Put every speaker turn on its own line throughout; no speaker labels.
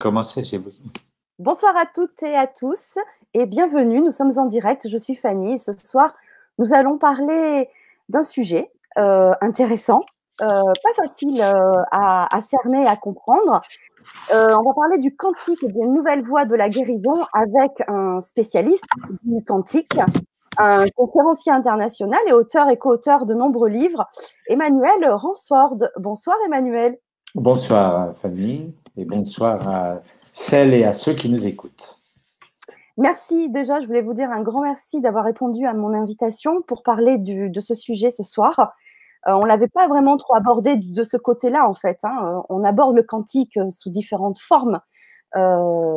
Commencez, c'est vous.
Bonsoir à toutes et à tous et bienvenue. Nous sommes en direct. Je suis Fanny et ce soir, nous allons parler d'un sujet euh, intéressant, euh, pas facile euh, à, à, cerner et à comprendre. on va parler du quantique et d'une nouvelle voie de la guérison avec un spécialiste du quantique, un conférencier international et auteur et co-auteur de nombreux livres, Emmanuel Ransford. Bonsoir Emmanuel.
Bonsoir Fanny et bonsoir à celles et à ceux qui nous écoutent.
Merci déjà, je voulais vous dire un grand merci d'avoir répondu à mon invitation pour parler de ce sujet ce soir. Euh, on ne l'avait pas vraiment trop abordé de ce côté-là en fait. Hein. Euh, on aborde le quantique euh, sous différentes formes,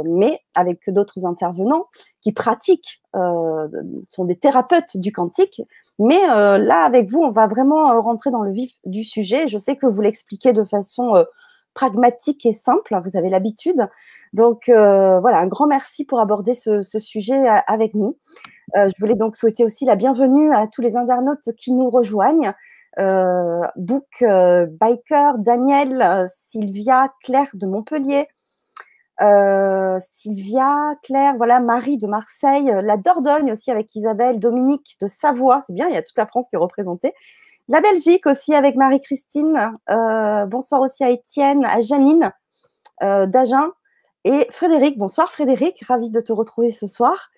mais avec d'autres intervenants qui pratiquent, sont des thérapeutes du quantique. Mais là, avec vous, on va vraiment rentrer dans le vif du sujet. Je sais que vous l'expliquez de façon pragmatique et simple. Vous avez l'habitude. Donc euh, voilà, un grand merci pour aborder ce, sujet euh, avec nous. Euh, je voulais donc souhaiter aussi la bienvenue à tous les internautes qui nous rejoignent. Book Biker, Daniel, Sylvia, Claire de Montpellier, Sylvia, Claire, voilà, Marie de Marseille, la Dordogne aussi avec Isabelle, Dominique de Savoie, c'est bien, il y a toute la France qui est représentée. La Belgique aussi avec Marie-Christine. Euh, bonsoir aussi à Étienne, à Janine euh, d'Agen et Frédéric. Bonsoir Frédéric, ravi de te retrouver ce soir.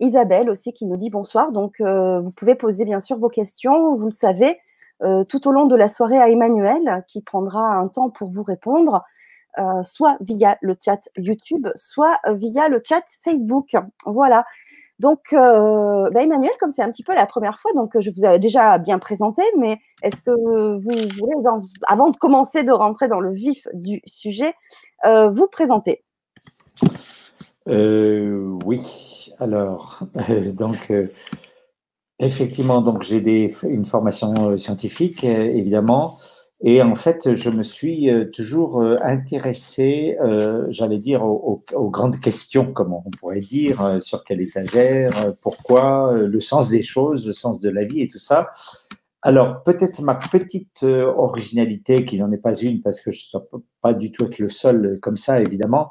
Isabelle aussi qui nous dit bonsoir. Donc euh, vous pouvez poser bien sûr vos questions, vous le savez, tout au long de la soirée à Emmanuel qui prendra un temps pour vous répondre. Soit via le chat YouTube, soit via le chat Facebook. Voilà. Donc, euh, bah, Emmanuel, comme c'est un petit peu la première fois, donc je vous avais déjà bien présenté, mais est-ce que vous voulez, avant de commencer de rentrer dans le vif du sujet, euh, vous présenter?
Euh, Oui. Alors, donc, effectivement, donc j'ai une formation scientifique, évidemment. Et en fait, je me suis euh, toujours euh, intéressé, euh, j'allais dire, aux, grandes questions, comme on pourrait dire, sur quelle étagère, pourquoi, le sens des choses, le sens de la vie et tout ça. Alors, peut-être ma petite euh, originalité, qui n'en est pas une, parce que je ne dois pas du tout être le seul comme ça, évidemment,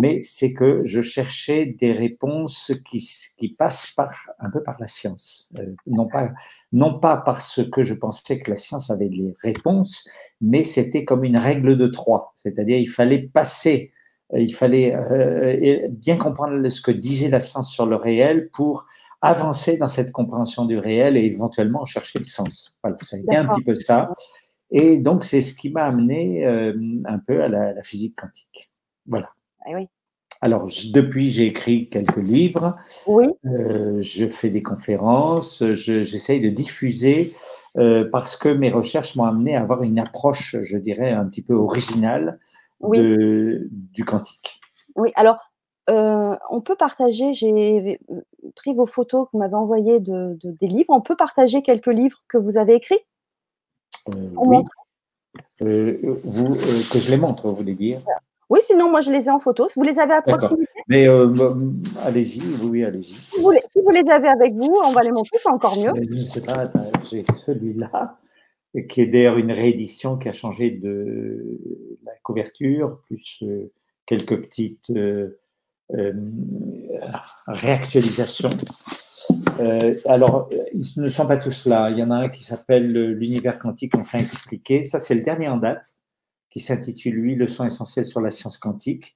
mais c'est que je cherchais des réponses qui, qui passent par, un peu par la science. Euh, non, pas, non pas parce que je pensais que la science avait les réponses, mais c'était comme une règle de trois. C'est-à-dire, il fallait passer, euh, il fallait bien comprendre ce que disait la science sur le réel pour avancer dans cette compréhension du réel et éventuellement chercher le sens. Voilà, ça a été un petit peu ça. Et donc, c'est ce qui m'a amené euh, un peu à la, physique quantique. Voilà.
Ah oui.
Alors, depuis, j'ai écrit quelques livres.
Oui.
Euh, je fais des conférences. J'essaye de diffuser euh, parce que mes recherches m'ont amené à avoir une approche, je dirais, un petit peu originale de, du quantique.
Oui, alors euh, on peut partager, j'ai pris vos photos que vous m'avez envoyées de, des livres. On peut partager quelques livres que vous avez écrits?
Euh, Oui. Euh, vous, que je les montre, vous voulez dire?
Oui, sinon, moi, je les ai en photo. Vous les avez à proximité?
Mais allez-y, oui, allez-y.
Si, vous les avez avec vous, on va les montrer, c'est encore mieux.
je ne sais pas, j'ai celui-là, qui est d'ailleurs une réédition qui a changé de la couverture, plus quelques petites euh, réactualisation. Euh, alors, ils ne sont pas tous là. Il y en a un qui s'appelle L'univers quantique enfin expliqué. Ça, c'est le dernier en date, qui s'intitule, lui, Leçon essentielle sur la science quantique,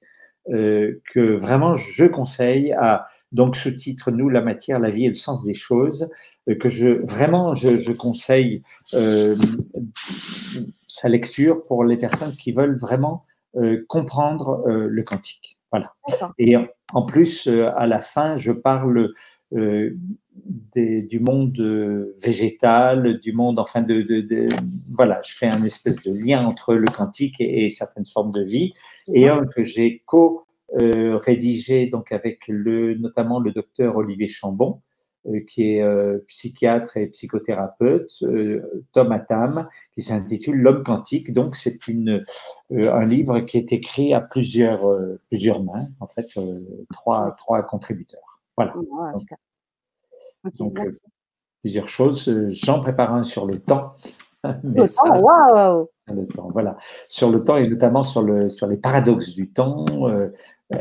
euh, que vraiment je conseille à, donc, ce titre, Nous, la matière, la vie et le sens des choses, que je, vraiment, je, je conseille sa lecture pour les personnes qui veulent vraiment comprendre le quantique. Voilà. Et en plus, euh, à la fin, je parle euh, du monde euh, végétal, du monde, enfin, de, voilà, je fais un espèce de lien entre le quantique et, certaines formes de vie. Et un que j'ai co-rédigé donc avec le, notamment le docteur Olivier Chambon, qui est euh, psychiatre et psychothérapeute, euh, Tom Atam, qui s'intitule L'homme quantique. Donc, c'est un livre qui est écrit à plusieurs, plusieurs mains, en fait, trois, trois contributeurs. Voilà. donc, plusieurs choses. J'en prépare un sur le temps.
Mais ça, wow.
le temps, voilà. Sur le temps et notamment sur, le, sur les paradoxes du temps,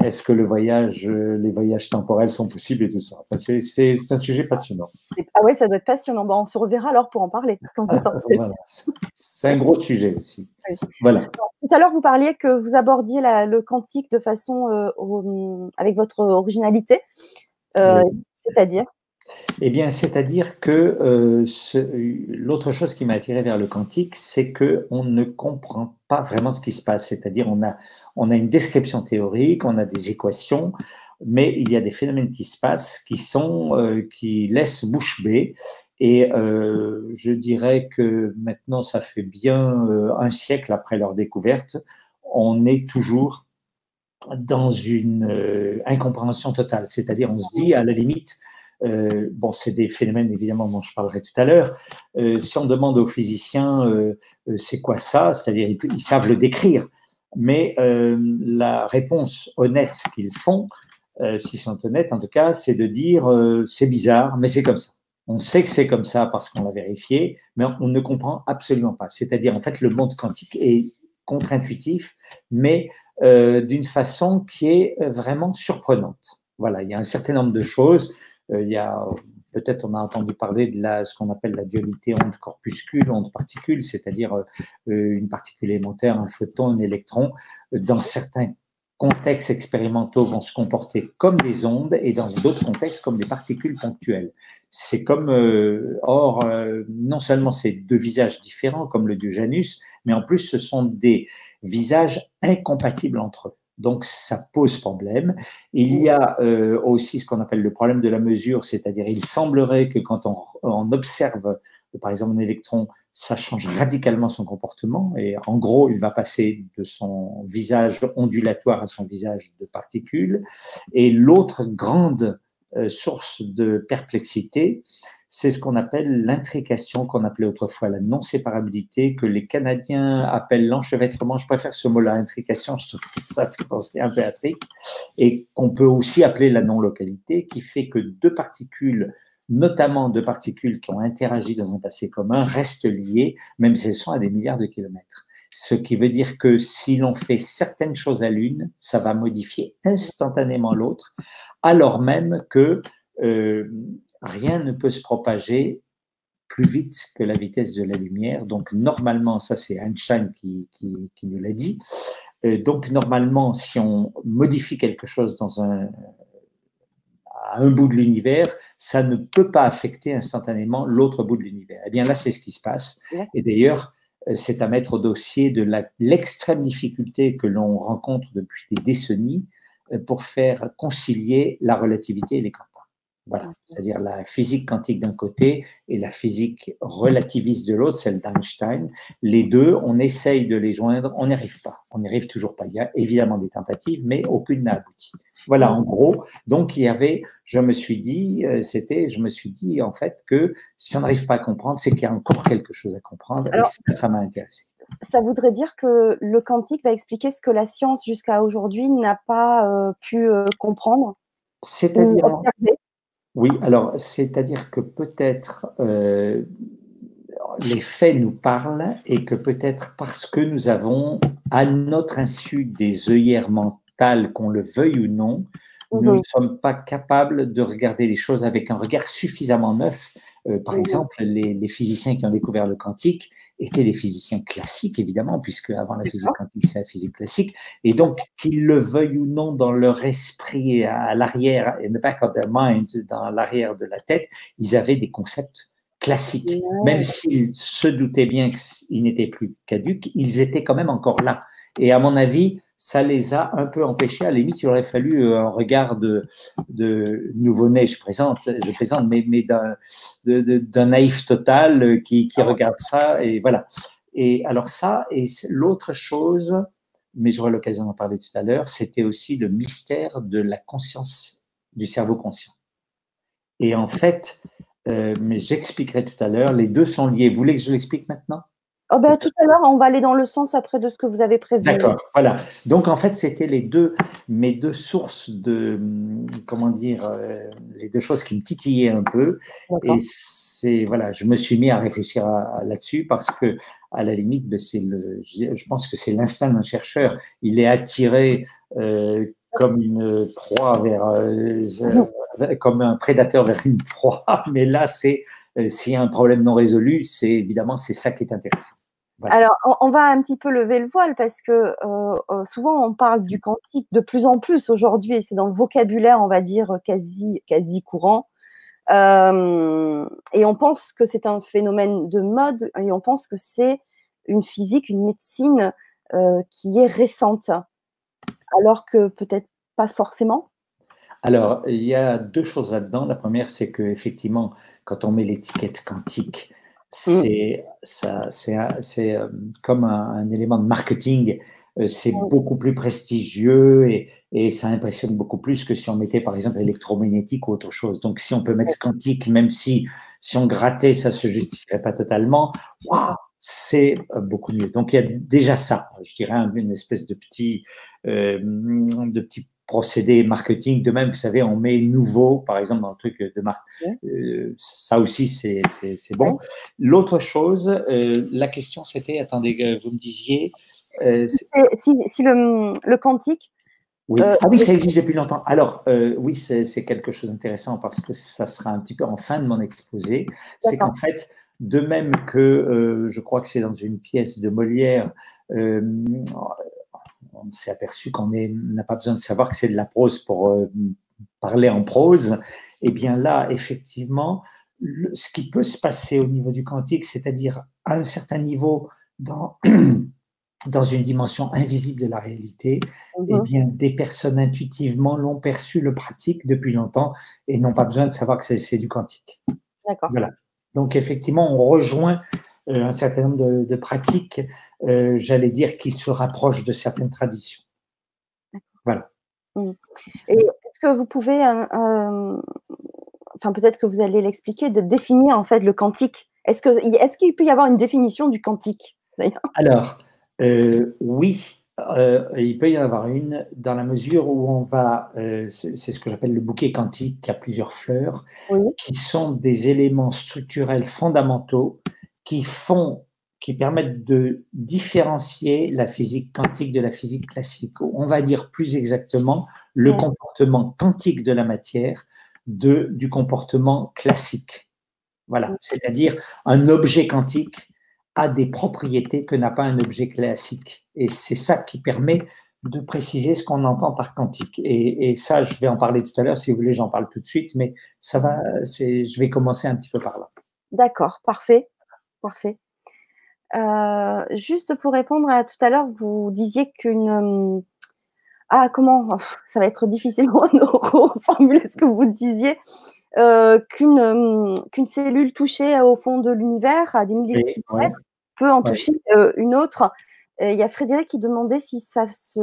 est-ce que le voyage, les voyages temporels sont possibles et tout ça? Enfin, c'est un sujet passionnant.
Ah oui, ça doit être passionnant. Bon, on se reverra alors pour en parler.
C'est un gros sujet aussi. Voilà.
Tout à l'heure, vous parliez que vous abordiez le quantique de façon euh, avec votre originalité. Euh, c'est-à-dire?
Eh bien, c'est-à-dire que euh, l'autre chose qui m'a attiré vers le quantique, c'est que on ne comprend pas vraiment ce qui se passe. C'est-à-dire, on a, on a une description théorique, on a des équations, mais il y a des phénomènes qui se passent qui sont, euh, qui laissent bouche bée. Et euh, je dirais que maintenant, ça fait bien un siècle après leur découverte, on est toujours dans une incompréhension totale. C'est-à-dire, on se dit, à la limite, euh, bon, c'est des phénomènes évidemment dont je parlerai tout à l'heure. Euh, si on demande aux physiciens euh, c'est quoi ça, c'est-à-dire ils, savent le décrire, mais la réponse honnête qu'ils font, s'ils sont honnêtes en tout cas, c'est de dire c'est bizarre, mais c'est comme ça. On sait que c'est comme ça parce qu'on l'a vérifié, mais on ne comprend absolument pas. C'est-à-dire en fait le monde quantique est contre-intuitif, mais d'une façon qui est vraiment surprenante. Voilà, il y a un certain nombre de choses il y a peut-être on a entendu parler de la, ce qu'on appelle la dualité onde-corpuscule, onde-particule, c'est-à-dire euh, une particule élémentaire, un photon, un électron. Dans certains contextes expérimentaux vont se comporter comme des ondes et dans d'autres contextes comme des particules ponctuelles. C'est comme, euh, or, non seulement c'est deux visages différents comme le dieu Janus, mais en plus ce sont des visages incompatibles entre eux. Donc, ça pose problème. Il y a euh, aussi ce qu'on appelle le problème de la mesure, c'est-à-dire il semblerait que quand on, observe, par exemple, un électron, ça change radicalement son comportement. Et en gros, il va passer de son visage ondulatoire à son visage de particules. Et l'autre grande euh, source de perplexité, c'est ce qu'on appelle l'intrication, qu'on appelait autrefois la non-séparabilité, que les Canadiens appellent l'enchevêtrement. Je préfère ce mot-là, intrication, je trouve que ça fait penser un peu à trick, et qu'on peut aussi appeler la non-localité, qui fait que deux particules notamment deux particules qui ont interagi dans un passé commun, restent liées, même si elles sont à des milliards de kilomètres. Ce qui veut dire que si l'on fait certaines choses à l'une, ça va modifier instantanément l'autre, alors même que euh, rien ne peut se propager plus vite que la vitesse de la lumière. Donc normalement, ça c'est Einstein qui, nous l'a dit. Euh, donc normalement, si on modifie quelque chose dans un, à un bout de l'univers, ça ne peut pas affecter instantanément l'autre bout de l'univers. Eh bien là, c'est ce qui se passe. Et d'ailleurs, euh, c'est à mettre au dossier de l'extrême difficulté que l'on rencontre depuis des décennies euh, pour faire concilier la relativité et les. Voilà, c'est-à-dire la physique quantique d'un côté et la physique relativiste de l'autre, celle d'Einstein. Les deux, on essaye de les joindre, on n'y arrive pas. On n'y arrive toujours pas. Il y a évidemment des tentatives, mais aucune n'a abouti. Voilà, en gros. Donc, il y avait, je me suis dit, euh, c'était, je me suis dit, en fait, que si on n'arrive pas à comprendre, c'est qu'il y a encore quelque chose à comprendre. et ça, m'a intéressé.
Ça voudrait dire que le quantique va expliquer ce que la science jusqu'à aujourd'hui n'a pas euh, pu euh, comprendre.
C'est-à-dire. Oui, alors c'est-à-dire que peut-être euh, les faits nous parlent et que peut-être parce que nous avons à notre insu des œillères mentales, qu'on le veuille ou non, nous ne mhm. sommes pas capables de regarder les choses avec un regard suffisamment neuf. Euh, par mhm. exemple, les, physiciens qui ont découvert le quantique étaient des physiciens classiques, évidemment, puisque avant la physique quantique, c'est la physique classique. Et donc, qu'ils le veuillent ou non dans leur esprit, à l'arrière, in the back of their mind, dans l'arrière de la tête, ils avaient des concepts classiques. Même s'ils se doutaient bien qu'ils n'étaient plus caduques, ils étaient quand même encore là. Et à mon avis, ça les a un peu empêchés. À la limite, il aurait fallu euh, un regard de, nouveau-né, je présente, je présente, mais, mais d'un naïf total euh, qui, qui regarde ça. Et voilà. Et alors ça, et l'autre chose, mais j'aurai l'occasion d'en parler tout à l'heure, c'était aussi le mystère de la conscience, du cerveau conscient. Et en fait, euh, mais j'expliquerai tout à l'heure, les deux sont liés. Vous voulez que je l'explique maintenant?
Oh ben, tout à l'heure, on va aller dans le sens après de ce que vous avez prévu.
D'accord, voilà. Donc en fait, c'était les deux, mes deux sources de, comment dire, euh, les deux choses qui me titillaient un peu. Et c'est voilà, je me suis mis à réfléchir là-dessus parce que à la limite, ben, c'est le, je pense que c'est l'instinct d'un chercheur. Il est attiré euh, comme une proie vers, euh, comme un prédateur vers une proie, mais là, c'est s'il y a un problème non résolu, c'est évidemment c'est ça qui est intéressant.
Alors, on, va un petit peu lever le voile parce que souvent on parle du quantique de plus en plus aujourd'hui et c'est dans le vocabulaire, on va dire, quasi, quasi courant. et on pense que c'est un phénomène de mode et on pense que c'est une physique, une médecine euh, qui est récente, alors que peut-être pas forcément
Alors, il y a deux choses là-dedans. La première, c'est que effectivement, quand on met l'étiquette quantique, mm. c'est euh, comme un, élément de marketing. Euh, c'est mm. beaucoup plus prestigieux et, et, ça impressionne beaucoup plus que si on mettait par exemple électromagnétique ou autre chose. Donc si on peut mettre quantique, même si si on grattait, ça se justifierait pas totalement. C'est euh, beaucoup mieux. Donc il y a déjà ça, je dirais une espèce de petit, euh, de petit procédé marketing. De même, vous savez, on met nouveau, par exemple, dans le truc de marque. Euh, ça aussi, c'est bon. L'autre chose, la question c'était, attendez, vous me disiez.
si, le, le, quantique.
Oui. ah oui, ça existe depuis longtemps. Alors, oui, c'est quelque chose d'intéressant parce que ça sera un petit peu en fin de mon exposé. C'est qu'en fait, de même que, euh, je crois que c'est dans une pièce de Molière, euh, on s'est aperçu qu'on n'a pas besoin de savoir que c'est de la prose pour euh, parler en prose. Eh bien là, effectivement, ce qui peut se passer au niveau du quantique, c'est-à-dire à un certain niveau dans, dans une dimension invisible de la réalité, eh mhm. bien, des personnes intuitivement l'ont perçu, le pratiquent depuis longtemps et n'ont pas besoin de savoir que c'est du quantique.
D'accord.
Voilà. Donc effectivement, on rejoint un certain nombre de, pratiques, euh, j'allais dire, qui se rapprochent de certaines traditions. Voilà.
Et est-ce que vous pouvez, euh, enfin peut-être que vous allez l'expliquer, de définir en fait le quantique Est-ce qu'il est peut y avoir une définition du quantique
Alors, oui, euh, il peut y en avoir une dans la mesure où on va, euh, c'est ce que j'appelle le bouquet quantique, qui a plusieurs fleurs, qui sont des éléments structurels fondamentaux qui font, qui permettent de différencier la physique quantique de la physique classique. On va dire plus exactement le comportement quantique de la matière de, du comportement classique. Voilà, c'est-à-dire un objet quantique a des propriétés que n'a pas un objet classique. Et c'est ça qui permet de préciser ce qu'on entend par quantique. Et, ça, je vais en parler tout à l'heure. Si vous voulez, j'en parle tout de suite, mais ça va. Je vais commencer un petit peu par là.
D'accord, parfait, parfait. Euh, juste pour répondre à tout à l'heure, vous disiez qu'une ah comment? Ça va être difficile de reformuler ce que vous disiez. Euh, qu'une qu'une cellule touchée au fond de l'univers à des milliers de kilomètres peut en toucher euh, une autre. Il y a Frédéric qui demandait si ça se.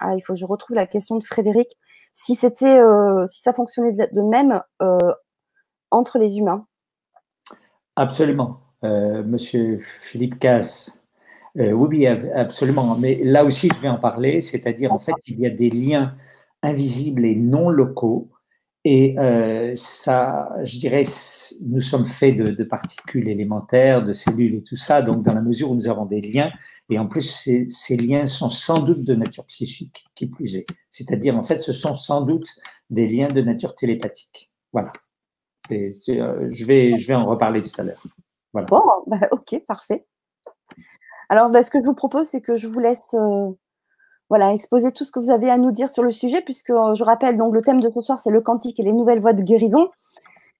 Ah, il faut que je retrouve la question de Frédéric. Si c'était, euh, si ça fonctionnait de même euh, entre les humains.
Absolument, Monsieur Philippe Casse. oui, oui, absolument. Mais là aussi, je vais en parler. C'est-à-dire, en fait, il y a des liens invisibles et non locaux et euh, ça, je dirais, nous sommes faits de, particules élémentaires, de cellules et tout ça, donc dans la mesure où nous avons des liens, et en plus ces liens sont sans doute de nature psychique, qui plus est. C'est-à-dire, en fait, ce sont sans doute des liens de nature télépathique. Voilà. Euh, je, vais, je vais en reparler tout à l'heure.
Voilà. Bon, bah, ok, parfait. Alors, bah, ce que je vous propose, c'est que je vous laisse euh, voilà, exposer tout ce que vous avez à nous dire sur le sujet, puisque euh, je rappelle, donc le thème de ce soir, c'est le quantique et les nouvelles voies de guérison.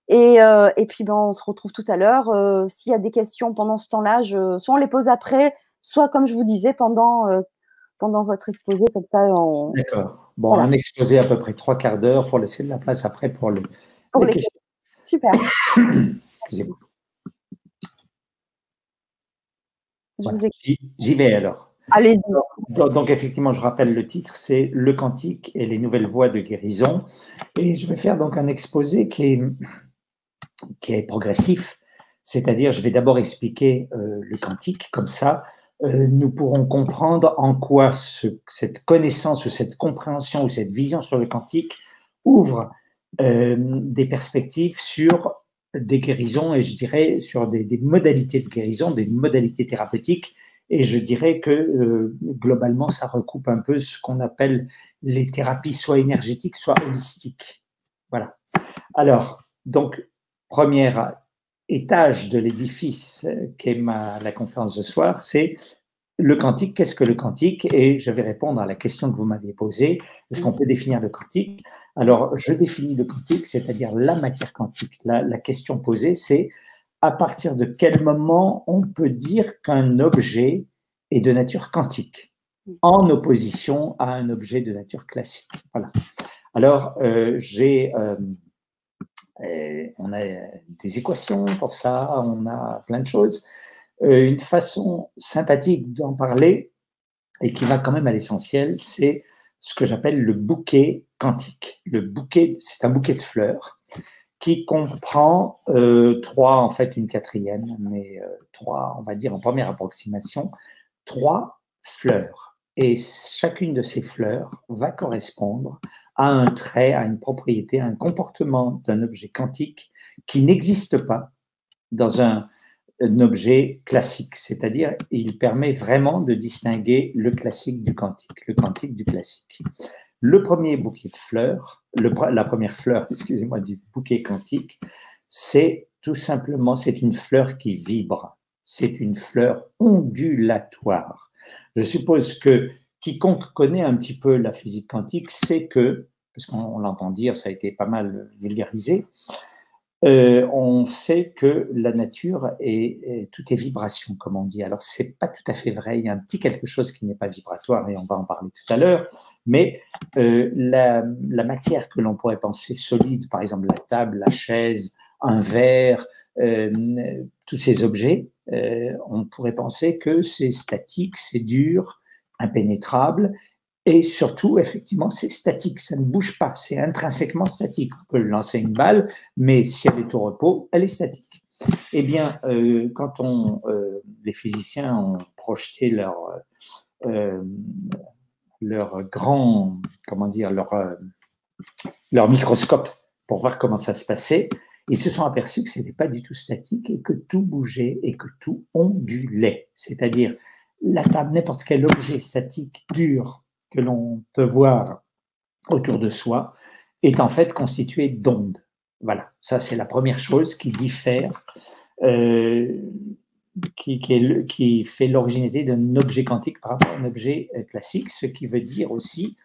Et, euh, puis, ben, on se retrouve tout à l'heure. S'il y a des questions pendant ce temps-là, soit on les pose après, soit, comme je vous disais, pendant, pendant votre exposé. Comme ça,
D'accord. Bon, un exposé à peu près trois quarts d'heure pour laisser de la place après pour les, questions.
Super.
J'y vais alors.
Allez.
Donc, donc, effectivement, je rappelle le titre, c'est Le quantique et les nouvelles voies de guérison. Et je vais faire donc un exposé qui est, qui est progressif, c'est-à-dire je vais d'abord expliquer euh, le quantique, comme ça euh, nous pourrons comprendre en quoi cette connaissance ou cette compréhension ou cette vision sur le quantique ouvre des perspectives sur des guérisons et je dirais sur des, modalités de guérison, des modalités thérapeutiques Et je dirais que euh, globalement, ça recoupe un peu ce qu'on appelle les thérapies soit énergétiques, soit holistiques. Voilà. Alors, donc, premier étage de l'édifice euh, qu'est la conférence de soir, c'est le quantique, qu'est-ce que le quantique? Et je vais répondre à la question que vous m'aviez posée. Est-ce qu'on peut définir le quantique? Alors, je définis le quantique, c'est-à-dire la matière quantique. La, la question posée, c'est à partir de quel moment on peut dire qu'un objet est de nature quantique, en opposition à un objet de nature classique. Voilà. Alors, euh, j'ai, euh, euh, on a des équations pour ça, on a plein de choses. Une façon sympathique d'en parler et qui va quand même à l'essentiel, c'est ce que j'appelle le bouquet quantique. Le bouquet, c'est un bouquet de fleurs qui comprend trois, en fait une quatrième, mais trois, on va dire en première approximation, trois fleurs et chacune de ces fleurs va correspondre à un trait, à une propriété, à un comportement d'un objet quantique qui n'existe pas dans un, objet classique. C'est-à-dire, il permet vraiment de distinguer le classique du quantique, le quantique du classique. Le premier bouquet de fleurs, la première fleur, excusez-moi, du bouquet quantique, c'est tout simplement, c'est une fleur qui vibre. C'est une fleur ondulatoire. Je suppose que quiconque connaît un petit peu la physique quantique sait que, parce qu'on l'entend dire, ça a été pas mal vulgarisé, euh, on sait que la nature est, tout est vibration, comme on dit. Alors c'est pas tout à fait vrai. Il y a un petit quelque chose qui n'est pas vibratoire et on va en parler tout à l'heure. Mais euh, la, matière que l'on pourrait penser solide, par exemple la table, la chaise, un verre, euh, tous ces objets, on pourrait penser que c'est statique, c'est dur, impénétrable, et surtout, effectivement, c'est statique, ça ne bouge pas, c'est intrinsèquement statique. On peut lancer une balle, mais si elle est au repos, elle est statique. Eh bien, euh, quand euh, les physiciens ont projeté leur, euh, leur grand, comment dire, leur, leur microscope pour voir comment ça se passait, ils se sont aperçus que ce n'était pas du tout statique et que tout bougeait et que tout ondulait. C'est-à-dire, la table, n'importe quel objet statique dur que l'on peut voir autour de soi, est en fait constitué d'ondes. Voilà, ça c'est la première chose qui diffère, euh, qui, fait l'originalité d'un objet quantique par rapport à un objet euh, classique, ce qui veut dire aussi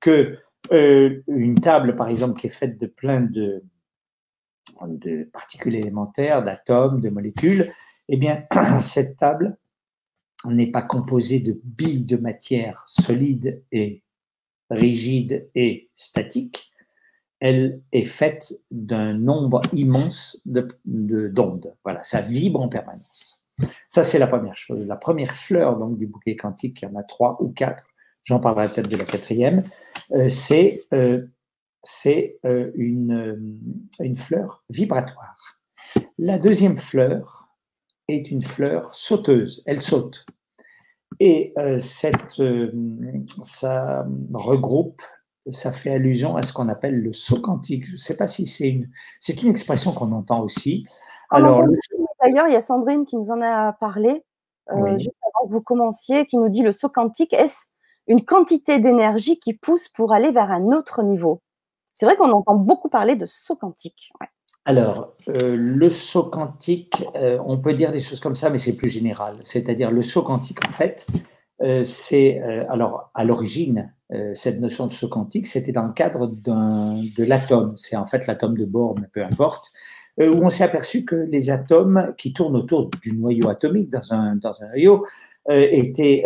que euh, une table, par exemple, qui est faite de plein de, de particules élémentaires, d'atomes, de molécules, eh bien, cette table n'est pas composée de billes de matière solide et rigide et statique, elle est faite d'un nombre immense d'ondes. De, voilà, ça vibre en permanence. Ça, c'est la première chose. La première fleur donc, du bouquet quantique, il y en a trois ou quatre, j'en parlerai peut-être de la quatrième, euh, c'est euh, euh, une, une fleur vibratoire. La deuxième fleur, est une fleur sauteuse, elle saute. Et euh, cette, euh, ça regroupe, ça fait allusion à ce qu'on appelle le saut quantique. Je ne sais pas si c'est une, c'est une expression qu'on entend aussi.
Alors, d'ailleurs, il y a Sandrine qui nous en a parlé euh, juste avant que vous commenciez, qui nous dit le saut quantique, est-ce une quantité d'énergie qui pousse pour aller vers un autre niveau? C'est vrai qu'on entend beaucoup parler de saut quantique.
Alors, euh, le saut quantique, euh, on peut dire des choses comme ça, mais c'est plus général. C'est-à-dire, le saut quantique, en fait, euh, c'est. alors, à l'origine, cette notion de saut quantique, c'était dans le cadre de l'atome. C'est en fait l'atome de Bohr, peu importe, où on s'est aperçu que les atomes qui tournent autour du noyau atomique dans un, dans un noyau étaient,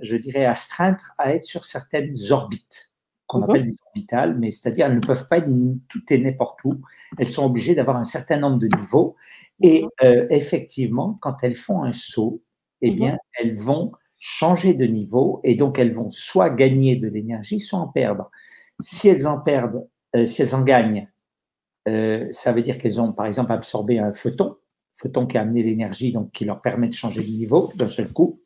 je dirais, astreintes à être sur certaines orbites qu'on mhm. appelle des orbitales, mais c'est-à-dire elles ne peuvent pas être tout et n'importe où. Elles sont obligées d'avoir un certain nombre de niveaux. Et mhm. euh, effectivement, quand elles font un saut, eh mhm. bien, elles vont changer de niveau et donc elles vont soit gagner de l'énergie, soit en perdre. Si elles en perdent, euh, si elles en gagnent, euh, ça veut dire qu'elles ont, par exemple, absorbé un photon, photon qui a amené l'énergie, donc qui leur permet de changer de niveau d'un seul coup.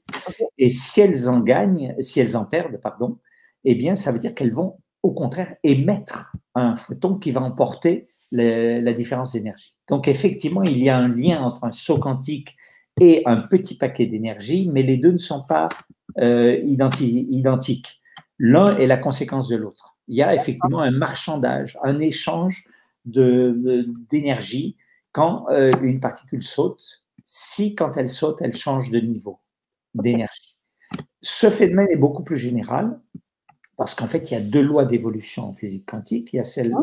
Et si elles en gagnent, si elles en perdent, pardon, eh bien, ça veut dire qu'elles vont au contraire émettre un photon qui va emporter la différence d'énergie. Donc, effectivement, il y a un lien entre un saut quantique et un petit paquet d'énergie, mais les deux ne sont pas euh, identiques. L'un est la conséquence de l'autre. Il y a effectivement un marchandage, un échange d'énergie quand euh, une particule saute, si quand elle saute, elle change de niveau d'énergie. Ce phénomène est beaucoup plus général parce qu'en fait, il y a deux lois d'évolution en physique quantique. Il y a celle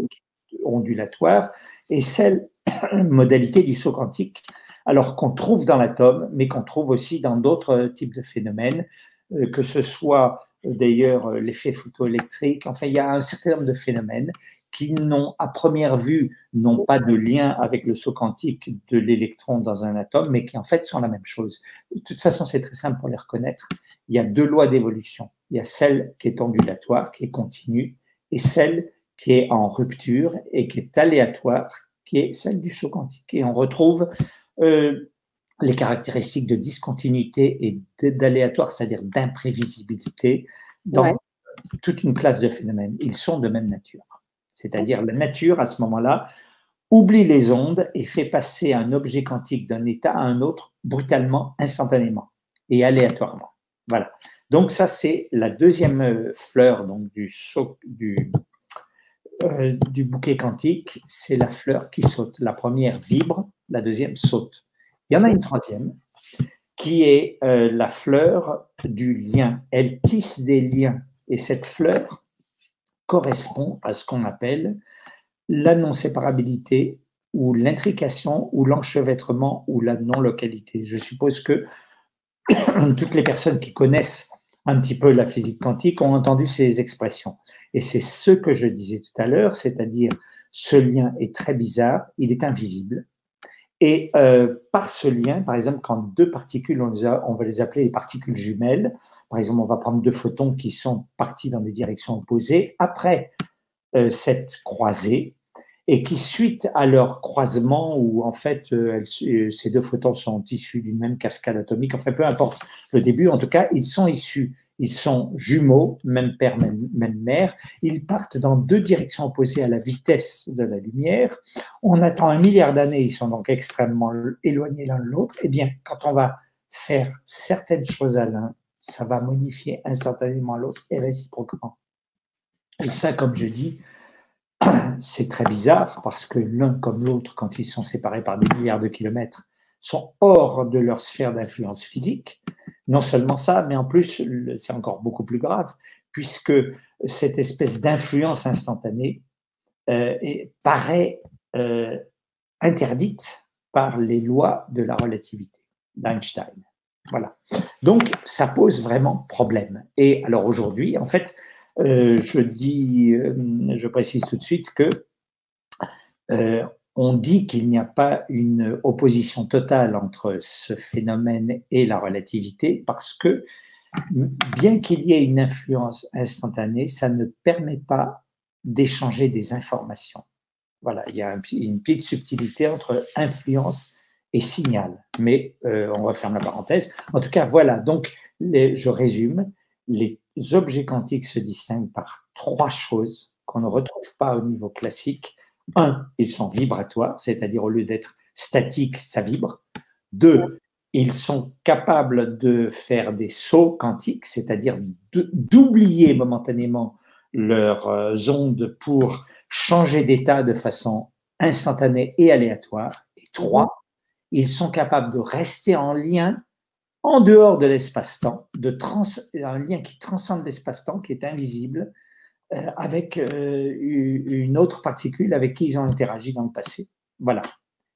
ondulatoire et celle modalité du saut quantique, alors qu'on trouve dans l'atome, mais qu'on trouve aussi dans d'autres types de phénomènes, euh, que ce soit euh, d'ailleurs euh, l'effet photoélectrique. Enfin, il y a un certain nombre de phénomènes qui n'ont, à première vue, n'ont pas de lien avec le saut quantique de l'électron dans un atome, mais qui en fait sont la même chose. De toute façon, c'est très simple pour les reconnaître. Il y a deux lois d'évolution. Il y a celle qui est ondulatoire, qui est continue, et celle qui est en rupture et qui est aléatoire, qui est celle du saut quantique. Et on retrouve euh, les caractéristiques de discontinuité et d'aléatoire, c'est-à-dire d'imprévisibilité, dans toute une classe de phénomènes. Ils sont de même nature. C'est-à-dire la nature, à ce moment-là, oublie les ondes et fait passer un objet quantique d'un état à un autre brutalement, instantanément et aléatoirement. Voilà. Donc ça, c'est la deuxième fleur donc, euh, du bouquet quantique, c'est la fleur qui saute. La première vibre, la deuxième saute. Il y en a une troisième qui est euh, la fleur du lien. Elle tisse des liens et cette fleur correspond à ce qu'on appelle la non-séparabilité ou l'intrication ou l'enchevêtrement ou la non-localité. Je suppose que toutes les personnes qui connaissent un petit peu la physique quantique ont entendu ces expressions. Et c'est ce que je disais tout à l'heure, c'est-à-dire ce lien est très bizarre, il est invisible. Et euh, par ce lien, par exemple, quand deux particules, on, va les appeler les particules jumelles, par exemple, on va prendre deux photons qui sont partis dans des directions opposées, après euh, cette croisée, et qui, suite à leur croisement, où en fait euh, euh, ces deux photons sont issus d'une même cascade atomique, enfin peu importe le début, en tout cas, ils sont issus, ils sont jumeaux, même père, même, mère, ils partent dans deux directions opposées à la vitesse de la lumière. On attend un milliard d'années, ils sont donc extrêmement éloignés l'un de l'autre. Eh bien, quand on va faire certaines choses à l'un, ça va modifier instantanément l'autre et réciproquement. Et ça, comme je dis, c'est très bizarre parce que l'un comme l'autre, quand ils sont séparés par des milliards de kilomètres, sont hors de leur sphère d'influence physique. Non seulement ça, mais en plus, c'est encore beaucoup plus grave, puisque cette espèce d'influence instantanée euh, paraît euh, interdite par les lois de la relativité d'Einstein. Voilà. Donc, ça pose vraiment problème. Et alors aujourd'hui, en fait, euh, je dis, euh, je précise tout de suite que euh, on dit qu'il n'y a pas une opposition totale entre ce phénomène et la relativité parce que bien qu'il y ait une influence instantanée, ça ne permet pas d'échanger des informations. Voilà, il y a une petite subtilité entre influence et signal. Mais on referme la parenthèse. En tout cas, voilà, donc je résume, les objets quantiques se distinguent par trois choses qu'on ne retrouve pas au niveau classique. Un, ils sont vibratoires, c'est-à-dire au lieu d'être statiques, ça vibre. Deux, ils sont capables de faire des sauts quantiques, c'est-à-dire d'oublier momentanément leurs euh, ondes pour changer d'état de façon instantanée et aléatoire. Et trois, ils sont capables de rester en lien en dehors de l'espace-temps, de un lien qui transcende l'espace-temps, qui est invisible, euh, avec euh, une autre particule avec qui ils ont interagi dans le passé. Voilà.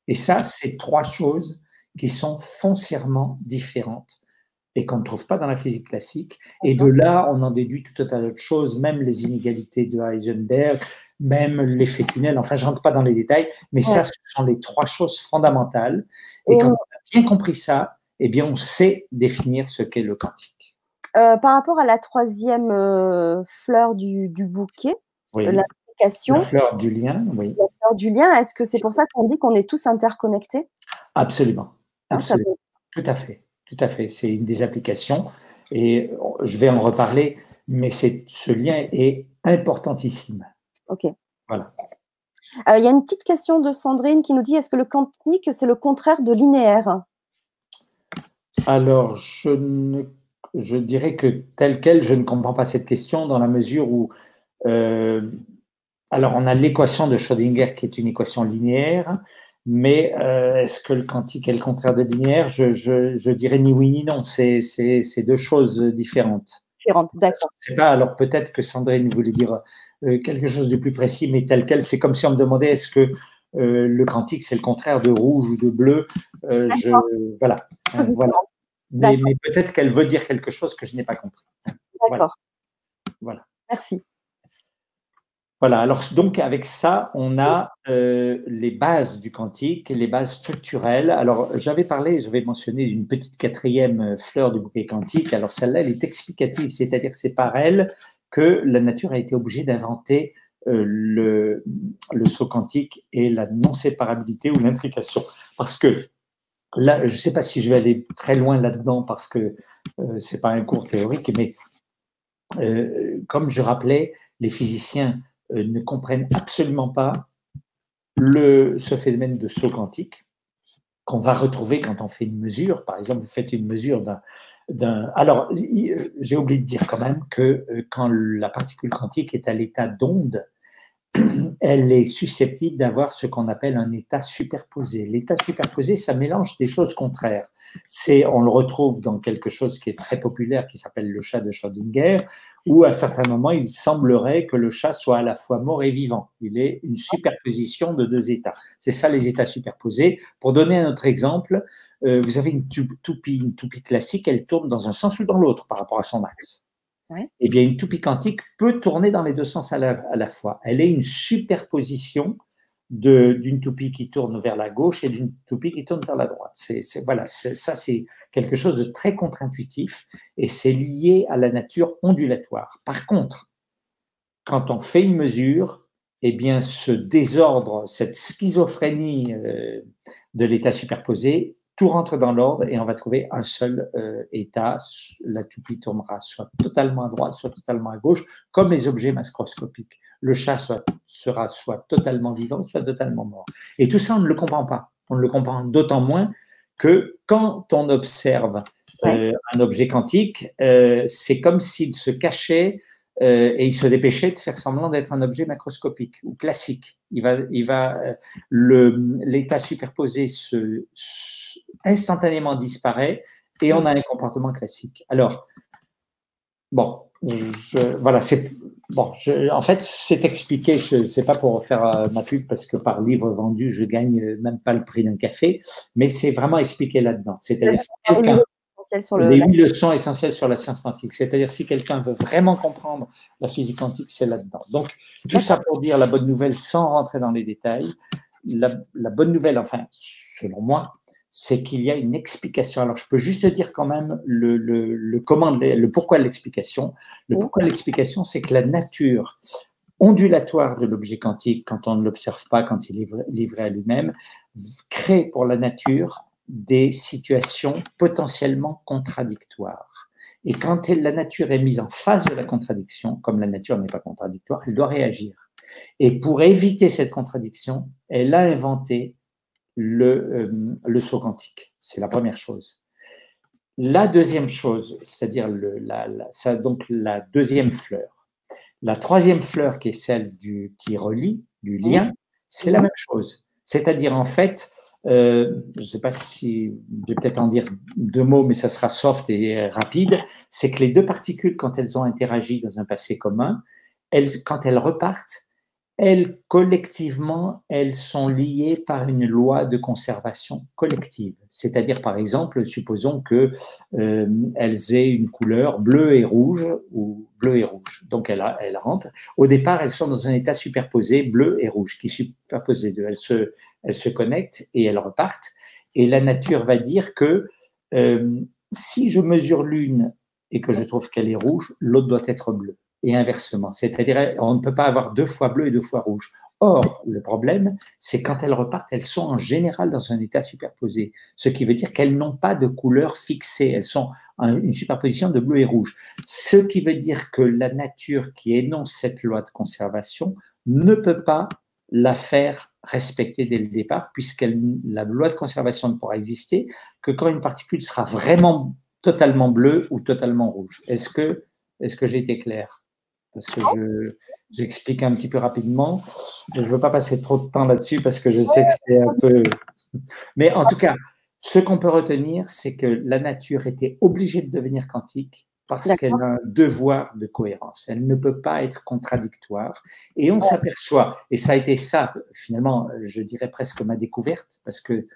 Et ça, c'est trois choses qui sont foncièrement différentes et qu'on ne trouve pas dans la physique classique. Et de là, on en déduit tout un tas d'autres choses, même les inégalités de Heisenberg, même l'effet tunnel. Enfin, je ne rentre pas dans les détails, mais ça, ce sont les trois choses fondamentales. Et quand on a bien compris ça, eh bien, on sait définir ce qu'est le quantique.
Euh, par rapport à la troisième euh, fleur du, bouquet,
oui. l'application. La fleur du lien, oui.
La fleur du lien, est-ce que c'est pour ça qu'on dit qu'on est tous interconnectés?
Absolument. Ah, Absolument. Tout à fait. Tout à fait. C'est une des applications. Et je vais en reparler, mais ce lien est importantissime.
OK.
Voilà.
Euh, il y a une petite question de Sandrine qui nous dit est-ce que le quantique, c'est le contraire de linéaire?
Alors, je, je dirais que tel quel, je ne comprends pas cette question dans la mesure où, euh, alors on a l'équation de Schrödinger qui est une équation linéaire, mais euh, est-ce que le quantique est le contraire de linéaire? Je, je, dirais ni oui ni non, c'est deux choses différentes.
Différentes, d'accord.
pas, alors peut-être que Sandrine voulait dire euh, quelque chose de plus précis, mais tel quel, c'est comme si on me demandait est-ce que le quantique c'est le contraire de rouge ou de bleu. je, voilà. voilà. Mais, peut-être qu'elle veut dire quelque chose que je n'ai pas compris.
D'accord. Voilà. Merci.
Voilà, alors donc avec ça, on a euh, les bases du quantique, les bases structurelles. Alors j'avais parlé, j'avais mentionné d'une petite quatrième fleur du bouquet quantique. Alors celle-là, elle est explicative, c'est-à-dire c'est par elle que la nature a été obligée d'inventer euh, le, le saut quantique et la non-séparabilité ou l'intrication. Parce que là, je ne sais pas si je vais aller très loin là-dedans parce que euh, ce n'est pas un cours théorique, mais euh, comme je rappelais, les physiciens euh, ne comprennent absolument pas le, ce phénomène de saut quantique qu'on va retrouver quand on fait une mesure. Par exemple, vous faites une mesure d'un... Alors, j'ai oublié de dire quand même que quand la particule quantique est à l'état d'onde, elle est susceptible d'avoir ce qu'on appelle un état superposé. L'état superposé, ça mélange des choses contraires. C'est, on le retrouve dans quelque chose qui est très populaire, qui s'appelle le chat de Schrödinger, où à certains moments, il semblerait que le chat soit à la fois mort et vivant. Il est une superposition de deux états. C'est ça les états superposés. Pour donner un autre exemple, euh, vous avez une toupie, une toupie classique, elle tourne dans un sens ou dans l'autre par rapport à son axe eh bien, une toupie quantique peut tourner dans les deux sens à la, fois. Elle est une superposition d'une toupie qui tourne vers la gauche et d'une toupie qui tourne vers la droite. C'est, voilà, ça, c'est quelque chose de très contre-intuitif et c'est lié à la nature ondulatoire. Par contre, quand on fait une mesure, eh bien, ce désordre, cette schizophrénie euh, de l'état superposé tout rentre dans l'ordre et on va trouver un seul euh, état. La toupie tournera soit totalement à droite, soit totalement à gauche, comme les objets macroscopiques. Le chat sera soit totalement vivant, soit totalement mort. Et tout ça, on ne le comprend pas. On ne le comprend d'autant moins que quand on observe euh, un objet quantique, euh, c'est comme s'il se cachait et il se dépêchait de faire semblant d'être un objet macroscopique ou classique. Il va, il va, l'état superposé se instantanément disparaît et on a un comportement classique. Alors, bon, voilà, c'est bon. en fait, c'est expliqué. Je sais pas pour faire euh, ma pub parce que par livre vendu, je gagne même pas le prix d'un café, mais c'est vraiment expliqué là-dedans. C'est-à-dire quelqu'un les huit leçons essentielles sur la science quantique. C'est-à-dire, si quelqu'un veut vraiment comprendre la physique quantique, c'est là-dedans. Donc, tout ça pour dire la bonne nouvelle sans rentrer dans les détails. la bonne nouvelle, enfin, selon moi, c'est qu'il y a une explication. Alors, je peux juste dire quand même le, le, le comment, le pourquoi de l'explication. Le pourquoi de l'explication, c'est que la nature ondulatoire de l'objet quantique, quand on ne l'observe pas, quand il est livré à lui-même, crée pour la nature des situations potentiellement contradictoires. Et quand la nature est mise en face de la contradiction, comme la nature n'est pas contradictoire, elle doit réagir. Et pour éviter cette contradiction, elle a inventé le, euh, le saut quantique. C'est la première chose. La deuxième chose, c'est-à-dire la, la, donc la deuxième fleur. La troisième fleur, qui est celle du, qui relie, du lien, c'est la même chose. C'est-à-dire, en fait, euh, je ne sais pas si je vais peut-être en dire deux mots, mais ça sera soft et rapide, c'est que les deux particules, quand elles ont interagi dans un passé commun, elles, quand elles repartent, elles, collectivement, elles sont liées par une loi de conservation collective. C'est-à-dire, par exemple, supposons que euh, elles aient une couleur bleu et rouge ou bleu et rouge. Donc, elles, elles rentrent. Au départ, elles sont dans un état superposé bleu et rouge, qui superposé d'eux. Elles se, elles se connectent et elles repartent. Et la nature va dire que euh, si je mesure l'une et que je trouve qu'elle est rouge, l'autre doit être bleue et inversement. C'est-à-dire, on ne peut pas avoir deux fois bleu et deux fois rouge. Or, le problème, c'est quand elles repartent, elles sont en général dans un état superposé, ce qui veut dire qu'elles n'ont pas de couleur fixée, elles sont une superposition de bleu et rouge. Ce qui veut dire que la nature qui énonce cette loi de conservation ne peut pas la faire respecter dès le départ, puisque la loi de conservation ne pourra exister que quand une particule sera vraiment totalement bleue ou totalement rouge. Est-ce que, est que j'ai été clair? Parce que j'explique un petit peu rapidement. Je ne veux pas passer trop de temps là-dessus parce que je sais que c'est un peu. Mais en tout cas, ce qu'on peut retenir, c'est que la nature était obligée de devenir quantique parce qu'elle a un devoir de cohérence. Elle ne peut pas être contradictoire. Et on s'aperçoit, et ça a été ça, finalement, je dirais presque ma découverte, parce que,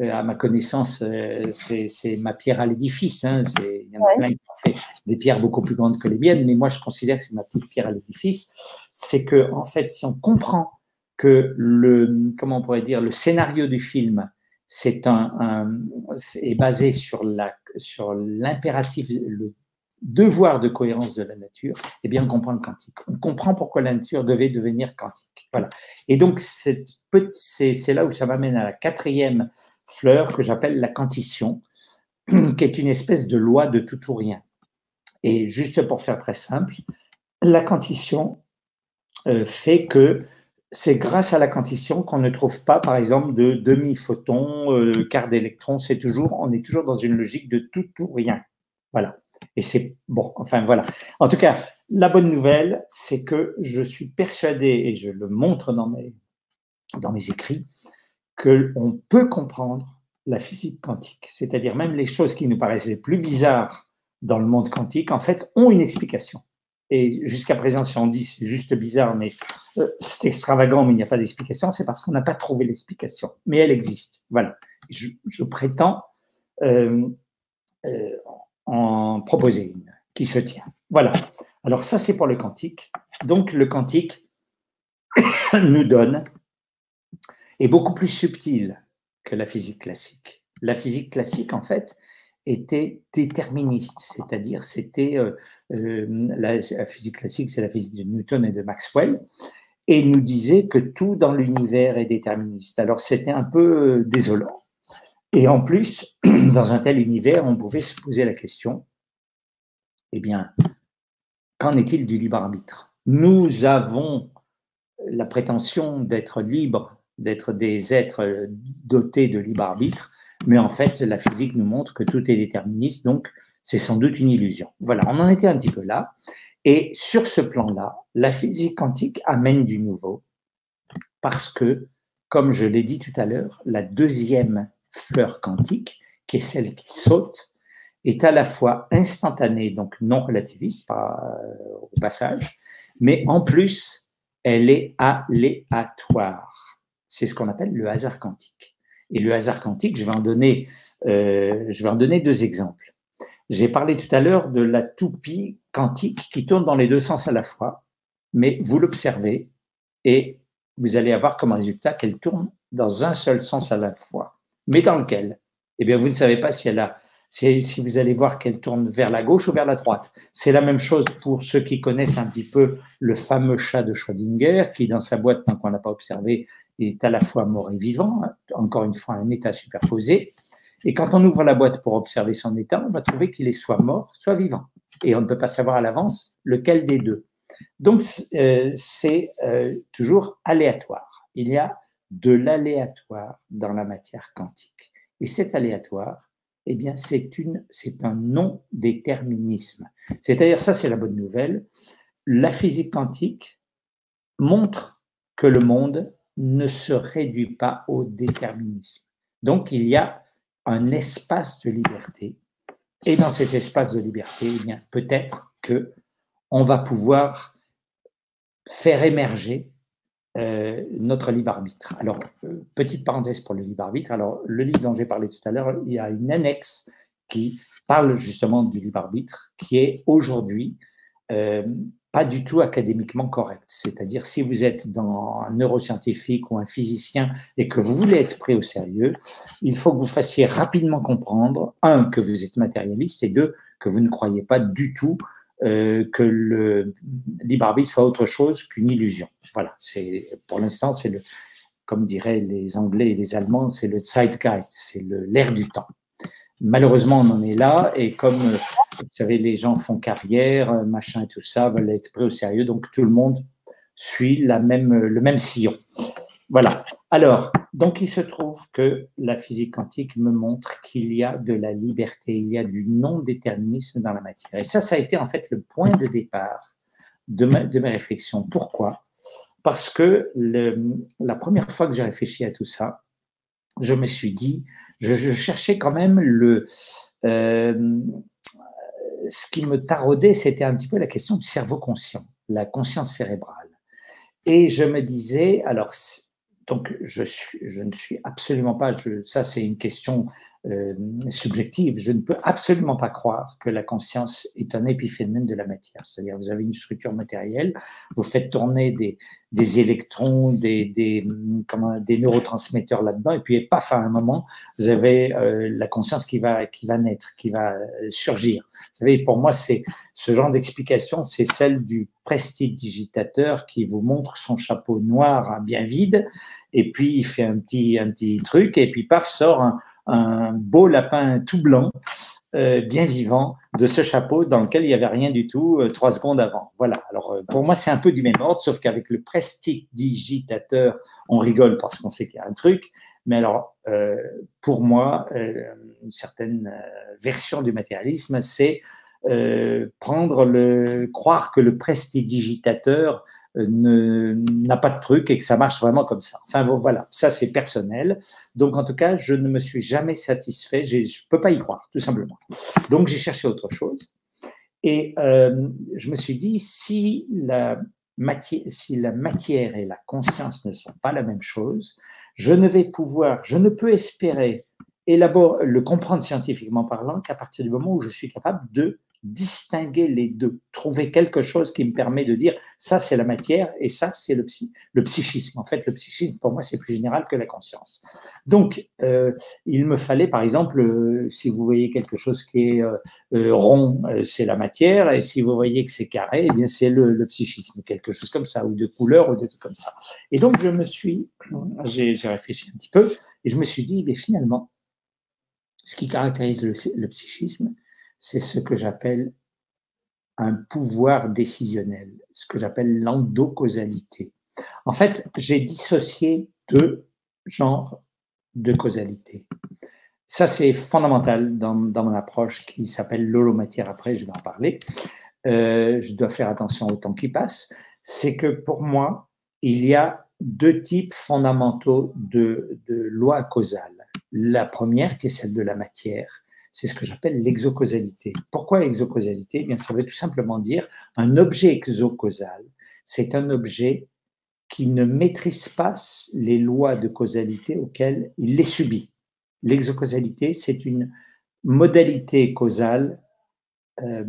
euh, à ma connaissance, euh, c'est ma pierre à l'édifice. Hein, il y en a plein qui ont fait des pierres beaucoup plus grandes que les miennes, mais moi, je considère que c'est ma petite pierre à l'édifice. C'est que, en fait, si on comprend que le, comment on pourrait dire, le scénario du film, c'est un, est basé sur la sur l'impératif, le devoir de cohérence de la nature, eh bien, on comprend le quantique. On comprend pourquoi la nature devait devenir quantique. Voilà. Et donc, c'est là où ça m'amène à la quatrième fleur que j'appelle la quantition, qui est une espèce de loi de tout ou rien. Et juste pour faire très simple, la quantition euh, fait que c'est grâce à la quantition qu'on ne trouve pas, par exemple, de demi-photons, euh, quart d'électrons. C'est toujours, on est toujours dans une logique de tout ou rien. Voilà. Et c'est bon, enfin voilà. En tout cas, la bonne nouvelle, c'est que je suis persuadé, et je le montre dans mes, dans mes écrits, qu'on peut comprendre la physique quantique. C'est-à-dire même les choses qui nous paraissaient plus bizarres dans le monde quantique, en fait, ont une explication. Et jusqu'à présent, si on dit c'est juste bizarre, mais euh, c'est extravagant, mais il n'y a pas d'explication, c'est parce qu'on n'a pas trouvé l'explication. Mais elle existe. Voilà. Je, prétends euh, euh, en proposer une qui se tient. Voilà. Alors ça, c'est pour le quantique. Donc le quantique nous donne, est beaucoup plus subtil que la physique classique. La physique classique, en fait, était déterministe, c'est-à-dire c'était euh, euh, la, physique classique, c'est la physique de Newton et de Maxwell, et nous disait que tout dans l'univers est déterministe. Alors c'était un peu euh, désolant. Et en plus, dans un tel univers, on pouvait se poser la question, eh bien, qu'en est-il du libre arbitre? Nous avons la prétention d'être libres, d'être des êtres dotés de libre arbitre, mais en fait, la physique nous montre que tout est déterministe, donc c'est sans doute une illusion. Voilà, on en était un petit peu là. Et sur ce plan-là, la physique quantique amène du nouveau, parce que, comme je l'ai dit tout à l'heure, la deuxième fleur quantique, qui est celle qui saute, est à la fois instantanée, donc non relativiste euh, au passage, mais en plus, elle est aléatoire. C'est ce qu'on appelle le hasard quantique. Et le hasard quantique, je vais en donner, euh, je vais en donner deux exemples. J'ai parlé tout à l'heure de la toupie quantique qui tourne dans les deux sens à la fois, mais vous l'observez et vous allez avoir comme résultat qu'elle tourne dans un seul sens à la fois mais dans lequel Eh bien, vous ne savez pas si elle a, si, vous allez voir qu'elle tourne vers la gauche ou vers la droite. C'est la même chose pour ceux qui connaissent un petit peu le fameux chat de Schrödinger, qui dans sa boîte, tant qu'on n'a pas observé, est à la fois mort et vivant, encore une fois un état superposé. Et quand on ouvre la boîte pour observer son état, on va trouver qu'il est soit mort, soit vivant. Et on ne peut pas savoir à l'avance lequel des deux. Donc, euh, c'est euh, toujours aléatoire. Il y a de l'aléatoire dans la matière quantique. Et cet aléatoire, eh bien, c'est, une, c'est un non-déterminisme. C'est-à-dire, ça, c'est la bonne nouvelle. La physique quantique montre que le monde ne se réduit pas au déterminisme. Donc, il y a un espace de liberté. Et dans cet espace de liberté, eh bien, peut-être que on va pouvoir faire émerger euh, notre libre arbitre. Alors, euh, petite parenthèse pour le libre arbitre. Alors, le livre dont j'ai parlé tout à l'heure, il y a une annexe qui parle justement du libre arbitre, qui est aujourd'hui euh, pas du tout académiquement correct. C'est-à-dire, si vous êtes dans un neuroscientifique ou un physicien et que vous voulez être pris au sérieux, il faut que vous fassiez rapidement comprendre, un, que vous êtes matérialiste, et deux, que vous ne croyez pas du tout euh, que le libre soit autre chose qu'une illusion. Voilà, c'est pour l'instant, c'est le, comme diraient les Anglais et les Allemands, c'est le Zeitgeist, c'est l'air du temps. Malheureusement, on en est là, et comme vous savez, les gens font carrière, machin et tout ça, veulent être pris au sérieux, donc tout le monde suit la même, le même sillon. Voilà. Alors, donc il se trouve que la physique quantique me montre qu'il y a de la liberté, il y a du non-déterminisme dans la matière. Et ça, ça a été en fait le point de départ de, de mes réflexions. Pourquoi? Parce que la première fois que j'ai réfléchi à tout ça, je me suis dit, je, cherchais quand même le... Euh, ce qui me taraudait, c'était un petit peu la question du cerveau conscient, la conscience cérébrale. Et je me disais, alors, donc je, suis, je ne suis absolument pas, je, ça c'est une question euh, subjective. Je ne peux absolument pas croire que la conscience est un épiphénomène de la matière. C'est-à-dire, vous avez une structure matérielle, vous faites tourner des, électrons, des, des, neurotransmetteurs là-dedans, et puis, paf, à un moment, vous avez euh, la conscience qui va, qui va naître, qui va euh, surgir. Vous savez, pour moi, c'est ce genre d'explication, c'est celle du prestidigitateur qui vous montre son chapeau noir bien vide, et puis il fait un petit, un petit truc, et puis paf, sort un, beau lapin tout blanc, euh, bien vivant, de ce chapeau dans lequel il n'y avait rien du tout euh, trois secondes avant. Voilà. Alors, euh, pour moi, c'est un peu du même ordre, sauf qu'avec le prestidigitateur, on rigole parce qu'on sait qu'il y a un truc. Mais alors, pour moi, une certaine version du matérialisme, c'est prendre le, croire que le prestidigitateur n'a pas de truc et que ça marche vraiment comme ça. Enfin voilà, ça c'est personnel. Donc en tout cas, je ne me suis jamais satisfait, je ne peux pas y croire, tout simplement. Donc j'ai cherché autre chose. Et euh, je me suis dit, si la, matière, si la matière et la conscience ne sont pas la même chose, je ne vais pouvoir, je ne peux espérer élaborer, le comprendre scientifiquement parlant qu'à partir du moment où je suis capable de distinguer les deux, trouver quelque chose qui me permet de dire ça c'est la matière et ça c'est le, le psychisme. En fait, le psychisme pour moi c'est plus général que la conscience. Donc, euh, il me fallait par exemple, euh, si vous voyez quelque chose qui est euh, rond, c'est la matière, et si vous voyez que c'est carré, eh bien c'est le, psychisme, quelque chose comme ça, ou de couleur, ou des trucs comme ça. Et donc je me suis, j'ai réfléchi un petit peu, et je me suis dit, mais finalement, ce qui caractérise le psychisme, c'est ce que j'appelle un pouvoir décisionnel, ce que j'appelle l'endocausalité. En fait, j'ai dissocié deux genres de causalité. Ça, c'est fondamental dans, mon approche qui s'appelle l'holomatière. Après, je vais en parler. Euh, je dois faire attention au temps qui passe. C'est que pour moi, il y a deux types fondamentaux de, de lois causales. La première, qui est celle de la matière, c'est ce que j'appelle l'exocausalité. Pourquoi exocausalité eh bien, Ça veut tout simplement dire un objet exocausal. C'est un objet qui ne maîtrise pas les lois de causalité auxquelles il les subit. L'exocausalité, c'est une modalité causale euh,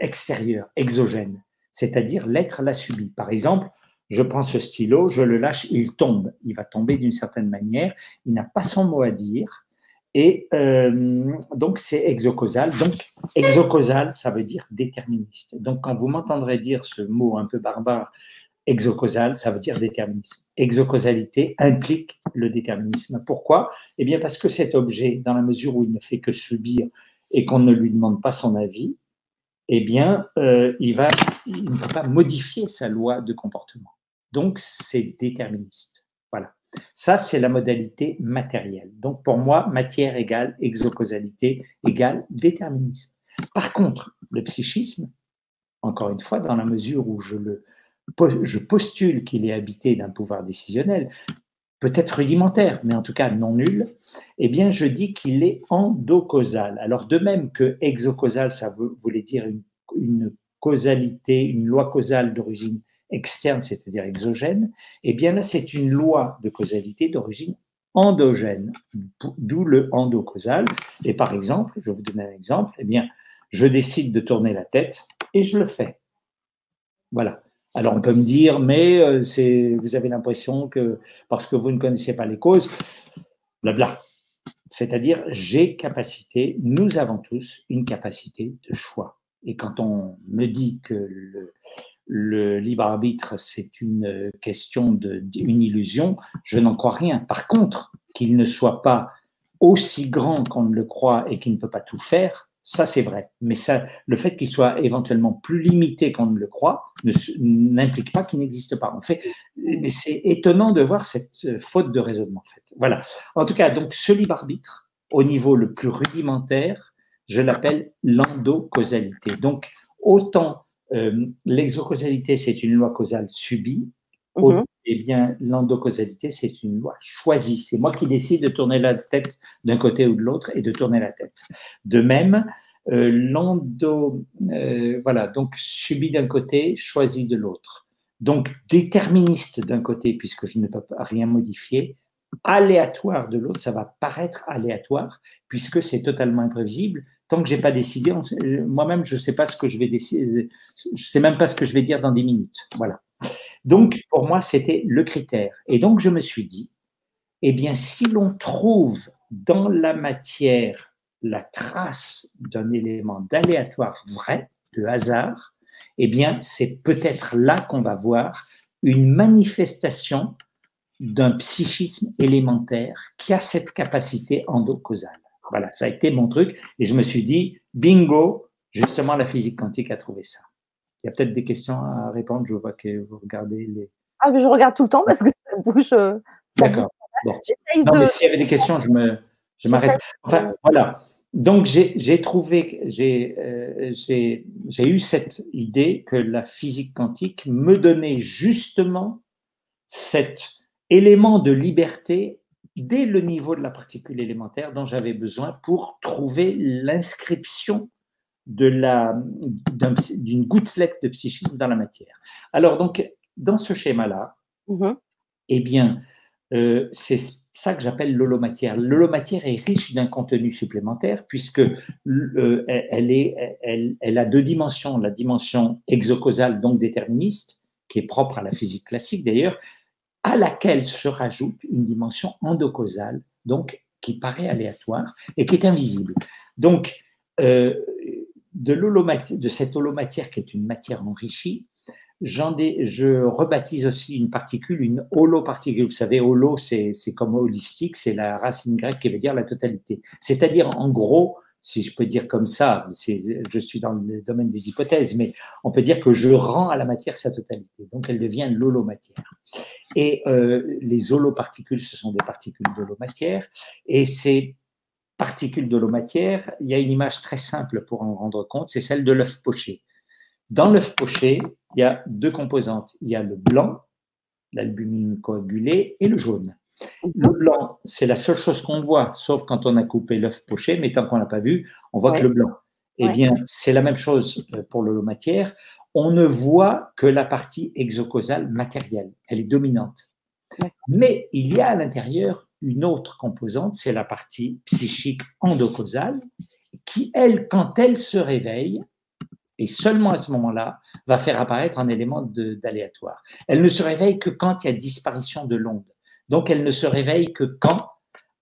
extérieure, exogène, c'est-à-dire l'être l'a subi. Par exemple, je prends ce stylo, je le lâche, il tombe. Il va tomber d'une certaine manière, il n'a pas son mot à dire, et euh, donc, c'est exocausal. Donc, exocausal, ça veut dire déterministe. Donc, quand vous m'entendrez dire ce mot un peu barbare, exocausal, ça veut dire déterminisme. Exocausalité implique le déterminisme. Pourquoi? Eh bien, parce que cet objet, dans la mesure où il ne fait que subir et qu'on ne lui demande pas son avis, eh bien, euh, il, va, il ne peut pas modifier sa loi de comportement. Donc, c'est déterministe. Ça, c'est la modalité matérielle. Donc, pour moi, matière égale exocausalité égale déterminisme. Par contre, le psychisme, encore une fois, dans la mesure où je, le, postule qu'il est habité d'un pouvoir décisionnel, peut-être rudimentaire, mais en tout cas non nul, eh bien, je dis qu'il est endocausal. Alors, de même que exocausal, ça voulait dire une, une causalité, une loi causale d'origine externe, c'est-à-dire exogène, eh bien là, c'est une loi de causalité d'origine endogène, d'où le endocausal. Et par exemple, je vais vous donner un exemple, eh bien, je décide de tourner la tête et je le fais. Voilà. Alors on peut me dire, mais euh, c'est, vous avez l'impression que parce que vous ne connaissez pas les causes, blabla. C'est-à-dire, j'ai capacité, nous avons tous une capacité de choix. Et quand on me dit que le, le libre arbitre, c'est une question de, une illusion, je n'en crois rien. Par contre, qu'il ne soit pas aussi grand qu'on ne le croit et qu'il ne peut pas tout faire, Ça, c'est vrai. Mais ça, le fait qu'il soit éventuellement plus limité qu'on ne le croit n'implique pas qu'il n'existe pas. En fait, c'est étonnant de voir cette euh, faute de raisonnement. En fait. Voilà. En tout cas, donc ce libre arbitre, au niveau le plus rudimentaire, je l'appelle l'endocausalité. Donc, autant euh, l'exocausalité, c'est une loi causale subie, mm eh bien, l'endocausalité, c'est une loi choisie. C'est moi qui décide de tourner la tête d'un côté ou de l'autre et de tourner la tête. De même, euh, l'endo, euh, voilà, donc subi d'un côté, choisi de l'autre. Donc déterministe d'un côté, puisque je ne peux rien modifier, aléatoire de l'autre, ça va paraître aléatoire, puisque c'est totalement imprévisible. Tant que j'ai pas décidé, moi-même, je ne sais pas ce que je vais décider, je sais même pas ce que je vais dire dans 10 minutes. Voilà. Donc, pour moi, c'était le critère. Et donc, je me suis dit, eh bien, si l'on trouve dans la matière la trace d'un élément d'aléatoire vrai, de hasard, eh bien, c'est peut-être là qu'on va voir une manifestation d'un psychisme élémentaire qui a cette capacité endocausale. Voilà, ça a été mon truc. Et je me suis dit, bingo, justement, la physique quantique a trouvé ça. Il y a peut-être des questions à répondre. Je vois que vous regardez les.
Ah, mais je regarde tout le temps parce que ça bouge. Euh,
D'accord. Bon. Non, mais s'il y avait des questions, je me, je m'arrête. Enfin, voilà. Donc, j'ai trouvé, euh, j'ai eu cette idée que la physique quantique me donnait justement cet élément de liberté dès le niveau de la particule élémentaire dont j'avais besoin pour trouver l'inscription d'une gouttelette de psychisme dans la matière. Alors, donc, dans ce schéma-là, mm-hmm. eh bien, euh, c'est ça que j'appelle l'holomatière. L'holomatière est riche d'un contenu supplémentaire puisque euh, elle, est, elle, elle, a deux dimensions. La dimension exocausale, donc déterministe, qui est propre à la physique classique d'ailleurs, à laquelle se rajoute une dimension endocausale, donc qui paraît aléatoire et qui est invisible. Donc, euh, de, de cette holomatière qui est une matière enrichie, je rebaptise aussi une particule une holoparticule. Vous savez, holo, c'est comme holistique, c'est la racine grecque qui veut dire la totalité. C'est-à-dire, en gros, si je peux dire comme ça, je suis dans le domaine des hypothèses, mais on peut dire que je rends à la matière sa totalité. Donc, elle devient l'holomatière. Et euh, les holoparticules, ce sont des particules d'holomatière. Et c'est particules de l'eau matière, il y a une image très simple pour en rendre compte, c'est celle de l'œuf poché. Dans l'œuf poché, il y a deux composantes. Il y a le blanc, l'albumine coagulée, et le jaune. Le blanc, c'est la seule chose qu'on voit, sauf quand on a coupé l'œuf poché, mais tant qu'on ne l'a pas vu, on voit que le blanc. Eh bien, c'est la même chose euh, pour l'eau matière. On ne voit que la partie exocausale matérielle. Elle est dominante. Mais il y a à l'intérieur une autre composante, c'est la partie psychique endocausale, qui, elle, quand elle se réveille, et seulement à ce moment-là, va faire apparaître un élément d'aléatoire. Elle ne se réveille que quand il y a disparition de l'onde. Donc, elle ne se réveille que quand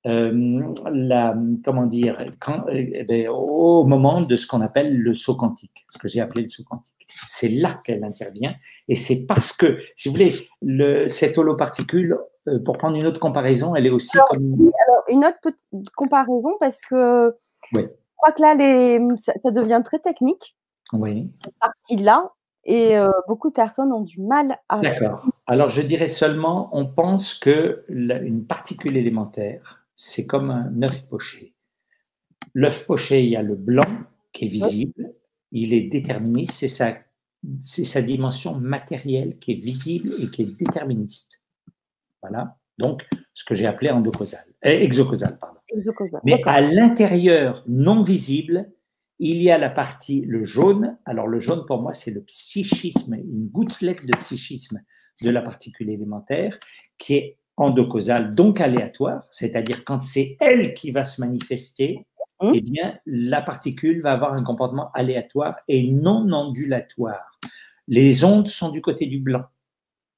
euh, la, comment dire, quand, eh ben, au moment de ce qu'on appelle le saut quantique, ce que j'ai appelé le saut quantique. C'est là qu'elle intervient, et c'est parce que, si vous voulez, le, cette holoparticule, euh, pour prendre une autre comparaison, elle est aussi
alors, comme... alors, une autre petite comparaison, parce que je crois que là, les, ça, devient très technique.
Oui.
Cette partie-là, et euh, beaucoup de personnes ont du mal à.
Alors, je dirais seulement, on pense que une particule élémentaire, c'est comme un œuf poché. L'œuf poché, il y a le blanc qui est visible, il est déterministe, c'est sa, dimension matérielle qui est visible et qui est déterministe. Voilà, donc ce que j'ai appelé endocausal, euh, exocausal, pardon. Mais à l'intérieur, non visible, il y a la partie, le jaune. Alors le jaune, pour moi, c'est le psychisme, une gouttelette de psychisme de la particule élémentaire qui est endocausale, donc aléatoire, c'est-à-dire quand c'est elle qui va se manifester, mmh. eh bien, la particule va avoir un comportement aléatoire et non ondulatoire. Les ondes sont du côté du blanc.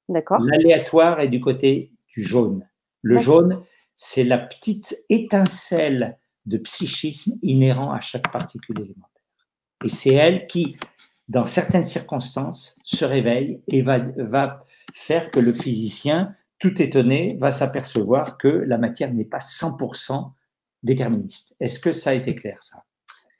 D'accord.
L'aléatoire est du côté du jaune. Le jaune, c'est la petite étincelle de psychisme inhérent à chaque particule élémentaire. Et c'est elle qui, dans certaines circonstances, se réveille et va, va faire que le physicien tout étonné, va s'apercevoir que la matière n'est pas 100% déterministe. Est-ce que ça a été clair, ça?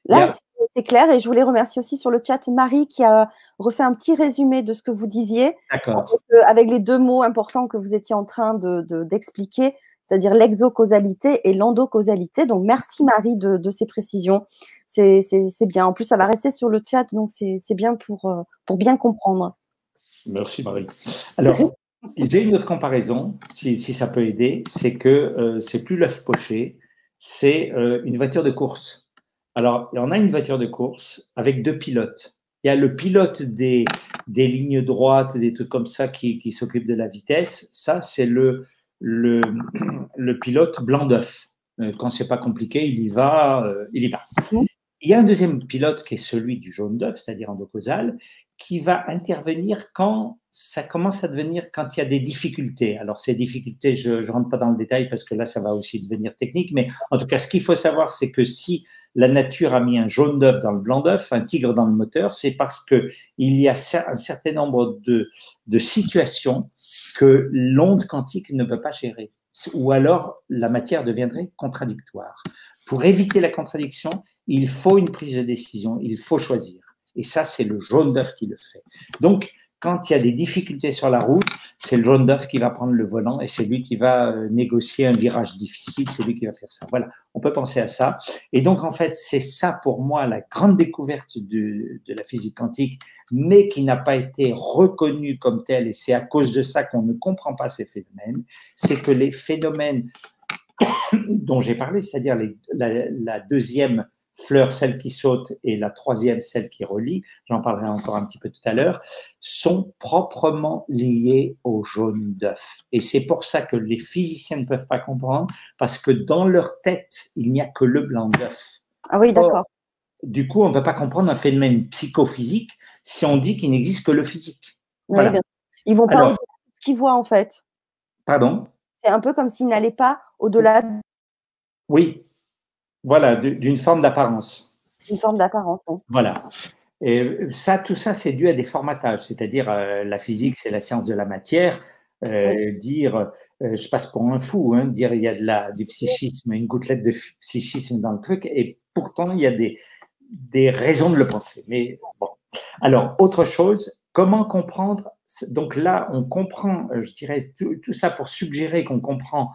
Là, c'est clair. Et je voulais remercier aussi sur le chat Marie qui a refait un petit résumé de ce que vous disiez.
D'accord.
Avec, les deux mots importants que vous étiez en train d'expliquer, de, c'est-à-dire l'exocausalité et l'endocausalité. Donc, merci Marie de, ces précisions. C'est bien. En plus, ça va rester sur le chat, donc c'est bien pour, pour bien comprendre.
Merci Marie. Alors, j'ai une autre comparaison, si, ça peut aider, c'est que euh, c'est plus l'œuf poché, c'est euh, une voiture de course. Alors, on a une voiture de course avec deux pilotes. Il y a le pilote des, des lignes droites, des trucs comme ça qui, qui s'occupe de la vitesse. Ça, c'est le, le, le, pilote blanc d'œuf. Euh, quand c'est pas compliqué, il y va, il y va. Mmh. Il y a un deuxième pilote qui est celui du jaune d'œuf, c'est-à-dire endocausal, qui va intervenir quand ça commence à devenir, quand il y a des difficultés. Alors, ces difficultés, je ne rentre pas dans le détail parce que là, ça va aussi devenir technique, mais en tout cas, ce qu'il faut savoir, c'est que si la nature a mis un jaune d'œuf dans le blanc d'œuf, un tigre dans le moteur, c'est parce qu'il y a un certain nombre de, de situations que l'onde quantique ne peut pas gérer. Ou alors, la matière deviendrait contradictoire. Pour éviter la contradiction, il faut une prise de décision, il faut choisir. Et ça, c'est le jaune d'œuf qui le fait. Donc, quand il y a des difficultés sur la route, c'est le jaune d'œuf qui va prendre le volant et c'est lui qui va euh, négocier un virage difficile, c'est lui qui va faire ça. Voilà, on peut penser à ça. Et donc, en fait, c'est ça pour moi la grande découverte de, la physique quantique, mais qui n'a pas été reconnue comme telle, et c'est à cause de ça qu'on ne comprend pas ces phénomènes, c'est que les phénomènes dont j'ai parlé, c'est-à-dire la deuxième fleur, celle qui saute, et la troisième, celle qui relie, j'en parlerai encore un petit peu tout à l'heure, sont proprement liées au jaune d'œuf. Et c'est pour ça que les physiciens ne peuvent pas comprendre, parce que dans leur tête, il n'y a que le blanc d'œuf.
Ah oui, d'accord.
Du coup, on ne peut pas comprendre un phénomène psychophysique si on dit qu'il n'existe que le physique.
Oui, bien. Ils vont pas ce qu'ils voient en fait.
Pardon?
C'est un peu comme s'ils n'allaient pas au-delà.
Oui, voilà, d'une forme d'apparence.
Une forme d'apparence.
Voilà. Et ça, tout ça, c'est dû à des formatages, c'est-à-dire euh, la physique, c'est la science de la matière. Euh, dire, euh, je passe pour un fou, hein, dire il y a de la, du psychisme, une gouttelette de psychisme dans le truc, et pourtant il y a des, des raisons de le penser. Mais bon. Alors, autre chose, comment comprendre Donc là, on comprend, je dirais, tout ça pour suggérer qu'on comprend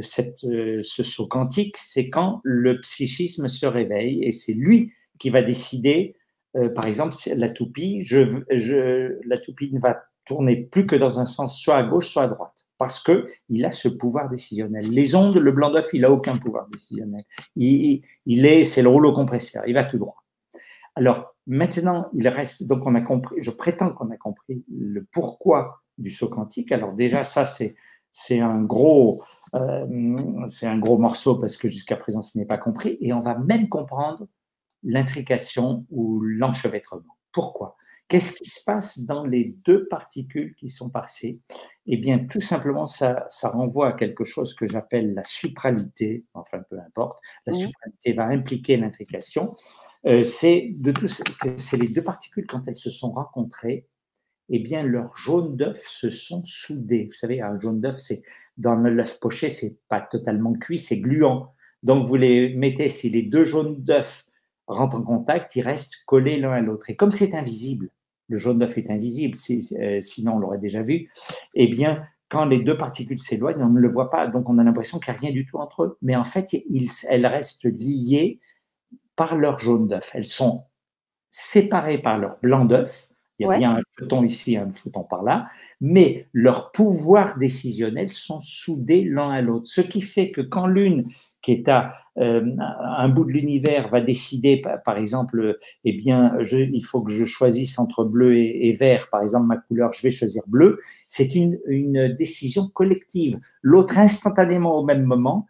cette, euh, ce saut quantique, c'est quand le psychisme se réveille et c'est lui qui va décider, euh, par exemple, la toupie, je, je, la toupie ne va tourner plus que dans un sens soit à gauche, soit à droite, parce que il a ce pouvoir décisionnel. Les ondes, le blanc d'œuf, il a aucun pouvoir décisionnel. Il, il est, c'est le rouleau compresseur, il va tout droit. Alors maintenant, il reste, donc on a compris, je prétends qu'on a compris le pourquoi du saut quantique. Alors déjà, ça c'est c'est un gros, euh, c'est un gros morceau parce que jusqu'à présent ce n'est pas compris. Et on va même comprendre l'intrication ou l'enchevêtrement. Pourquoi? Qu'est-ce qui se passe dans les deux particules qui sont passées? Eh bien, tout simplement, ça, ça renvoie à quelque chose que j'appelle la supralité, enfin peu importe. La supralité va impliquer l'intrication. Euh, c'est de c'est les deux particules quand elles se sont rencontrées, eh bien, leurs jaunes d'œuf se sont soudés. Vous savez, un jaune d'œuf, c'est dans l'œuf poché, c'est pas totalement cuit, c'est gluant. Donc, vous les mettez, si les deux jaunes d'œuf rentrent en contact, ils restent collés l'un à l'autre. Et comme c'est invisible, le jaune d'œuf est invisible, euh, sinon on l'aurait déjà vu, eh bien, quand les deux particules s'éloignent, on ne le voit pas, donc on a l'impression qu'il n'y a rien du tout entre eux. Mais en fait, elles restent liées par leur jaune d'œuf. Elles sont séparées par leur blanc d'œuf, il y a bien un photon ici, un photon par là, mais leurs pouvoirs décisionnels sont soudés l'un à l'autre. Ce qui fait que quand l'une qui est à euh, un bout de l'univers va décider, par exemple, eh bien, il faut que je choisisse entre bleu et, vert, par exemple, ma couleur, je vais choisir bleu, c'est une, décision collective. L'autre, instantanément au même moment,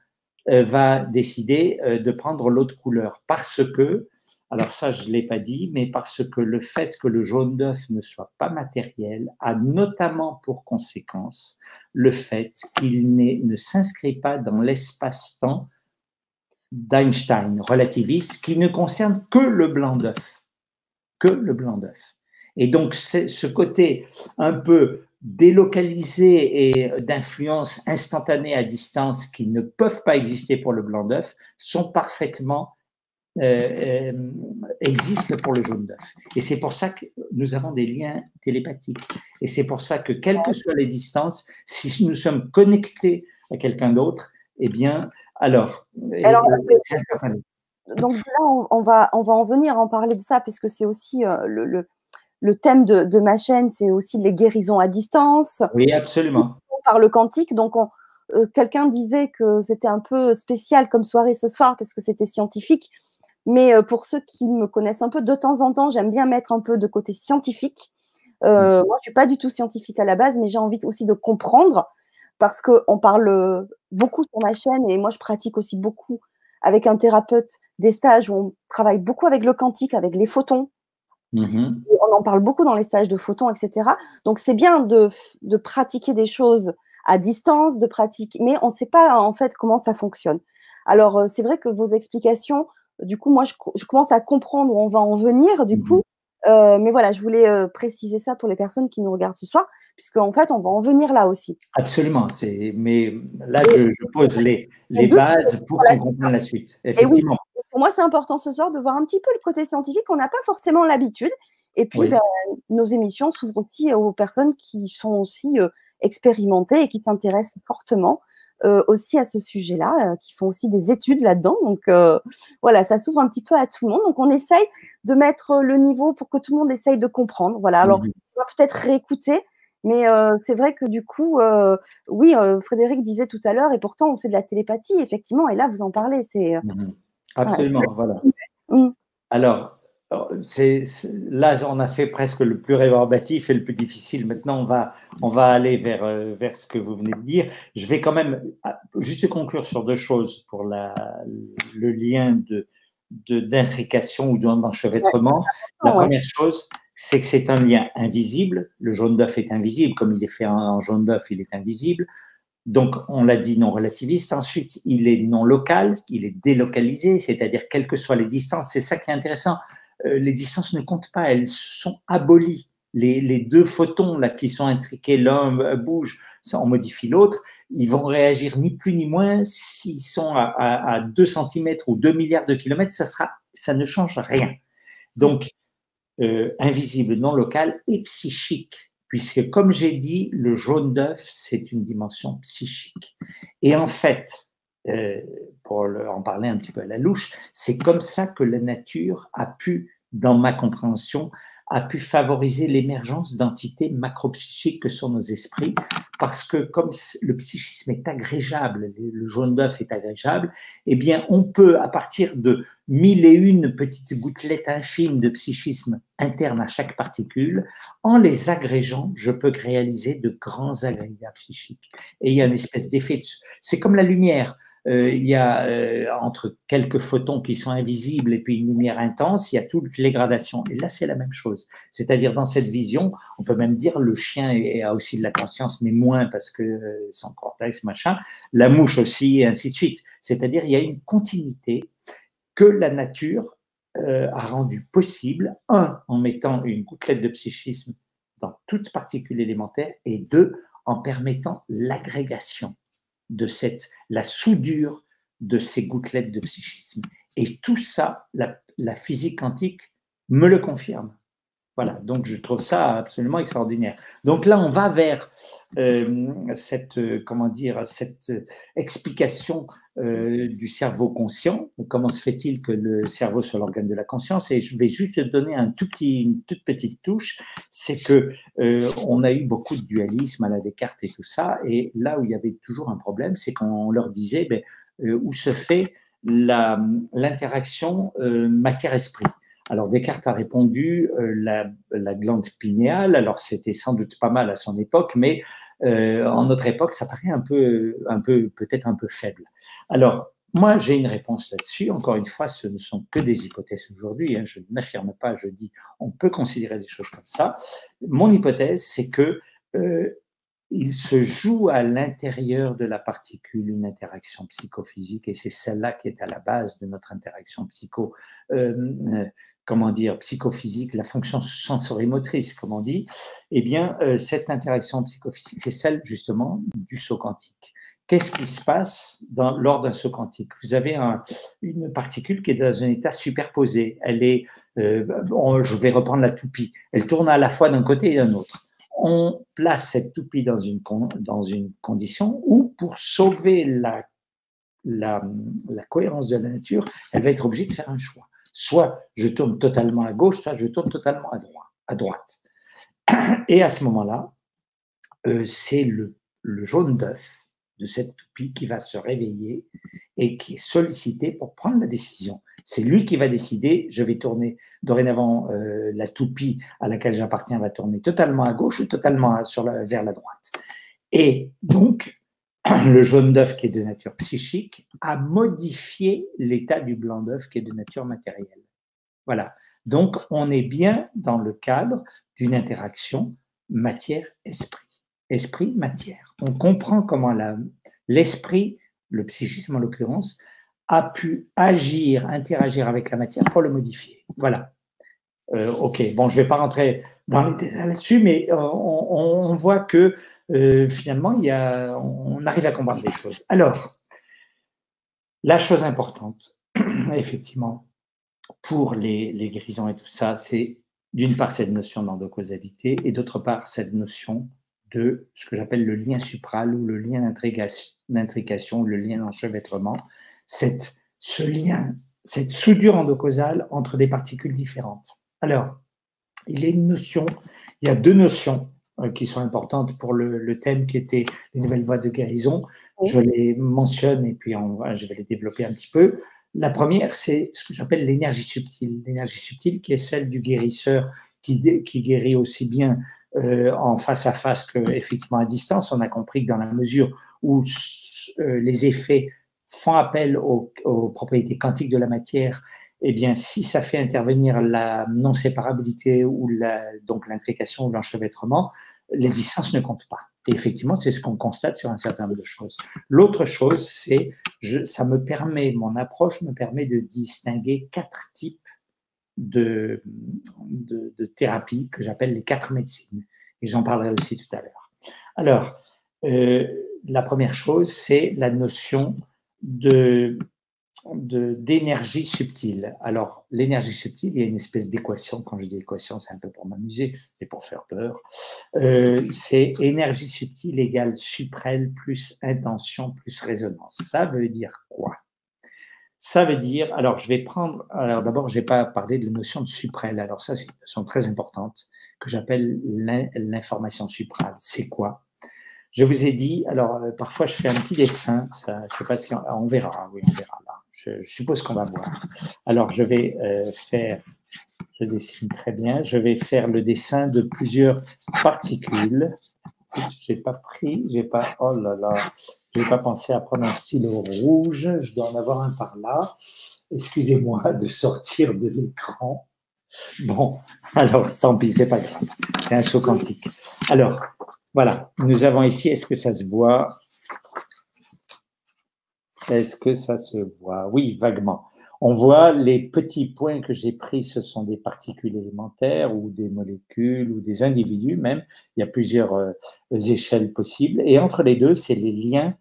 euh, va décider euh, de prendre l'autre couleur parce que alors ça, je ne l'ai pas dit, mais parce que le fait que le jaune d'œuf ne soit pas matériel a notamment pour conséquence le fait qu'il ne s'inscrit pas dans l'espace-temps d'Einstein, relativiste, qui ne concerne que le blanc d'œuf. Que le blanc d'œuf. Et donc, ce côté un peu délocalisé et d'influence instantanée à distance qui ne peuvent pas exister pour le blanc d'œuf sont parfaitement euh, existe pour le jaune d'œuf. Et c'est pour ça que nous avons des liens télépathiques. Et c'est pour ça que, quelles que soient les distances, si nous sommes connectés à quelqu'un d'autre, eh bien, alors. alors
donc là, on, va, on va en venir en parler de ça, puisque c'est aussi le, le, thème de, de ma chaîne, c'est aussi les guérisons à distance.
Oui, absolument.
Par le quantique. Donc, quelqu'un disait que c'était un peu spécial comme soirée ce soir, parce que c'était scientifique. Mais euh, pour ceux qui me connaissent un peu, de temps en temps, j'aime bien mettre un peu de côté scientifique. Euh, moi, je suis pas du tout scientifique à la base, mais j'ai envie aussi de comprendre parce qu'on parle beaucoup sur ma chaîne et moi, je pratique aussi beaucoup avec un thérapeute des stages où on travaille beaucoup avec le quantique, avec les photons. Mmh on en parle beaucoup dans les stages de photons, etc. Donc, c'est bien de, de, pratiquer des choses à distance, de pratiquer, mais on ne sait pas en fait comment ça fonctionne. Alors, euh, c'est vrai que vos explications du coup, moi, je, commence à comprendre où on va en venir, du coup. Mmh euh, mais voilà, je voulais euh, préciser ça pour les personnes qui nous regardent ce soir, puisqu'en fait, on va en venir là aussi.
Absolument. Mais là, je, pose les, les bases pour qu'on comprenne la suite. Effectivement.
pour moi, c'est important ce soir de voir un petit peu le côté scientifique. On n'a pas forcément l'habitude. Et puis, ben, nos émissions s'ouvrent aussi aux personnes qui sont aussi euh, expérimentées et qui s'intéressent fortement euh, aussi à ce sujet-là, euh, qui font aussi des études là-dedans. Donc euh, voilà, ça s'ouvre un petit peu à tout le monde. Donc on essaye de mettre le niveau pour que tout le monde essaye de comprendre. Voilà, alors mmh on va peut-être réécouter. Mais c'est vrai que du coup, oui, Frédéric disait tout à l'heure, et pourtant on fait de la télépathie, effectivement, et là vous en parlez. C'est
mmh absolument, voilà. Mmh. Alors, c'est, là, on a fait presque le plus rébarbatif et le plus difficile. Maintenant, on va, on va aller vers, euh, vers ce que vous venez de dire. Je vais quand même ah, juste conclure sur deux choses pour la, le lien de, d'intrication ou d'enchevêtrement. La première chose, c'est que c'est un lien invisible. Le jaune d'œuf est invisible, comme il est fait en jaune d'œuf, il est invisible. Donc, on l'a dit non relativiste. Ensuite, il est non local, il est délocalisé, c'est-à-dire quelles que soient les distances. C'est ça qui est intéressant. Euh, les distances ne comptent pas, elles sont abolies. Les, deux photons là qui sont intriqués, l'un bouge, ça, on modifie l'autre, ils vont réagir ni plus ni moins s'ils sont à, 2 cm ou 2 milliards de kilomètres, ça, sera, ça ne change rien. Donc, euh, invisible, non local et psychique, puisque comme j'ai dit, le jaune d'œuf, c'est une dimension psychique. Et en fait, euh, pour en parler un petit peu à la louche, c'est comme ça que la nature a pu, dans ma compréhension, a pu favoriser l'émergence d'entités macropsychiques que sont nos esprits, parce que comme le psychisme est agrégeable, le jaune d'œuf est agrégeable, eh bien, on peut, à partir de mille et une petites gouttelettes infimes de psychisme interne à chaque particule, en les agrégeant, je peux réaliser de grands agrégats psychiques. Et il y a une espèce d'effet, c'est comme la lumière. Euh, il y a euh, entre quelques photons qui sont invisibles et puis une lumière intense, il y a toutes les gradations. Et là, c'est la même chose. C'est-à-dire dans cette vision, on peut même dire le chien a aussi de la conscience, mais moins parce que euh, son cortex, machin, la mouche aussi, et ainsi de suite. C'est-à-dire il y a une continuité que la nature a rendu possible, un, en mettant une gouttelette de psychisme dans toute particule élémentaire, et deux, en permettant l'agrégation de cette, la soudure de ces gouttelettes de psychisme. Et tout ça, la, physique quantique me le confirme. Voilà, donc je trouve ça absolument extraordinaire. Donc là, on va vers euh, cette, euh, comment dire, cette explication euh, du cerveau conscient. Comment se fait-il que le cerveau soit l'organe de la conscience? Et je vais juste donner une toute petite touche. C'est que on a eu beaucoup de dualisme à la Descartes et tout ça. Et là où il y avait toujours un problème, c'est qu'on leur disait ben, où se fait l'interaction matière-esprit. Alors Descartes a répondu euh, la, glande pinéale. Alors c'était sans doute pas mal à son époque, mais euh, en notre époque, ça paraît un peu, un peu, peut-être un peu faible. Alors moi, j'ai une réponse là-dessus. Encore une fois, ce ne sont que des hypothèses aujourd'hui. Hein. Je n'affirme pas, je dis, on peut considérer des choses comme ça. Mon hypothèse, c'est que euh, il se joue à l'intérieur de la particule une interaction psychophysique et c'est celle-là qui est à la base de notre interaction psycho, comment dire, psychophysique, la fonction sensorimotrice, comme on dit, eh bien, euh, cette interaction psychophysique, c'est celle justement du saut quantique, qu'est-ce qui se passe dans, lors d'un saut quantique? Vous avez une particule qui est dans un état superposé. Elle est, euh, je vais reprendre la toupie. Elle tourne à la fois d'un côté et d'un autre. On place cette toupie dans une, dans une condition où, pour sauver la, la, la cohérence de la nature, elle va être obligée de faire un choix. Soit je tourne totalement à gauche, soit je tourne totalement à droite. À droite. Et à ce moment-là, euh, c'est le, jaune d'œuf de cette toupie qui va se réveiller et qui est sollicité pour prendre la décision. C'est lui qui va décider, je vais tourner, dorénavant, euh, la toupie à laquelle j'appartiens va tourner totalement à gauche ou totalement vers la droite. Et donc, le jaune d'œuf qui est de nature psychique a modifié l'état du blanc d'œuf qui est de nature matérielle. Voilà. Donc, on est bien dans le cadre d'une interaction matière-esprit esprit-matière. On comprend comment l'esprit, le psychisme en l'occurrence, a pu agir, interagir avec la matière pour le modifier. Voilà. Euh, ok, bon, je ne vais pas rentrer dans les détails là-dessus, mais euh, on, voit que euh, finalement, il y a, on arrive à comprendre les choses. Alors, la chose importante, effectivement, pour les, les guérisons et tout ça, c'est d'une part cette notion d'endocausalité et d'autre part cette notion de ce que j'appelle le lien supral ou le lien d'intrication, le lien d'enchevêtrement, cette, ce lien, cette soudure endocausale entre des particules différentes. Alors, il y a une notion, il y a deux notions euh, qui sont importantes pour le, thème qui était les nouvelles voies de guérison. Je les mentionne et puis je vais les développer un petit peu. La première, c'est ce que j'appelle l'énergie subtile. L'énergie subtile qui est celle du guérisseur qui, qui guérit aussi bien euh, en face à face que effectivement à distance. On a compris que dans la mesure où euh, les effets font appel aux, propriétés quantiques de la matière, eh bien, si ça fait intervenir la non-séparabilité ou la, donc l'intrication ou l'enchevêtrement, les distances ne comptent pas. Et effectivement, c'est ce qu'on constate sur un certain nombre de choses. L'autre chose, c'est, ça me permet, mon approche me permet de distinguer quatre types de, de, thérapie que j'appelle les quatre médecines. Et j'en parlerai aussi tout à l'heure. Alors, euh, la première chose, c'est la notion de d'énergie subtile. Alors, l'énergie subtile, il y a une espèce d'équation. Quand je dis équation, c'est un peu pour m'amuser et pour faire peur. Euh, c'est énergie subtile égale suprêle plus intention plus résonance. Ça veut dire quoi? Ça veut dire, alors je vais prendre, alors d'abord, je n'ai pas parlé de la notion de suprêle. Alors ça, c'est une notion très importante que j'appelle l'information suprale. C'est quoi? Je vous ai dit, alors euh, parfois je fais un petit dessin, ça, je sais pas si on, verra, oui, on verra Je, suppose qu'on va voir. Alors je vais euh, faire, je dessine très bien, je vais faire le dessin de plusieurs particules. J'ai pas pris, j'ai pas, oh là là, je n'ai pas pensé à prendre un stylo rouge. Je dois en avoir un par là. Excusez-moi de sortir de l'écran. Bon, alors tant pis, c'est pas grave. C'est un saut quantique. Alors, voilà, nous avons ici, est-ce que ça se voit? Est-ce que ça se voit? Oui, vaguement. On voit les petits points que j'ai pris, ce sont des particules élémentaires ou des molécules ou des individus même. Il y a plusieurs euh, échelles possibles. Et entre les deux, c'est les liens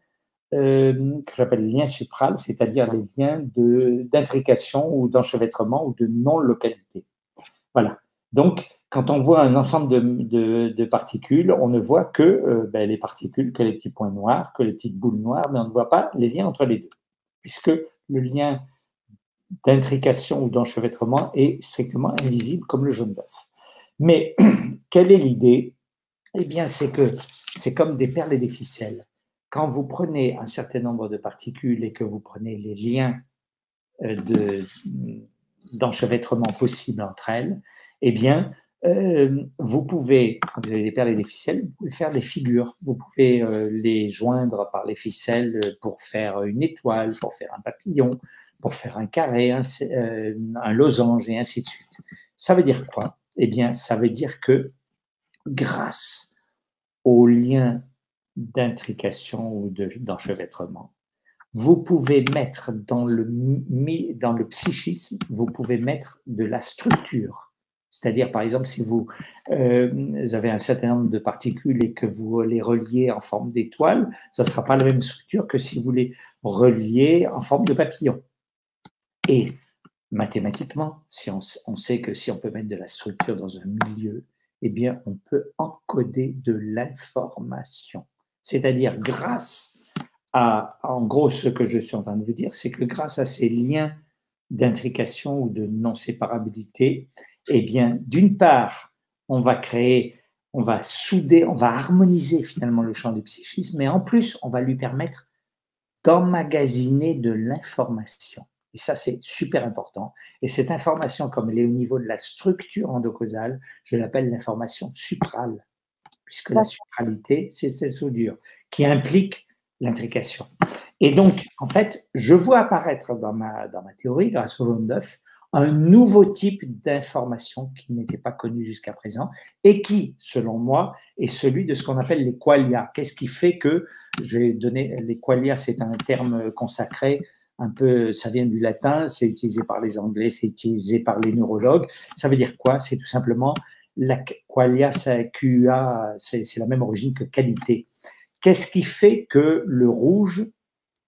euh, que j'appelle liens supral, c'est-à-dire les liens d'intrication ou d'enchevêtrement ou de non-localité. Voilà. Donc, quand on voit un ensemble de, particules, on ne voit que euh, ben, les particules, que les petits points noirs, que les petites boules noires, mais on ne voit pas les liens entre les deux, puisque le lien d'intrication ou d'enchevêtrement est strictement invisible comme le jaune d'œuf. Mais quelle est l'idée? Eh bien, c'est que c'est comme des perles et des ficelles. Quand vous prenez un certain nombre de particules et que vous prenez les liens euh, d'enchevêtrement possibles entre elles, eh bien, euh, vous pouvez, quand vous avez des perles et des ficelles, vous pouvez faire des figures. Vous pouvez euh, les joindre par les ficelles pour faire une étoile, pour faire un papillon, pour faire un carré, un, losange et ainsi de suite. Ça veut dire quoi? Eh bien, ça veut dire que grâce aux liens d'intrication ou d'enchevêtrement. vous pouvez mettre dans le psychisme, vous pouvez mettre de la structure. C'est-à-dire, par exemple, si vous, euh, avez un certain nombre de particules et que vous les reliez en forme d'étoile, ça ne sera pas la même structure que si vous les reliez en forme de papillon. Et mathématiquement, si on, on, sait que si on peut mettre de la structure dans un milieu, eh bien, on peut encoder de l'information. C'est-à-dire, grâce à, en gros, ce que je suis en train de vous dire, c'est que grâce à ces liens d'intrication ou de non-séparabilité, eh bien, d'une part, on va créer, on va souder, on va harmoniser finalement le champ du psychisme, mais en plus, on va lui permettre d'emmagasiner de l'information. Et ça, c'est super important. Et cette information, comme elle est au niveau de la structure endocausale, je l'appelle l'information suprale, puisque la supralité, c'est cette soudure qui implique l'intrication. Et donc, en fait, je vois apparaître dans ma, dans ma théorie, grâce au jaune d'œuf, un nouveau type d'information qui n'était pas connu jusqu'à présent et qui, selon moi, est celui de ce qu'on appelle les qualia. Qu'est-ce qui fait que, je vais donner, les qualia, c'est un terme consacré, un peu, ça vient du latin, c'est utilisé par les Anglais, c'est utilisé par les neurologues. Ça veut dire quoi? C'est tout simplement la qualia, c'est la même origine que qualité. Qu'est-ce qui fait que le rouge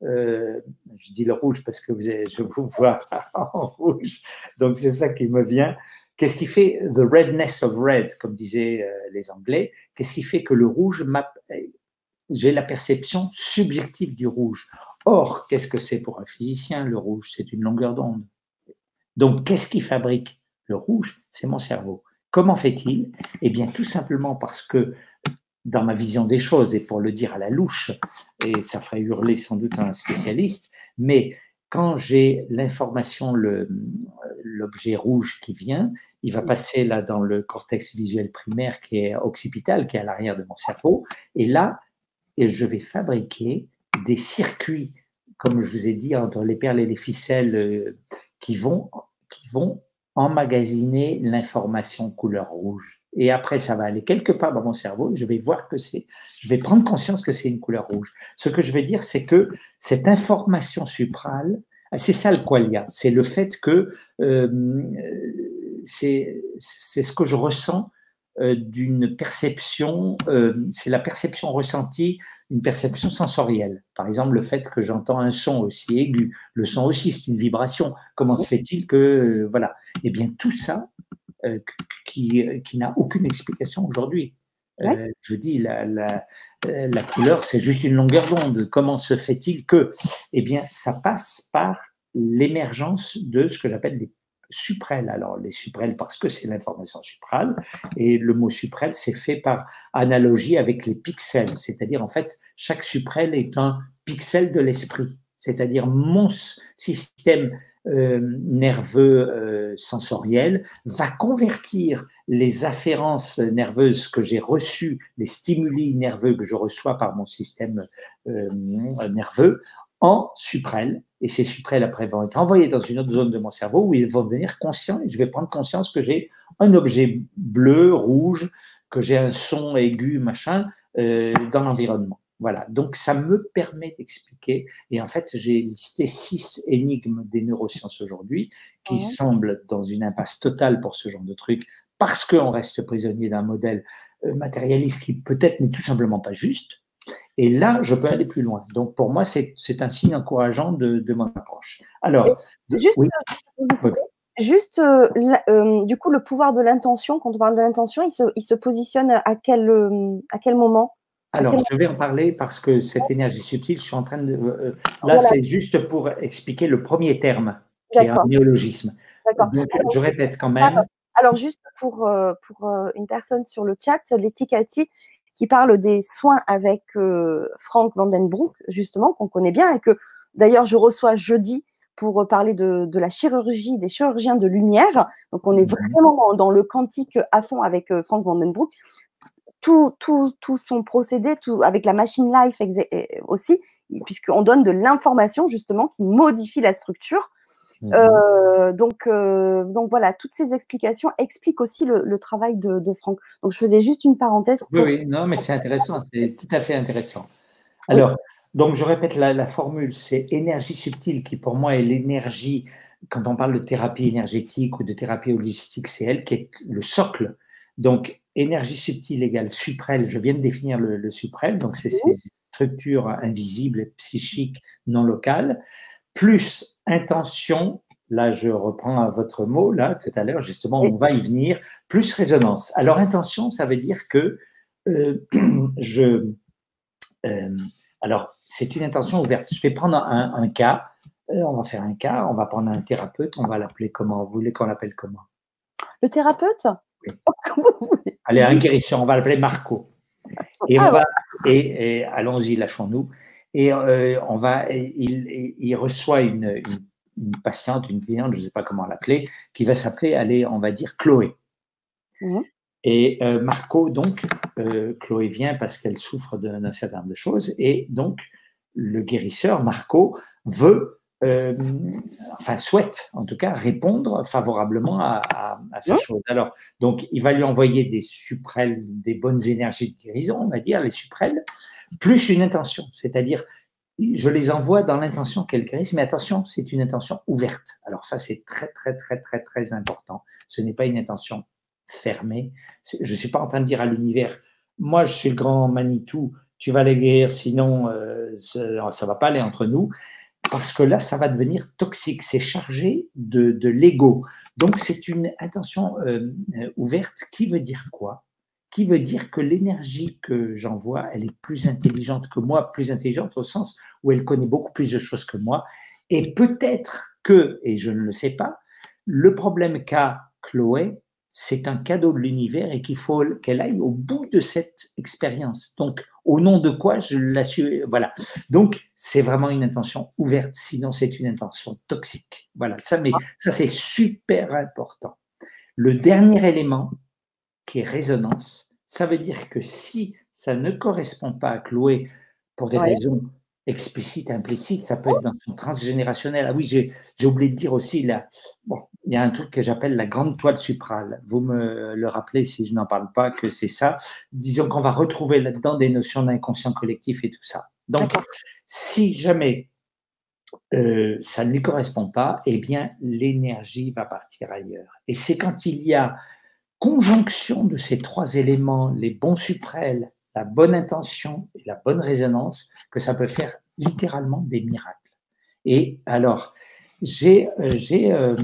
euh, je dis le rouge parce que vous je vous vois en rouge, donc c'est ça qui me vient. Qu'est-ce qui fait the redness of red, comme disaient euh, les Anglais? Qu'est-ce qui fait que le rouge, j'ai la perception subjective du rouge? Or, qu'est-ce que c'est pour un physicien le rouge? C'est une longueur d'onde. Donc, qu'est-ce qui fabrique le rouge? C'est mon cerveau. Comment fait-il? Eh bien, tout simplement parce que dans ma vision des choses, et pour le dire à la louche, et ça ferait hurler sans doute un spécialiste, mais quand j'ai l'information, l'objet rouge qui vient, il va passer là dans le cortex visuel primaire qui est occipital, qui est à l'arrière de mon cerveau, et là, je vais fabriquer des circuits, comme je vous ai dit, entre les perles et les ficelles, euh, qui vont, qui vont emmagasiner l'information couleur rouge. Et après, ça va aller quelque part dans mon cerveau. Je vais voir que c'est, je vais prendre conscience que c'est une couleur rouge. Ce que je vais dire, c'est que cette information suprale, c'est ça le qualia. C'est le fait que euh, c'est, ce que je ressens euh, d'une perception, euh, c'est la perception ressentie, une perception sensorielle. Par exemple, le fait que j'entends un son aussi aigu, le son aussi, c'est une vibration. Comment se fait-il que, voilà Eh bien, tout ça, euh, qui, qui n'a aucune explication aujourd'hui. Euh, je dis, la, la, la couleur, c'est juste une longueur d'onde. Comment se fait-il que Eh bien, ça passe par l'émergence de ce que j'appelle les suprêles. Alors, les suprêles, parce que c'est l'information suprale, et le mot suprêle, c'est fait par analogie avec les pixels, c'est-à-dire, en fait, chaque suprêle est un pixel de l'esprit, c'est-à-dire mon système euh, nerveux euh, sensoriel va convertir les afférences nerveuses que j'ai reçues, les stimuli nerveux que je reçois par mon système euh, nerveux, en suprêles. Et ces suprêles, après, vont être envoyés dans une autre zone de mon cerveau où ils vont devenir conscients et je vais prendre conscience que j'ai un objet bleu, rouge, que j'ai un son aigu, machin, dans l'environnement. Voilà, donc ça me permet d'expliquer, et en fait j'ai listé six énigmes des neurosciences aujourd'hui qui semblent dans une impasse totale pour ce genre de truc, parce qu'on reste prisonnier d'un modèle euh, matérialiste qui peut-être n'est tout simplement pas juste. Et là, je peux aller plus loin. Donc pour moi, c'est un signe encourageant de, mon approche. Alors,
juste, euh, juste euh, du coup, le pouvoir de l'intention, quand on parle de l'intention, il se, il se, positionne à quel, à quel moment?
Alors, je vais en parler parce que cette énergie subtile, je suis en train de. Euh, là, c'est juste pour expliquer le premier terme, qui est un néologisme. Donc, je répète quand même.
Alors, juste pour, euh, pour euh, une personne sur le chat, Letty qui parle des soins avec Frank Vandenbroek, justement, qu'on connaît bien, et que d'ailleurs je reçois jeudi pour parler de, de, la chirurgie, des chirurgiens de lumière. Donc, on est mhm. vraiment dans le quantique à fond avec Frank Vandenbroek tout, tout, tout son procédé, tout, avec la machine life aussi, puisqu'on donne de l'information justement qui modifie la structure. Mmh euh, donc, euh, donc voilà, toutes ces explications expliquent aussi le, travail de, Franck. Donc je faisais juste une parenthèse.
Oui, oui, non, mais c'est intéressant, c'est tout à fait intéressant. Alors, donc je répète la, la formule, c'est énergie subtile qui pour moi est l'énergie quand on parle de thérapie énergétique ou de thérapie holistique, c'est elle qui est le socle. Donc, énergie subtile égale suprêle. Je viens de définir le, le suprêle. Donc, c'est ces structures invisibles, psychiques, non locales, plus intention. Là, je reprends votre mot, là, tout à l'heure, justement, on va y venir, plus résonance. Alors, intention, ça veut dire que euh, je. Euh, alors, c'est une intention ouverte. Je vais prendre un, cas. Euh, on va faire un cas. On va prendre un thérapeute. On va l'appeler comment Vous voulez qu'on l'appelle comment?
Le thérapeute?
Allez, un guérisseur. On va l'appeler Marco. Et, on ah et, allons-y, lâchons-nous. Et on va, il, il reçoit une, une, patiente, une cliente, je ne sais pas comment l'appeler, qui va s'appeler, allez, on va dire Chloé. Mmh. Et euh, Marco, donc, euh, Chloé vient parce qu'elle souffre d'un certain nombre de choses, et donc le guérisseur, Marco, veut, euh, enfin souhaite en tout cas répondre favorablement à, à, ces choses. Alors, donc, il va lui envoyer des suprêles, des bonnes énergies de guérison, on va dire, les suprêles, plus une intention, c'est-à-dire je les envoie dans l'intention qu'elles guérissent, mais attention, c'est une intention ouverte. Alors ça, c'est très, très, très, très, très important. Ce n'est pas une intention fermé. Je ne suis pas en train de dire à l'univers, moi je suis le grand Manitou, tu vas les guérir, sinon euh, ça ne va pas aller entre nous. Parce que là, ça va devenir toxique, c'est chargé de, l'ego. Donc, c'est une intention euh, ouverte qui veut dire quoi? Qui veut dire que l'énergie que j'envoie, elle est plus intelligente que moi, plus intelligente au sens où elle connaît beaucoup plus de choses que moi. Et peut-être que, et je ne le sais pas, le problème qu'a Chloé, c'est un cadeau de l'univers et qu'il faut qu'elle aille au bout de cette expérience. Donc, au nom de quoi je l'assure Voilà. Donc, c'est vraiment une intention ouverte, sinon c'est une intention toxique. Voilà. Ça, mais ça, c'est super important. Le dernier élément, qui est résonance, ça veut dire que si ça ne correspond pas à Chloé pour des raisons explicite, implicite, ça peut être dans son transgénérationnel. Ah oui, j'ai oublié de dire aussi, là, bon, il y a un truc que j'appelle la grande toile suprale. Vous me le rappelez si je n'en parle pas, que c'est ça. Disons qu'on va retrouver là-dedans des notions d'inconscient collectif et tout ça. Donc, si jamais euh, ça ne lui correspond pas, eh bien, l'énergie va partir ailleurs. Et c'est quand il y a conjonction de ces trois éléments, les bons suprêles, la bonne intention et la bonne résonance, que ça peut faire littéralement des miracles. Et alors, j'ai euh, euh,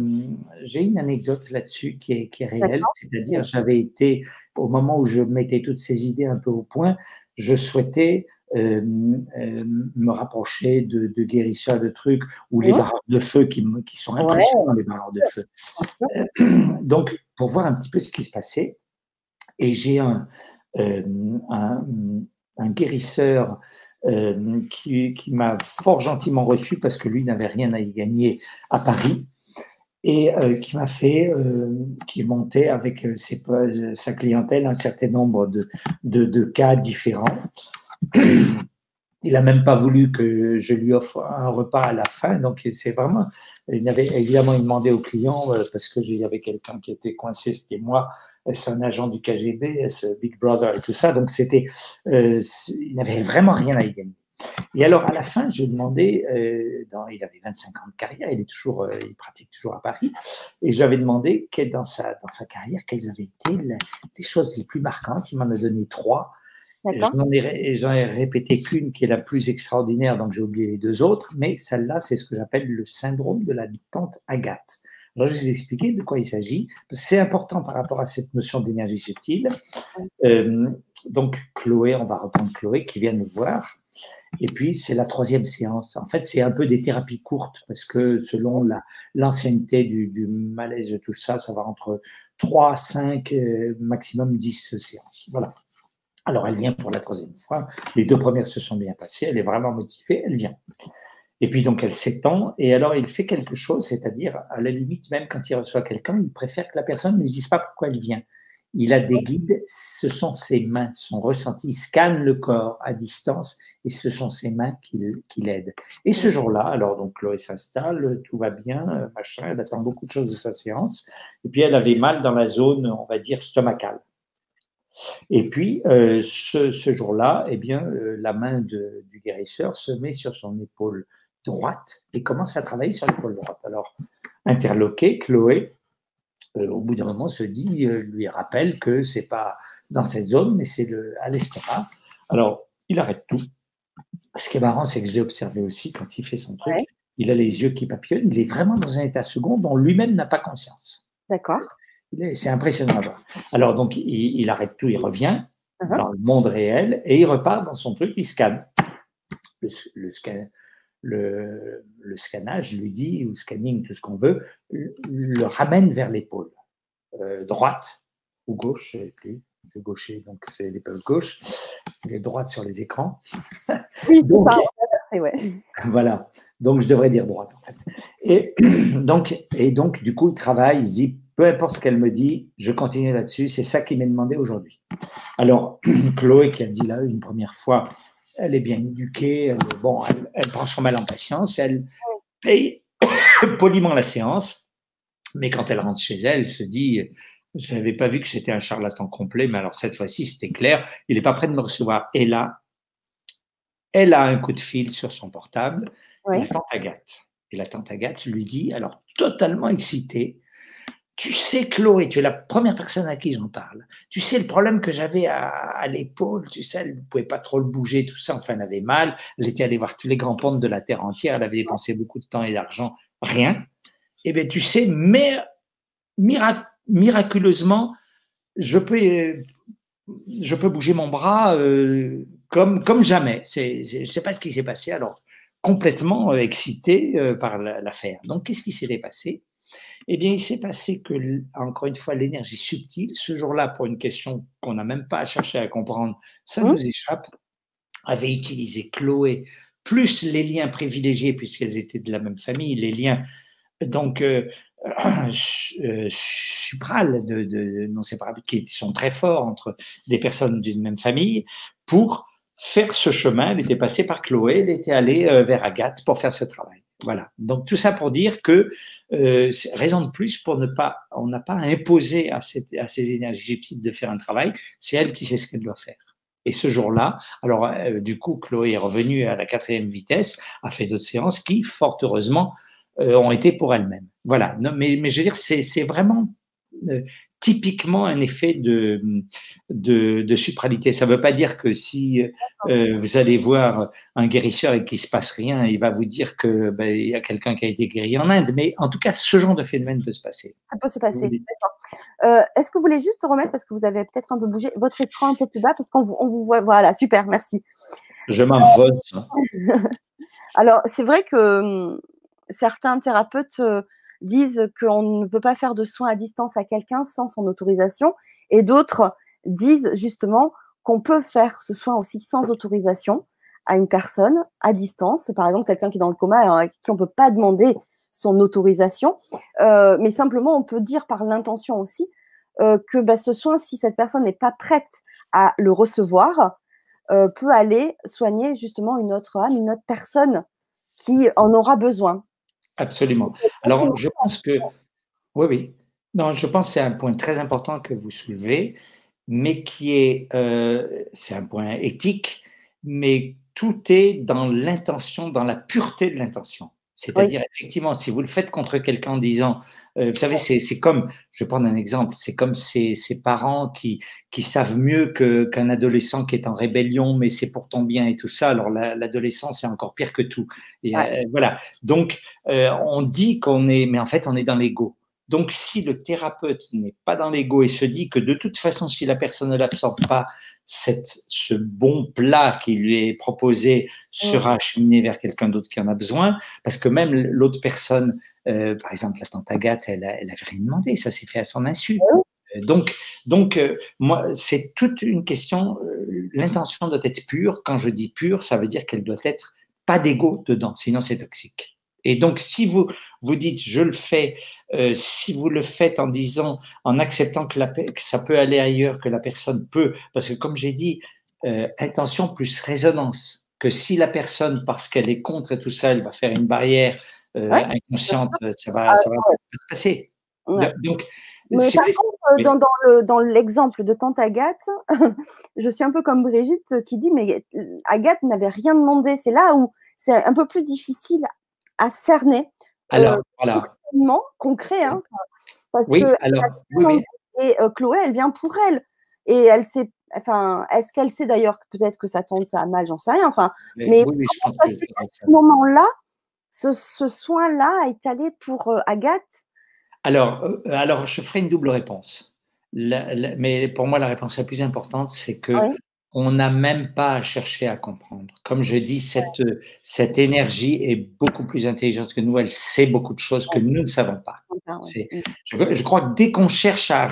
une anecdote là-dessus qui est, qui est réelle, c'est-à-dire j'avais été, au moment où je mettais toutes ces idées un peu au point, je souhaitais euh, me rapprocher de, de, guérisseurs de trucs ou les barres de feu qui, qui sont impressionnants, les barres de feu. donc, pour voir un petit peu ce qui se passait, et j'ai un, euh, un, guérisseur euh, qui, m'a fort gentiment reçu parce que lui n'avait rien à y gagner à Paris et euh, qui m'a fait, qui montait avec ses, sa clientèle un certain nombre de, de, cas différents. Il n'a même pas voulu que je lui offre un repas à la fin, donc c'est vraiment. Il avait évidemment demandé au client parce que y avait quelqu'un qui était coincé, c'était moi, c'est un agent du KGB, ce Big Brother et tout ça? Donc, c'était, euh, il n'avait vraiment rien à y gagner. Et alors, à la fin, je demandais, euh, dans, il avait 25 ans de carrière, il, est toujours, euh, il pratique toujours à Paris, et j'avais demandé que dans, sa, dans sa carrière, quelles avaient été les, choses les plus marquantes. Il m'en a donné trois. J'en ai, ai, répété qu'une qui est la plus extraordinaire, donc j'ai oublié les deux autres, mais celle-là, c'est ce que j'appelle le syndrome de la tante Agathe. Alors, je vais vous expliquer de quoi il s'agit. C'est important par rapport à cette notion d'énergie subtile. Euh, donc, Chloé, on va reprendre Chloé qui vient nous voir. Et puis, c'est la troisième séance. En fait, c'est un peu des thérapies courtes parce que selon l'ancienneté du, du, malaise de tout ça, ça va entre 3, 5, euh, maximum 10 séances. Voilà. Alors, elle vient pour la troisième fois. Les deux premières se sont bien passées. Elle est vraiment motivée. Elle vient. Et puis donc elle s'étend, et alors il fait quelque chose, c'est-à-dire à la limite, même quand il reçoit quelqu'un, il préfère que la personne ne lui dise pas pourquoi elle vient. Il a des guides, ce sont ses mains, son ressenti, il scanne le corps à distance, et ce sont ses mains qui, qui l'aident. Et ce jour-là, alors donc Chloé s'installe, tout va bien, machin, elle attend beaucoup de choses de sa séance, et puis elle avait mal dans la zone, on va dire, stomacale. Et puis, euh, ce, ce jour-là, eh bien, euh, la main de, du guérisseur se met sur son épaule droite et commence à travailler sur l'épaule droite. Alors, interloqué, Chloé, au bout d'un moment, se dit, lui rappelle que c'est pas dans cette zone, mais c'est à l'estomac. Alors, il arrête tout. Ce qui est marrant, c'est que je l'ai observé aussi quand il fait son truc. Il a les yeux qui papillonnent. Il est vraiment dans un état second dont lui-même n'a pas conscience.
D'accord.
C'est impressionnant. Alors, donc, il, arrête tout, il revient uh-huh. dans le monde réel et il repart dans son truc, il scanne. Le, le, le, scannage lui dit, ou scanning, tout ce qu'on veut, le, ramène vers l'épaule euh, droite ou gauche, je ne sais plus c'est gaucher, donc c'est l'épaule gauche, est droite sur les écrans.
Oui, donc,
Voilà, donc je devrais dire droite en fait. Et donc, et donc du coup, il travaille, il dit, peu importe ce qu'elle me dit, je continue là-dessus, c'est ça qu'il m'est demandé aujourd'hui. Alors, Chloé qui a dit là une première fois, elle est bien éduquée, elle, bon, elle, prend son mal en patience, elle paye poliment la séance, mais quand elle rentre chez elle, elle se dit, je n'avais pas vu que c'était un charlatan complet, mais alors cette fois-ci, c'était clair. Il n'est pas prêt de me recevoir. Et là, elle a un coup de fil sur son portable, la tante Agathe. Et la tante Agathe lui dit, alors totalement excitée, tu sais, Chloé, tu es la première personne à qui j'en parle. Tu sais le problème que j'avais à, l'épaule, tu sais, elle ne pouvait pas trop le bouger, tout ça, enfin, elle avait mal. Elle était allée voir tous les grands pontes de la terre entière, elle avait dépensé beaucoup de temps et d'argent, rien. Eh bien, tu sais, mais miraculeusement, je peux, je peux bouger mon bras euh, comme, comme jamais. je ne sais pas ce qui s'est passé. Alors, complètement euh, excité euh, par l'affaire. Donc, qu'est-ce qui s'est passé? Eh bien, il s'est passé que, encore une fois, l'énergie subtile, ce jour-là, pour une question qu'on n'a même pas à chercher à comprendre, ça mmh. nous échappe, avait utilisé Chloé, plus les liens privilégiés, puisqu'elles étaient de la même famille, les liens donc euh, de, de, non séparables, qui sont très forts entre des personnes d'une même famille, pour faire ce chemin. Elle était passée par Chloé, elle était allée euh, vers Agathe pour faire ce travail. Voilà. Donc tout ça pour dire que euh, raison de plus pour ne pas, on n'a pas imposé à, ces énergies petites de faire un travail. C'est elle qui sait ce qu'elle doit faire. Et ce jour-là, alors euh, du coup, Chloé est revenue à la quatrième vitesse, a fait d'autres séances qui, fort heureusement, euh, ont été pour elles-mêmes. Voilà. mais, mais je veux dire, c'est vraiment typiquement un effet de, de, de supralité. Ça ne veut pas dire que si euh, vous allez voir un guérisseur et qu'il ne se passe rien, il va vous dire qu'il ben, y a quelqu'un qui a été guéri en Inde. Mais en tout cas, ce genre de phénomène peut se passer.
Ça peut se passer. Euh, Est-ce que vous voulez juste remettre, parce que vous avez peut-être un peu bougé, votre écran un peu plus bas, parce qu'on vous, on vous voit. Voilà, super, merci.
Je m'envole.
Alors, c'est vrai que hum, certains thérapeutes euh, disent qu'on ne peut pas faire de soins à distance à quelqu'un sans son autorisation, et d'autres disent justement qu'on peut faire ce soin aussi sans autorisation à une personne à distance, par exemple quelqu'un qui est dans le coma et à qui on ne peut pas demander son autorisation, euh, mais simplement on peut dire par l'intention aussi euh, que bah, ce soin, si cette personne n'est pas prête à le recevoir, peut aller soigner justement une autre âme, une autre personne qui en aura besoin.
Absolument. Alors, je pense que, oui, oui. Non, je pense que c'est un point très important que vous soulevez, mais qui est, euh, c'est un point éthique, mais tout est dans l'intention, dans la pureté de l'intention. C'est-à-dire, effectivement, si vous le faites contre quelqu'un en disant, euh, vous savez, c'est comme, je vais prendre un exemple, c'est comme ces, ces, parents qui, qui savent mieux qu'un adolescent qui est en rébellion, mais c'est pour ton bien et tout ça. Alors, l'adolescent, c'est encore pire que tout. Et, euh, voilà. Donc, euh, on dit qu'on est, mais en fait, on est dans l'ego. Donc, si le thérapeute n'est pas dans l'ego et se dit que de toute façon, si la personne ne l'absorbe pas, cette, ce bon plat qui lui est proposé sera acheminé vers quelqu'un d'autre qui en a besoin, parce que même l'autre personne, euh, par exemple la tante Agathe, elle, elle avait rien demandé, ça s'est fait à son insu. Euh, donc, donc euh, moi, c'est toute une question. L'intention doit être pure. Quand je dis pure, ça veut dire qu'elle doit être pas d'ego dedans, sinon c'est toxique. Et donc, si vous vous dites je le fais, euh, si vous le faites en disant, en acceptant que, la, que, ça peut aller ailleurs, que la personne peut, parce que comme j'ai dit, euh, intention plus résonance, que si la personne, parce qu'elle est contre et tout ça, elle va faire une barrière euh, inconsciente, ça va, ça va se passer.
Donc, mais par contre, dans, l'exemple de tante Agathe, je suis un peu comme Brigitte qui dit, mais Agathe n'avait rien demandé. C'est là où c'est un peu plus difficile à cerner.
Alors, voilà.
Hein, parce
oui,
que
alors, oui,
et euh, Chloé, elle vient pour elle. Et elle sait, enfin, est-ce qu'elle sait d'ailleurs que peut-être que sa tante a mal, j'en sais rien. Enfin, mais,
oui, je pense que
à ce moment-là, ce, ce soin-là est allé pour euh, Agathe?
Alors, euh, alors, je ferai une double réponse. mais pour moi, la réponse la plus importante, c'est que on n'a même pas à chercher à comprendre. Comme je dis, cette, cette énergie est beaucoup plus intelligente que nous. Elle sait beaucoup de choses que nous ne savons pas. Je, je, crois que dès qu'on cherche à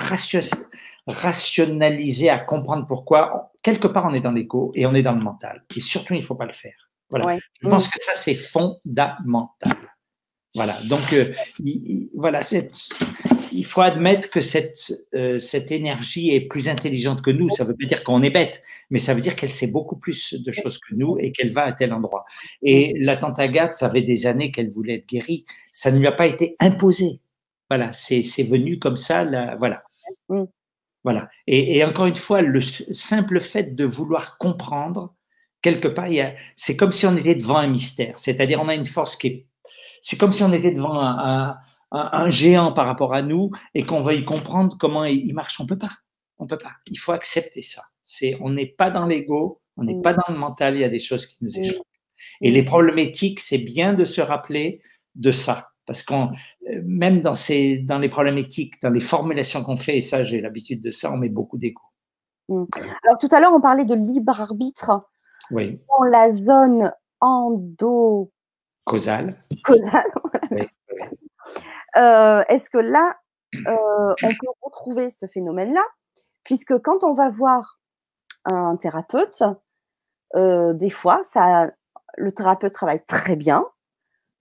rationaliser, à comprendre pourquoi, quelque part, on est dans l'ego et on est dans le mental. Et surtout, il ne faut pas le faire. Voilà. Je pense que ça, c'est fondamental. Voilà. Donc, euh, il, voilà, il faut admettre que cette, euh, cette énergie est plus intelligente que nous. Ça ne veut pas dire qu'on est bête, mais ça veut dire qu'elle sait beaucoup plus de choses que nous et qu'elle va à tel endroit. Et la tante Agathe, ça fait des années qu'elle voulait être guérie. Ça ne lui a pas été imposé. Voilà, c'est venu comme ça. Là, voilà. Mm. Voilà. Et, et, encore une fois, le simple fait de vouloir comprendre, quelque part, c'est comme si on était devant un mystère. C'est-à-dire, on a une force qui est c'est comme si on était devant un, géant par rapport à nous et qu'on veuille comprendre comment il, marche. On peut pas. On peut pas. Il faut accepter ça. C'est, on n'est pas dans l'ego, on n'est pas dans le mental. Il y a des choses qui nous échappent. Et les problématiques, c'est bien de se rappeler de ça. Parce qu'on, même dans, ces, dans les problématiques, dans les formulations qu'on fait, et ça, j'ai l'habitude de ça, on met beaucoup d'ego.
Mmh. Alors, tout à l'heure, on parlait de libre arbitre.
Oui.
Dans la zone endo
Causal.
Euh, est-ce que là, euh, on peut retrouver ce phénomène-là? Puisque quand on va voir un thérapeute, euh, des fois, le thérapeute travaille très bien.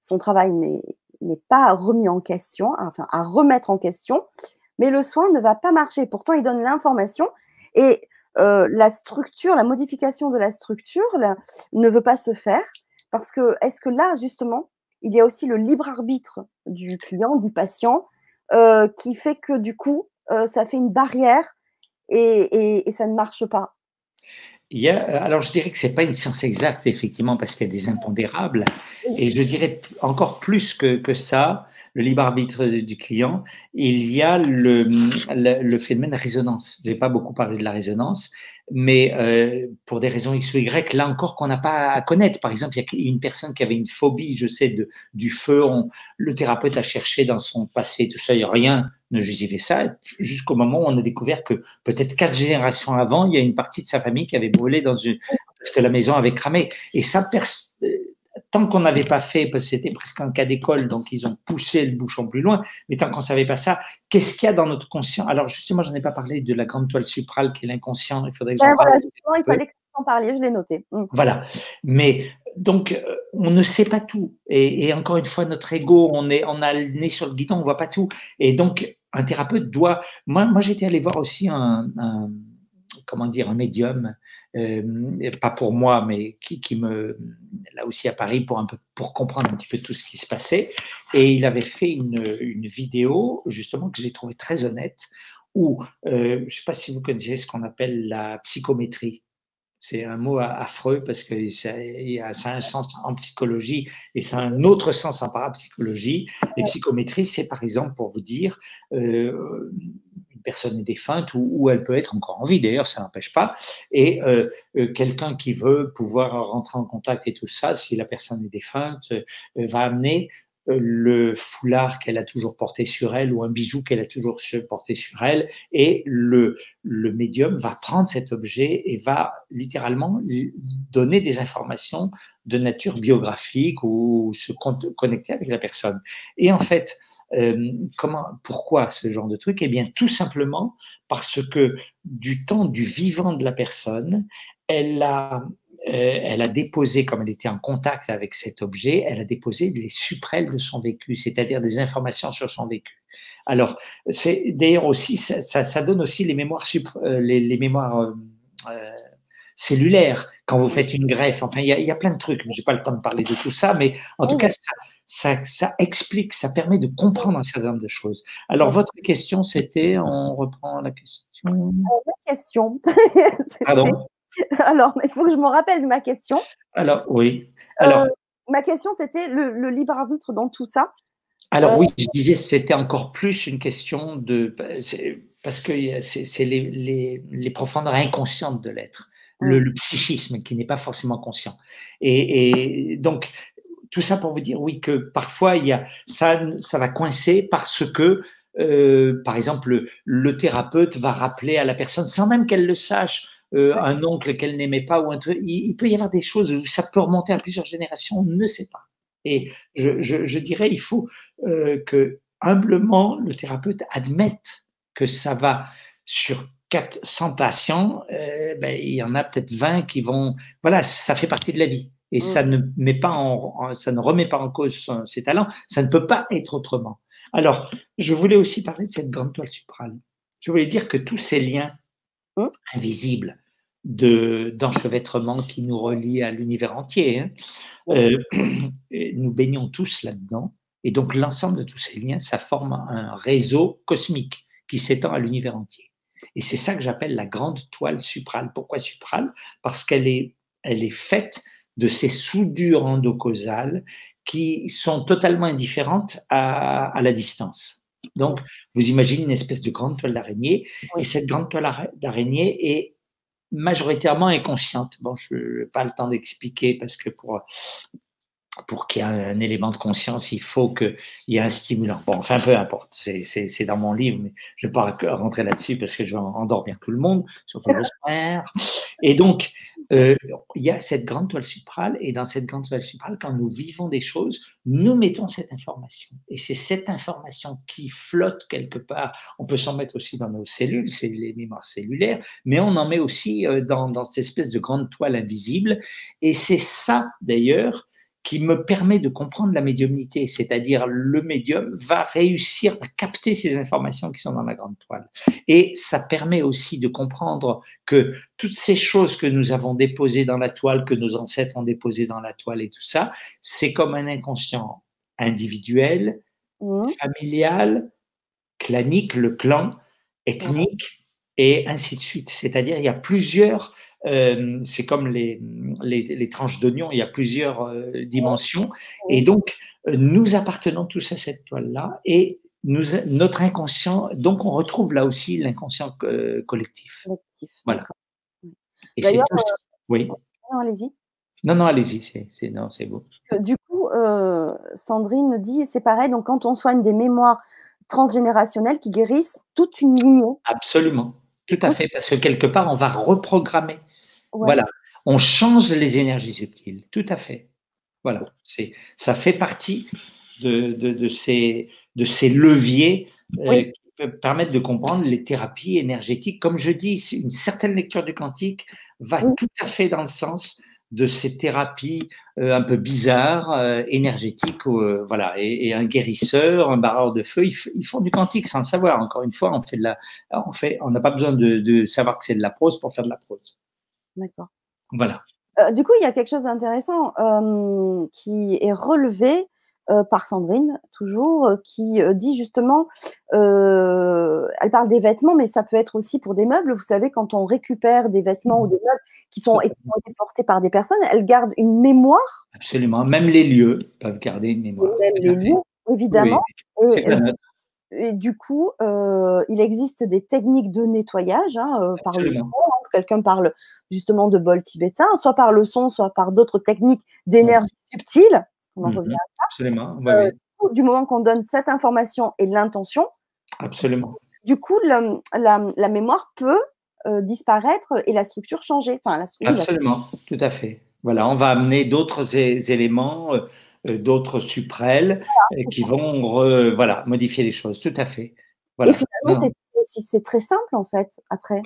Son travail n'est pas remis en question, enfin à remettre en question, mais le soin ne va pas marcher. Pourtant, il donne l'information et la structure, la modification de la structure ne veut pas se faire. Parce que est-ce que là, justement, il y a aussi le libre arbitre du client, du patient, euh, qui fait que du coup, euh, ça fait une barrière et, ça ne marche pas.
Il y a, alors je dirais que c'est pas une science exacte effectivement parce qu'il y a des impondérables. Et je dirais encore plus que, que ça le libre arbitre du client il y a le, le, le phénomène résonance. J'ai pas beaucoup parlé de la résonance mais euh, pour des raisons X ou Y, là encore qu'on n'a pas à connaître. Par exemple, il y a une personne qui avait une phobie, je sais, de, du feu. le thérapeute a cherché dans son passé, tout ça, il rien ne justifiait ça, jusqu'au moment où on a découvert que peut-être quatre générations avant, il y a une partie de sa famille qui avait brûlé dans une parce que la maison avait cramé. Et ça, tant qu'on n'avait pas fait, parce que c'était presque un cas d'école, donc ils ont poussé le bouchon plus loin, mais tant qu'on ne savait pas ça, qu'est-ce qu'il y a dans notre conscient? Alors justement, je n'en ai pas parlé de la grande toile suprale qui est l'inconscient, il faudrait que j'en
parle. Voilà, il fallait que en parliez, je l'ai noté.
Mm. Voilà, mais donc euh, on ne sait pas tout, et, encore une fois, notre ego, on, est, on a le nez sur le guidon, on ne voit pas tout, et donc un thérapeute doit... Moi, moi j'étais allé voir aussi un comment dire, un médium, euh, pas pour moi, mais qui, qui, me, là aussi à Paris, pour, un peu, pour comprendre un petit peu tout ce qui se passait. Et il avait fait une, une vidéo, justement, que j'ai trouvé très honnête, où, euh, je ne sais pas si vous connaissez ce qu'on appelle la psychométrie. C'est un mot affreux parce que ça, ça, a un sens en psychologie et ça a un autre sens en parapsychologie. Les psychométries, c'est par exemple pour vous dire, euh, personne est défunte ou, elle peut être encore en vie, d'ailleurs, ça n'empêche pas. Et euh, euh, quelqu'un qui veut pouvoir rentrer en contact et tout ça, si la personne est défunte, euh, va amener le foulard qu'elle a toujours porté sur elle ou un bijou qu'elle a toujours porté sur elle et le, le médium va prendre cet objet et va littéralement donner des informations de nature biographique ou se connecter avec la personne. Et en fait, euh, comment, pourquoi ce genre de truc? Eh bien, tout simplement parce que du temps du vivant de la personne, elle a, elle a déposé, comme elle était en contact avec cet objet, elle a déposé les suprêles de son vécu, c'est-à-dire des informations sur son vécu. Alors, c'est d'ailleurs aussi, ça, ça, donne aussi les mémoires, euh, les, les, mémoires cellulaires quand vous faites une greffe. Enfin, il y y a plein de trucs. J'ai pas le temps de parler de tout ça, mais en tout cas, ça, ça, ça, explique, ça permet de comprendre un certain nombre de choses. Alors, votre question, c'était, on reprend la question.
Euh, question.
Pardon?
Alors, il faut que je me rappelle de ma question.
Alors, oui. Alors, euh,
ma question, c'était le, libre arbitre dans tout ça.
Alors oui, je disais c'était encore plus une question de parce que c'est les, profondeurs inconscientes de l'être, le, psychisme qui n'est pas forcément conscient. Et, donc tout ça pour vous dire oui que parfois il y a ça ça va coincer parce que euh, par exemple le, thérapeute va rappeler à la personne sans même qu'elle le sache euh, un oncle qu'elle n'aimait pas ou un truc. Il, peut y avoir des choses où ça peut remonter à plusieurs générations, on ne sait pas. Et je, dirais, il faut euh, que humblement le thérapeute admette que ça va sur 400 patients, euh, ben, il y en a peut-être 20 qui vont. Voilà, ça fait partie de la vie. Et ça, mm. ne met pas en, ça ne remet pas en cause ses talents. Ça ne peut pas être autrement. Alors, je voulais aussi parler de cette grande toile suprale. Je voulais dire que tous ces liens mm. invisibles d'enchevêtrement qui nous relie à l'univers entier. Hein. Euh, nous baignons tous là-dedans. Et donc l'ensemble de tous ces liens, ça forme un réseau cosmique qui s'étend à l'univers entier. Et c'est ça que j'appelle la grande toile suprale. Pourquoi suprale? Parce qu'elle est, elle est faite de ces soudures endocausales qui sont totalement indifférentes à, à la distance. Donc, vous imaginez une espèce de grande toile d'araignée, et cette grande toile d'araignée est majoritairement inconsciente. Bon, je n'ai pas le temps d'expliquer parce que pour, pour qu'il y ait un, élément de conscience, il faut qu'il y ait un stimulant. Bon, enfin, peu importe, c'est dans mon livre, mais je ne vais pas rentrer là-dessus parce que je vais endormir tout le monde, surtout le soir. Et donc, euh, il y a cette grande toile suprale, et dans cette grande toile suprale, quand nous vivons des choses, nous mettons cette information. Et c'est cette information qui flotte quelque part. On peut s'en mettre aussi dans nos cellules, c'est les mémoires cellulaires, mais on en met aussi euh, dans cette espèce de grande toile invisible. Et c'est ça, d'ailleurs, qui me permet de comprendre la médiumnité, c'est-à-dire le médium va réussir à capter ces informations qui sont dans la grande toile. Et ça permet aussi de comprendre que toutes ces choses que nous avons déposées dans la toile, que nos ancêtres ont déposées dans la toile et tout ça, c'est comme un inconscient individuel, mmh. familial, clanique, le clan, ethnique, et ainsi de suite. C'est-à-dire, il y a plusieurs, euh, c'est comme les, les, tranches d'oignon, il y a plusieurs euh, dimensions. Et donc, euh, nous appartenons tous à cette toile-là. Et nous, notre inconscient, donc on retrouve là aussi l'inconscient collectif. Voilà.
Et c'est oui. Non, allez-y.
Non, non, allez-y, c'est non, c'est beau.
Du coup, Sandrine dit, c'est pareil, donc quand on soigne des mémoires transgénérationnelles qui guérissent toute une lignée.
Absolument. Tout à fait, parce que quelque part, on va reprogrammer. Voilà, on change les énergies subtiles. Tout à fait. Voilà, c'est ça fait partie de, de, ces, de ces leviers euh, qui peuvent permettre de comprendre les thérapies énergétiques. Comme je dis, une certaine lecture du quantique va tout à fait dans le sens de ces thérapies euh, un peu bizarres, euh, énergétiques, euh, voilà. Et, un guérisseur, un barreur de feu, ils, font du quantique sans le savoir. Encore une fois, on fait de la, on fait, on n'a pas besoin de, savoir que c'est de la prose pour faire de la prose.
D'accord.
Voilà.
du coup, il y a quelque chose d'intéressant qui est relevé euh, par Sandrine, toujours, euh, qui euh, dit justement, elle parle des vêtements, mais ça peut être aussi pour des meubles. Vous savez, quand on récupère des vêtements ou des meubles qui sont portés par des personnes, elles gardent une mémoire.
Absolument, même les lieux peuvent garder une mémoire.
Même les lieux, évidemment. et, du coup, il existe des techniques de nettoyage hein, par le son. Hein. Quelqu'un parle justement de bol tibétain, soit par le son, soit par d'autres techniques d'énergie subtile on en
mmh revient
à
ça? Absolument.
Euh, du moment qu'on donne cette information et l'intention,
absolument.
Du coup, la, mémoire peut euh, disparaître et la structure changer. Enfin, la
absolument, tout à fait. Voilà, on va amener d'autres éléments, euh, d'autres suprêles qui vont voilà, modifier les choses. Tout à fait.
Voilà. Et finalement, c'est très simple en fait. Après,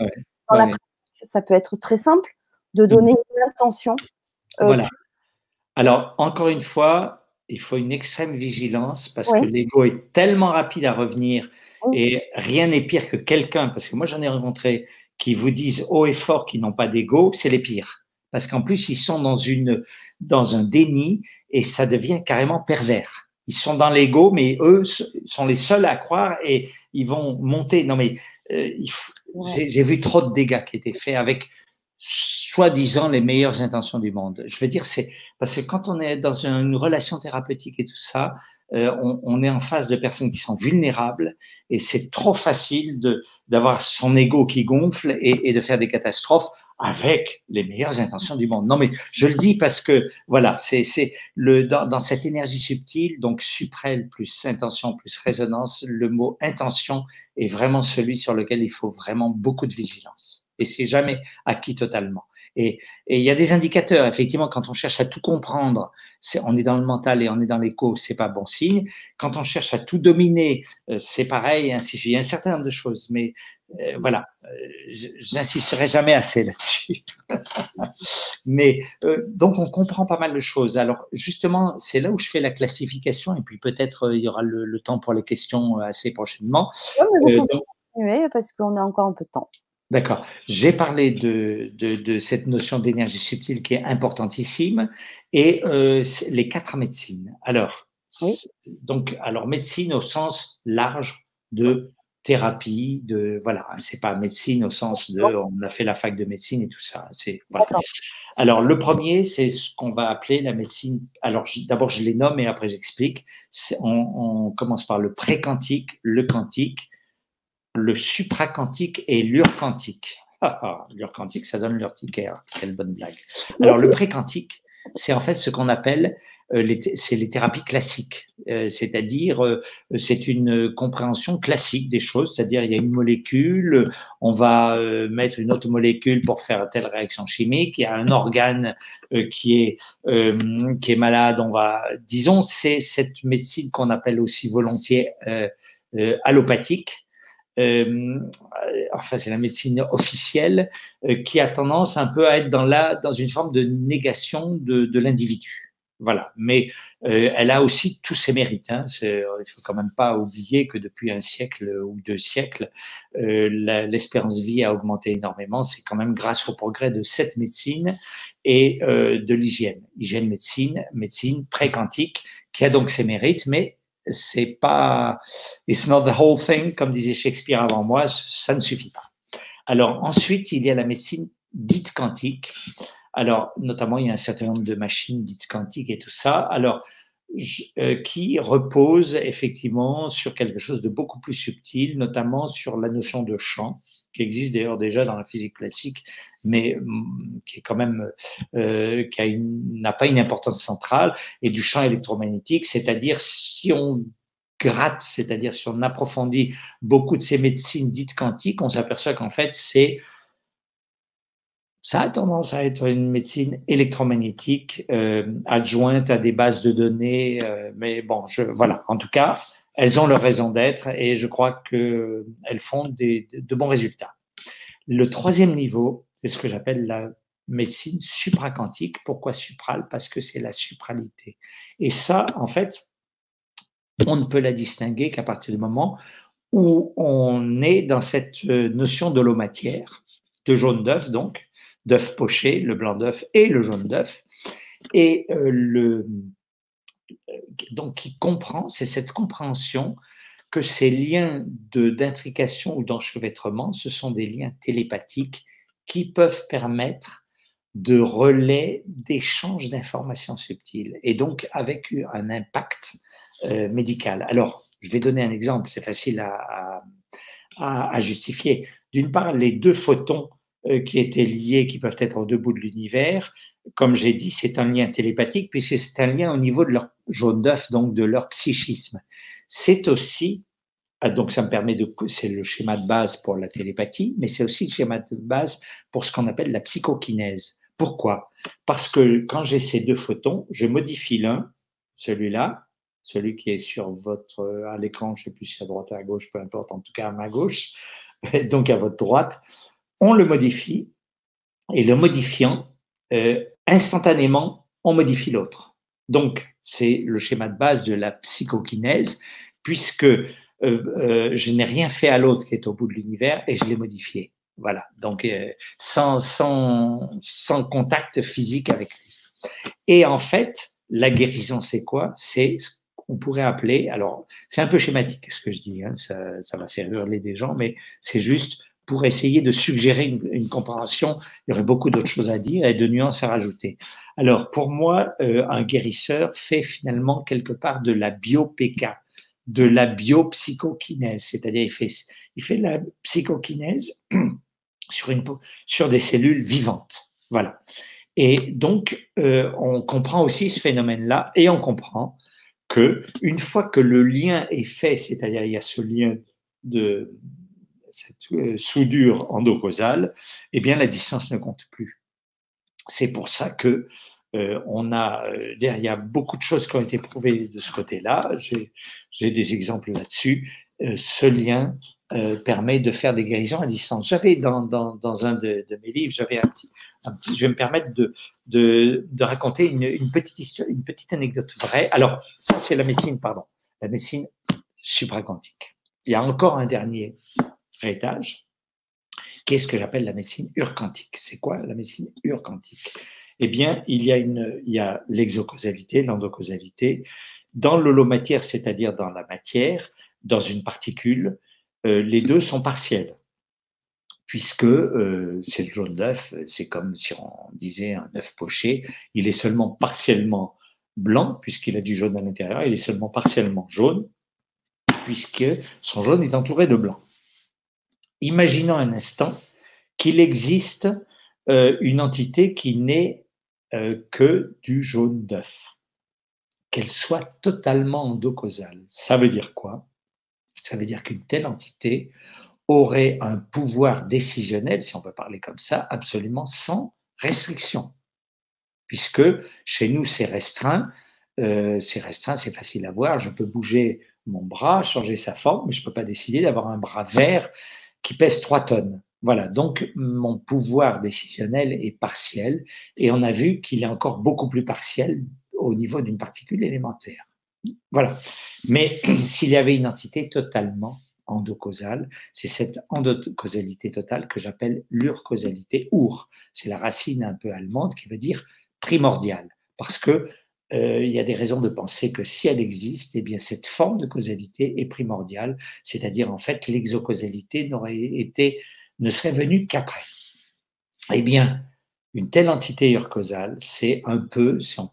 dans la pratique, ça peut être très simple de mmh donner l'intention.
voilà. Alors, encore une fois, il faut une extrême vigilance parce que l'ego est tellement rapide à revenir et rien n'est pire que quelqu'un, parce que moi j'en ai rencontré qui vous disent haut et fort qu'ils n'ont pas d'ego, c'est les pires. Parce qu'en plus, ils sont dans, une, dans un déni et ça devient carrément pervers. Ils sont dans l'ego, mais eux sont les seuls à croire et ils vont monter. Non, mais euh, j'ai vu trop de dégâts qui étaient faits avec soi-disant les meilleures intentions du monde. Je veux dire, c'est parce que quand on est dans une relation thérapeutique et tout ça, euh, on, on, est en face de personnes qui sont vulnérables et c'est trop facile de d'avoir son ego qui gonfle et, et, de faire des catastrophes avec les meilleures intentions du monde. Non, mais je le dis parce que voilà, c'est c'est le dans, dans, cette énergie subtile, donc suprême plus intention plus résonance, le mot intention est vraiment celui sur lequel il faut vraiment beaucoup de vigilance et c'est jamais acquis totalement. Et, il y a des indicateurs, effectivement, quand on cherche à tout comprendre, on est dans le mental et on est dans l'écho, c'est pas bon signe. Quand on cherche à tout dominer, euh, c'est pareil, ainsi de suite. Il y a un certain nombre de choses, mais euh, voilà, euh, j'insisterai jamais assez là-dessus. mais donc on comprend pas mal de choses. Alors justement, c'est là où je fais la classification, et puis peut-être il y aura le, temps pour les questions assez prochainement.
Oui, mais parce qu'on a encore un peu de temps.
D'accord. J'ai parlé de, de, de, cette notion d'énergie subtile qui est importantissime et euh, les quatre médecines. Alors, donc, alors médecine au sens large de thérapie, de voilà, c'est pas médecine au sens de on a fait la fac de médecine et tout ça. C'est voilà. Alors le premier, c'est ce qu'on va appeler la médecine. Alors d'abord je les nomme et après j'explique. On, on commence par le pré-quantique, le quantique, le supraquantique et l'urquantique. Ah, ah, l'urquantique, ça donne l'urticaire. Quelle bonne blague. Alors, le préquantique, c'est en fait ce qu'on appelle euh, les, c'est les thérapies classiques, euh, c'est-à-dire euh, c'est une compréhension classique des choses, c'est-à-dire il y a une molécule, on va mettre une autre molécule pour faire telle réaction chimique, il y a un organe qui est qui est malade, on va, disons, c'est cette médecine qu'on appelle aussi volontiers allopathique, euh, enfin c'est la médecine officielle, euh, qui a tendance un peu à être dans, la, dans une forme de négation de, de l'individu. Voilà, mais euh, elle a aussi tous ses mérites. Hein. Il faut quand même pas oublier que depuis un siècle ou deux siècles, euh, l'espérance de vie a augmenté énormément. C'est quand même grâce au progrès de cette médecine et euh, de l'hygiène, hygiène médecine, médecine pré-quantique, qui a donc ses mérites, mais c'est pas, it's not the whole thing, comme disait Shakespeare avant moi, ça ne suffit pas. Alors ensuite, il y a la médecine dite quantique. Alors, notamment, il y a un certain nombre de machines dites quantiques et tout ça. Alors, qui repose effectivement sur quelque chose de beaucoup plus subtil, notamment sur la notion de champ, qui existe d'ailleurs déjà dans la physique classique, mais mm, qui est quand même euh, qui n'a pas une importance centrale, et du champ électromagnétique, c'est-à-dire si on gratte, c'est-à-dire si on approfondit beaucoup de ces médecines dites quantiques, on s'aperçoit qu'en fait c'est ça a tendance à être une médecine électromagnétique euh, adjointe à des bases de données, euh, mais bon, voilà. En tout cas, elles ont leur raison d'être et je crois qu'elles font des, de, bons résultats. Le troisième niveau, c'est ce que j'appelle la médecine supraquantique. Pourquoi supral Parce que c'est la supralité. Et ça, en fait, on ne peut la distinguer qu'à partir du moment où on est dans cette euh, notion de l'eau matière, de jaune d'œuf donc, d'œuf poché, le blanc d'œuf et le jaune d'œuf. Et euh, le, donc, qui comprend, c'est cette compréhension que ces liens d'intrication ou d'enchevêtrement, ce sont des liens télépathiques qui peuvent permettre de relais d'échange d'informations subtiles et donc avec un impact euh, médical. Alors, je vais donner un exemple, c'est facile à, à, justifier. D'une part, les deux photons euh, qui étaient liés, qui peuvent être aux deux bouts de l'univers. Comme j'ai dit, c'est un lien télépathique puisque c'est un lien au niveau de leur jaune d'œuf, donc de leur psychisme. C'est aussi, ah, donc ça me permet de, c'est le schéma de base pour la télépathie, mais c'est aussi le schéma de base pour ce qu'on appelle la psychokinèse. Pourquoi? Parce que quand j'ai ces deux photons, je modifie l'un, celui-là, celui qui est sur votre à l'écran, je ne sais plus si à droite ou à gauche, peu importe, en tout cas à ma gauche, donc à votre droite on le modifie, et le modifiant, euh, instantanément, on modifie l'autre. Donc, c'est le schéma de base de la psychokinèse, puisque euh, euh, je n'ai rien fait à l'autre qui est au bout de l'univers et je l'ai modifié. Voilà, donc sans, sans, sans contact physique avec lui. Et en fait, la guérison, c'est quoi? C'est ce qu'on pourrait appeler, alors c'est un peu schématique ce que je dis, hein, ça, ça va faire hurler des gens, mais c'est juste pour essayer de suggérer une, compréhension. Il y aurait beaucoup d'autres choses à dire et de nuances à rajouter. Alors, pour moi, euh, un guérisseur fait finalement quelque part de la bio-PK, de la biopsychokinèse, c'est-à-dire il fait, il fait de la psychokinèse sur, une, sur des cellules vivantes. Voilà. Et donc, euh, on comprend aussi ce phénomène-là et on comprend que une fois que le lien est fait, c'est-à-dire il y a ce lien de cette euh, soudure endocausale, eh bien la distance ne compte plus. C'est pour ça que euh, on a derrière beaucoup de choses qui ont été prouvées de ce côté-là. J'ai des exemples là-dessus. ce lien euh, permet de faire des guérisons à distance. J'avais dans, un de, mes livres, j'avais un petit, je vais me permettre de raconter une, une, petite histoire, une petite anecdote vraie. Alors, ça, c'est la médecine, pardon, la médecine supraquantique. Il y a encore un dernier qui est ce que j'appelle la médecine urquantique. C'est quoi la médecine urquantique Eh bien, il y a une, il y a l'exocausalité, l'endocausalité. Dans l'holomatière, c'est-à-dire dans la matière, dans une particule, euh, les deux sont partiels, puisque euh, c'est le jaune d'œuf, c'est comme si on disait un œuf poché, il est seulement partiellement blanc, puisqu'il a du jaune à l'intérieur, il est seulement partiellement jaune, puisque son jaune est entouré de blanc. Imaginons un instant qu'il existe euh, une entité qui n'est que du jaune d'œuf, qu'elle soit totalement endocausale. Ça veut dire quoi? Ça veut dire qu'une telle entité aurait un pouvoir décisionnel, si on peut parler comme ça, absolument sans restriction. Puisque chez nous, c'est restreint. Euh, c'est restreint, c'est facile à voir. Je peux bouger mon bras, changer sa forme, mais je ne peux pas décider d'avoir un bras vert qui pèse 3 tonnes. Voilà, donc mon pouvoir décisionnel est partiel et on a vu qu'il est encore beaucoup plus partiel au niveau d'une particule élémentaire. Voilà. Mais s'il y avait une entité totalement endocausale, c'est cette endocausalité totale que j'appelle l'urcausalité. Ur, c'est la racine un peu allemande qui veut dire primordial, parce que euh, il y a des raisons de penser que si elle existe, eh bien cette forme de causalité est primordiale, c'est-à-dire en fait l'exocausalité n'aurait été, ne serait venue qu'après. Eh bien, une telle entité urcausale, c'est un peu, si on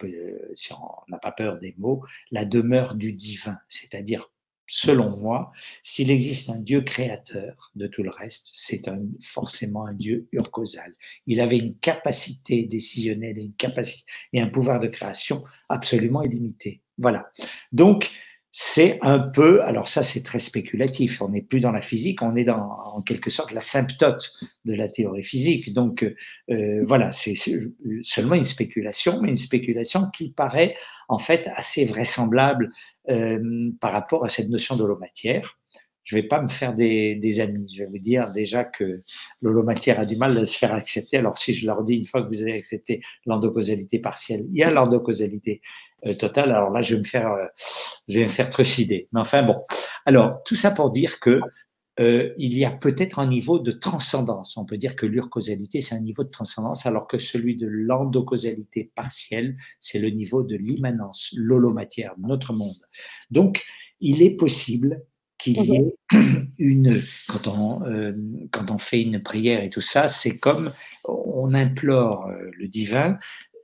n'a pas peur des mots, la demeure du divin. C'est-à-dire, selon moi, s'il existe un Dieu créateur de tout le reste, c'est forcément un Dieu urcausal. Il avait une capacité décisionnelle et une capacité et un pouvoir de création absolument illimité. Voilà. Donc, c'est un peu, alors ça c'est très spéculatif, on n'est plus dans la physique, on est dans en quelque sorte la symptote de la théorie physique. Donc euh, voilà, c'est seulement une spéculation, mais une spéculation qui paraît en fait assez vraisemblable euh, par rapport à cette notion de matière je vais pas me faire des, des, amis. Je vais vous dire déjà que l'holomatière a du mal à se faire accepter. Alors si je leur dis une fois que vous avez accepté l'endocausalité partielle, il y a l'endocausalité euh, totale. Alors là, je vais me faire, euh, je vais me faire trucider. Mais enfin bon. Alors tout ça pour dire que euh, il y a peut-être un niveau de transcendance. On peut dire que l'urcausalité, c'est un niveau de transcendance, alors que celui de l'endocausalité partielle, c'est le niveau de l'immanence, l'holomatière, notre monde. Donc, il est possible qu'il y ait une, quand on, euh, quand on fait une prière et tout ça, c'est comme on implore euh, le divin,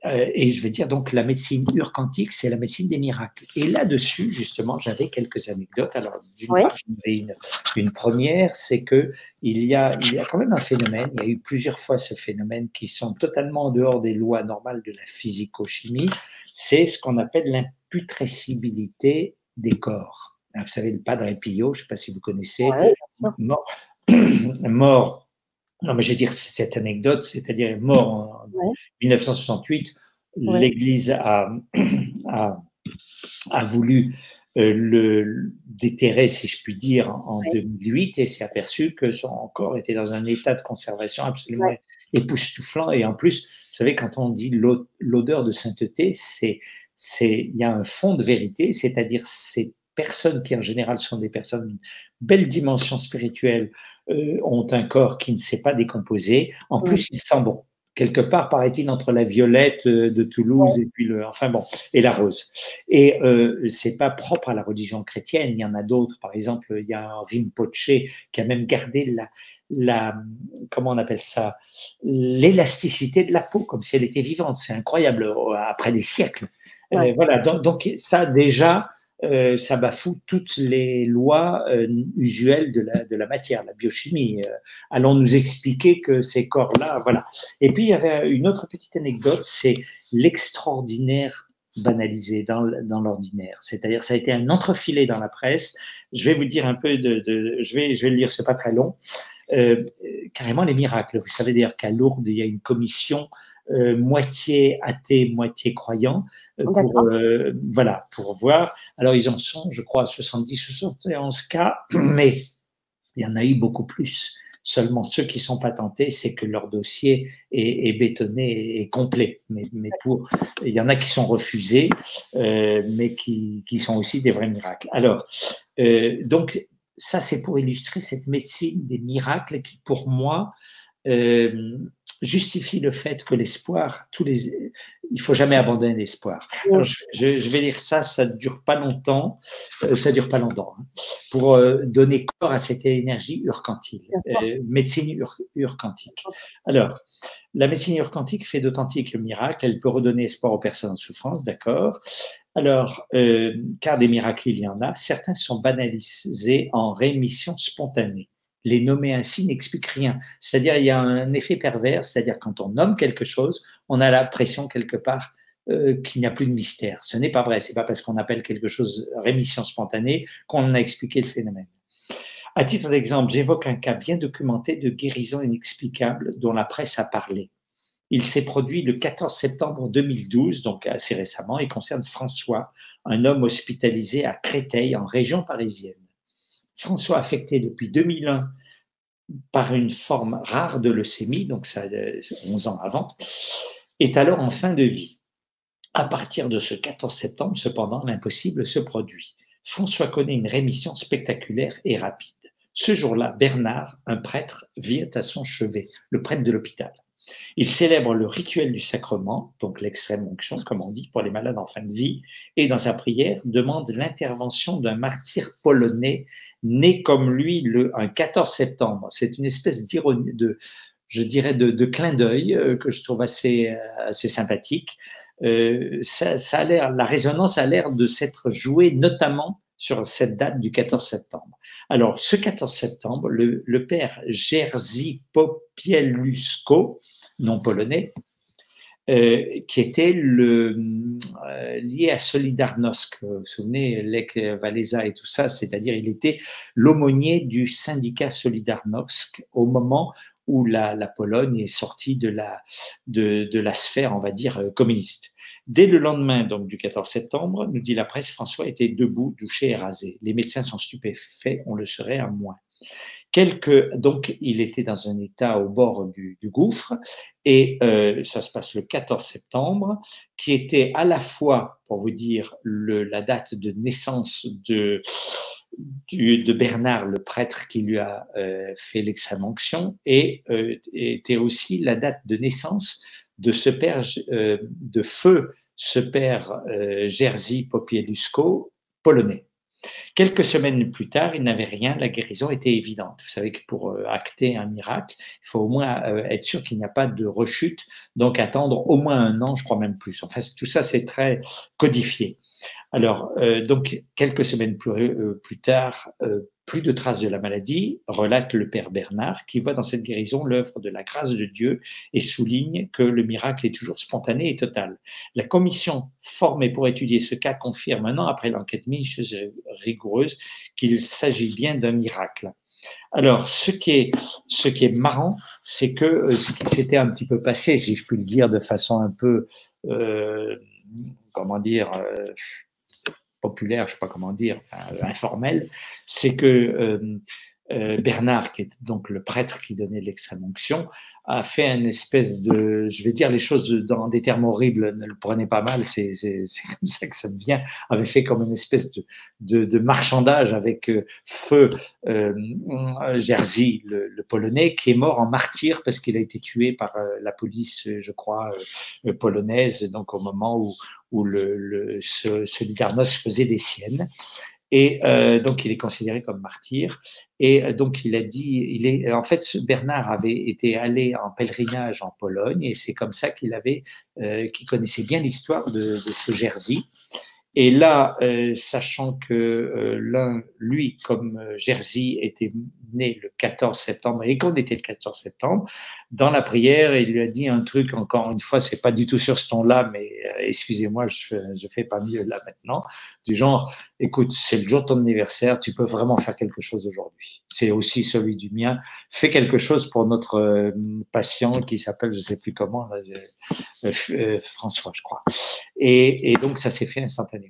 euh, et je veux dire, donc la médecine urquantique, c'est la médecine des miracles. Et là-dessus, justement, j'avais quelques anecdotes. Alors, d'une part, j'avais une, une, première, c'est que il y, a, il y a quand même un phénomène, il y a eu plusieurs fois ce phénomène qui sont totalement en dehors des lois normales de la physico-chimie, c'est ce qu'on appelle l'imputrescibilité des corps. Vous savez, le Padre Pio, je ne sais pas si vous connaissez, mort, mort, non mais je vais dire cette anecdote, c'est-à-dire mort en 1968, l'Église a, a, a, voulu euh, le déterrer, si je puis dire, en 2008 et s'est aperçu que son corps était dans un état de conservation absolument époustouflant. Et en plus, vous savez, quand on dit l'odeur de sainteté, c'est il y a un fond de vérité, c'est-à-dire c'est personnes qui en général sont des personnes d'une belle dimension spirituelle euh, ont un corps qui ne s'est pas décomposé. En plus, il sent bon. quelque part, paraît-il, entre la violette euh, de Toulouse et puis le, enfin bon, et la rose. Et euh, c'est pas propre à la religion chrétienne. Il y en a d'autres. Par exemple, il y a un Rinpoche qui a même gardé la, la, comment on appelle ça, l'élasticité de la peau, comme si elle était vivante. C'est incroyable. Après des siècles. Euh, voilà. Donc, donc, ça déjà, euh, ça bafoue toutes les lois euh, usuelles de la, de la matière, la biochimie. Euh, allons nous expliquer que ces corps-là, voilà. Et puis il y avait une autre petite anecdote, c'est l'extraordinaire banalisé dans, dans l'ordinaire. C'est-à-dire, ça a été un entrefilé dans la presse. Je vais vous dire un peu de, de je vais, je vais le lire, c'est pas très long. Euh, carrément les miracles. Vous savez d'ailleurs qu'à Lourdes, il y a une commission euh, moitié athée, moitié croyant, euh, pour, euh, voilà, pour voir. Alors, ils en sont, je crois, à 70, 71 cas, mais il y en a eu beaucoup plus. Seulement ceux qui sont patentés, c'est que leur dossier est, est, bétonné et complet. Mais, mais, pour, il y en a qui sont refusés, euh, mais qui, qui, sont aussi des vrais miracles. Alors, euh, donc, ça, c'est pour illustrer cette médecine des miracles qui, pour moi, euh, justifie le fait que l'espoir, tous les, il faut jamais abandonner l'espoir. Je, je, vais dire ça, ça dure pas longtemps, euh, ça dure pas longtemps, hein, pour euh, donner corps à cette énergie urquantile, euh, médecine ur, urquantique. Alors, la médecine urquantique fait d'authentiques miracles, elle peut redonner espoir aux personnes en souffrance, d'accord. Alors, euh, car des miracles il y en a, certains sont banalisés en rémission spontanée les nommer ainsi n'explique rien. C'est-à-dire, il y a un effet pervers, c'est-à-dire quand on nomme quelque chose, on a l'impression quelque part euh, qu'il n'y a plus de mystère. Ce n'est pas vrai. C'est pas parce qu'on appelle quelque chose rémission spontanée qu'on a expliqué le phénomène. À titre d'exemple, j'évoque un cas bien documenté de guérison inexplicable dont la presse a parlé. Il s'est produit le 14 septembre 2012, donc assez récemment, et concerne François, un homme hospitalisé à Créteil, en région parisienne. François affecté depuis 2001 par une forme rare de leucémie, donc ça 11 ans avant, est alors en fin de vie. À partir de ce 14 septembre, cependant, l'impossible se produit. François connaît une rémission spectaculaire et rapide. Ce jour-là, Bernard, un prêtre, vient à son chevet, le prêtre de l'hôpital. Il célèbre le rituel du sacrement, donc l'extrême onction, comme on dit, pour les malades en fin de vie, et dans sa prière demande l'intervention d'un martyr polonais né comme lui le un 14 septembre. C'est une espèce d'ironie, de, je dirais, de, de clin d'œil euh, que je trouve assez, euh, assez sympathique. Euh, ça, ça a l'air, la résonance a l'air de s'être jouée notamment sur cette date du 14 septembre. Alors, ce 14 septembre, le, père Jerzy Popielusko, non polonais, euh, qui était euh, lié à Solidarnosc. Vous vous souvenez, Lech Walesa et tout ça, c'est-à-dire il était l'aumônier du syndicat Solidarnosc au moment où la, Pologne est sortie de la, sphère, on va dire, euh, communiste. Dès le lendemain, donc du 14 septembre, nous dit la presse, François était debout, douché et rasé. Les médecins sont stupéfaits, on le serait à moins. Donc, il était dans un état au bord du, gouffre, et euh, ça se passe le 14 septembre, qui était à la fois, pour vous dire, la date de naissance de, de Bernard, le prêtre qui lui a euh, fait l'examen et euh, était aussi la date de naissance de ce père euh, de feu, ce père euh, Jerzy Popielusko, polonais. Quelques semaines plus tard, il n'avait rien, la guérison était évidente. Vous savez que pour euh, acter un miracle, il faut au moins être sûr qu'il n'y a pas de rechute, donc attendre au moins un an, je crois même plus. Enfin, tout ça, c'est très codifié. Alors, donc, quelques semaines plus, plus tard, plus de traces de la maladie, relate le père Bernard, qui voit dans cette guérison l'œuvre de la grâce de Dieu et souligne que le miracle est toujours spontané et total. La commission formée pour étudier ce cas confirme un après l'enquête minutieuse et rigoureuse qu'il s'agit bien d'un miracle. Alors, ce qui est, ce qui est marrant, c'est que ce qui s'était un petit peu passé, si je puis le dire de façon un peu, euh, comment dire, euh, populaire, je ne sais pas comment dire, enfin, informel, c'est que euh, Bernard, qui est donc le prêtre qui donnait l'extrême onction, a fait une espèce de, je vais dire les choses dans des termes horribles, ne le prenez pas mal, c'est comme ça que ça devient, avait fait comme une espèce de, de, de marchandage avec euh, feu euh, Jerzy, le, le, Polonais, qui est mort en martyr parce qu'il a été tué par euh, la police, je crois, euh, polonaise, donc au moment où, où le, le ce, ce faisait des siennes. Et euh, donc, il est considéré comme martyr. Et euh, donc, il a dit, il est, en fait, Bernard avait été allé en pèlerinage en Pologne, et c'est comme ça qu'il avait, euh, qu'il connaissait bien l'histoire de, de, ce Jerzy. Et là, euh, sachant que euh, l'un, lui, comme euh, Jerzy, était né le 14 septembre et qu'on était le 14 septembre, dans la prière, il lui a dit un truc, encore une fois, c'est pas du tout sur ce ton-là, mais excusez-moi, je, je fais pas mieux là maintenant, du genre, écoute, c'est le jour de ton anniversaire, tu peux vraiment faire quelque chose aujourd'hui. C'est aussi celui du mien. Fais quelque chose pour notre patient qui s'appelle, je sais plus comment, François, je crois. Et, et donc, ça s'est fait instantanément.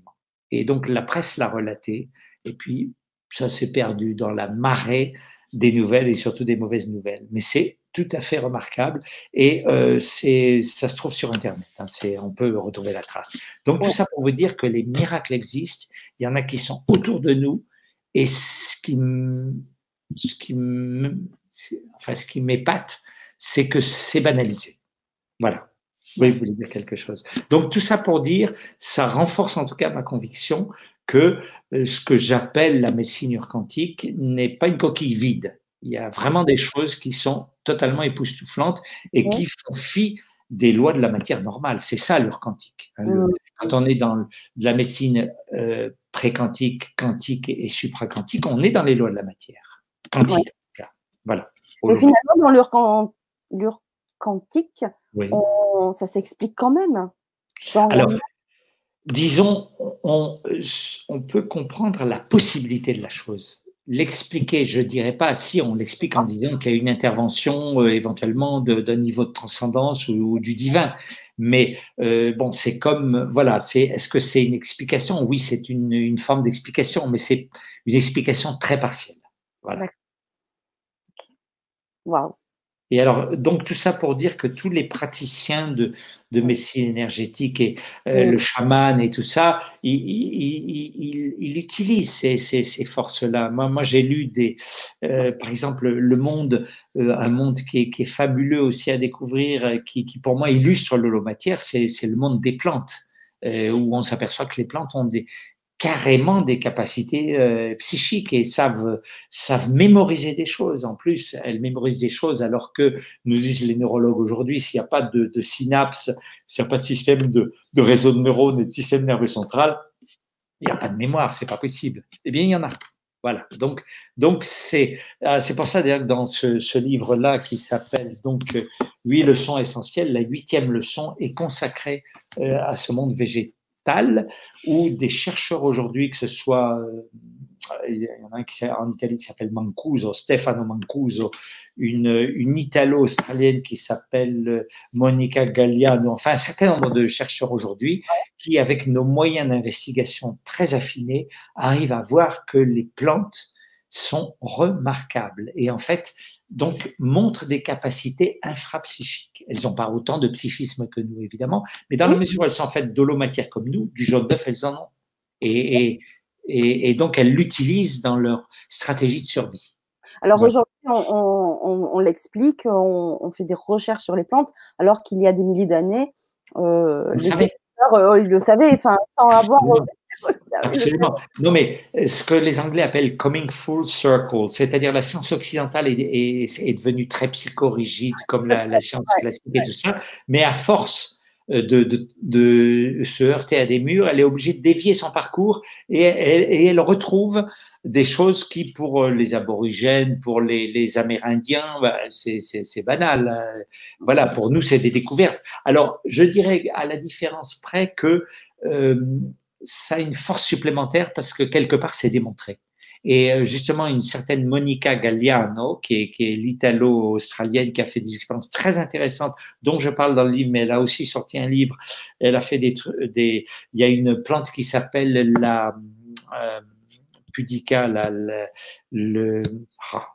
Et donc la presse l'a relaté, et puis ça s'est perdu dans la marée des nouvelles et surtout des mauvaises nouvelles. Mais c'est tout à fait remarquable et euh, c'est, ça se trouve sur Internet. Hein, c'est, on peut retrouver la trace. Donc tout ça pour vous dire que les miracles existent. Il y en a qui sont autour de nous et ce qui, ce qui, enfin, ce qui m'épate, c'est que c'est banalisé. Voilà. Oui, vous voulez dire quelque chose. Donc tout ça pour dire, ça renforce en tout cas ma conviction que euh, ce que j'appelle la médecine quantique n'est pas une coquille vide. Il y a vraiment des choses qui sont totalement époustouflantes et qui font fi des lois de la matière normale. C'est ça l'urquantique. Hein, quand on est dans de la médecine euh, pré-quantique, quantique et supraquantique, on est dans les lois de la matière. Quantique, en tout cas. Voilà.
Mais finalement, dans l'urquantique, oui ça s'explique quand même.
Alors, disons, on, on, peut comprendre la possibilité de la chose. L'expliquer, je ne dirais pas, si on l'explique en disant qu'il y a une intervention euh, éventuellement d'un niveau de transcendance ou, du divin. Mais euh, bon, c'est comme, voilà, c'est, est-ce que c'est une explication? Oui, c'est une, une, forme d'explication, mais c'est une explication très partielle. Voilà.
Waouh.
Et alors, donc tout ça pour dire que tous les praticiens de, de médecine énergétique et euh, le chaman et tout ça, ils il, il, utilisent ces, ces, ces forces-là. Moi, moi j'ai lu des, euh, par exemple, Le Monde, euh, un monde qui est, qui est, fabuleux aussi à découvrir, qui, qui pour moi illustre l'holomatière, c'est le monde des plantes. où on s'aperçoit que les plantes ont des, carrément des capacités euh, psychiques et savent, savent mémoriser des choses. En plus, elles mémorisent des choses alors que, nous disent les neurologues aujourd'hui, s'il n'y a pas de, de synapse, s'il n'y a pas de système de, de réseau de neurones et de système nerveux central, il n'y a pas de mémoire, c'est pas possible. Eh bien, il y en a. Voilà. Donc, donc c'est, euh, c'est pour ça d'ailleurs que dans ce, ce livre-là qui s'appelle donc huit leçons essentielles, la huitième leçon est consacrée euh, à ce monde végétal où des chercheurs aujourd'hui, que ce soit, euh, il y en a un qui, en Italie qui s'appelle Mancuso, Stefano Mancuso, une, une Italo-australienne qui s'appelle euh, Monica Galliano, enfin un certain nombre de chercheurs aujourd'hui qui, avec nos moyens d'investigation très affinés, arrivent à voir que les plantes sont remarquables. Et en fait, donc montrent des capacités infrapsychiques. Elles n'ont pas autant de psychisme que nous, évidemment, mais dans la mesure où elles sont faites d'holomatière comme nous, du jaune d'œuf, elles en ont. Et, et, et, donc, elles l'utilisent dans leur stratégie de survie.
Alors aujourd'hui, on, on, l'explique, on, fait des recherches sur les plantes, alors qu'il y a des milliers d'années, euh, les euh, ils le savaient, enfin, sans avoir
Absolument. Non, mais euh, ce que les Anglais appellent coming full circle, c'est-à-dire la science occidentale est, est, devenue très psychorigide comme la, la science classique et tout ça, mais à force euh, de, de, de, se heurter à des murs, elle est obligée de dévier son parcours et, et, elle retrouve des choses qui, pour les aborigènes, pour les, les Amérindiens, bah, c'est banal. Voilà, pour nous, c'est des découvertes. Alors, je dirais à la différence près que euh, ça a une force supplémentaire parce que quelque part, c'est démontré. Et euh, justement, une certaine Monica Galliano, qui est, l'italo-australienne, qui a fait des expériences très intéressantes, dont je parle dans le livre, mais elle a aussi sorti un livre. Elle a fait des, des il y a une plante qui s'appelle la, euh, pudica, le, ah,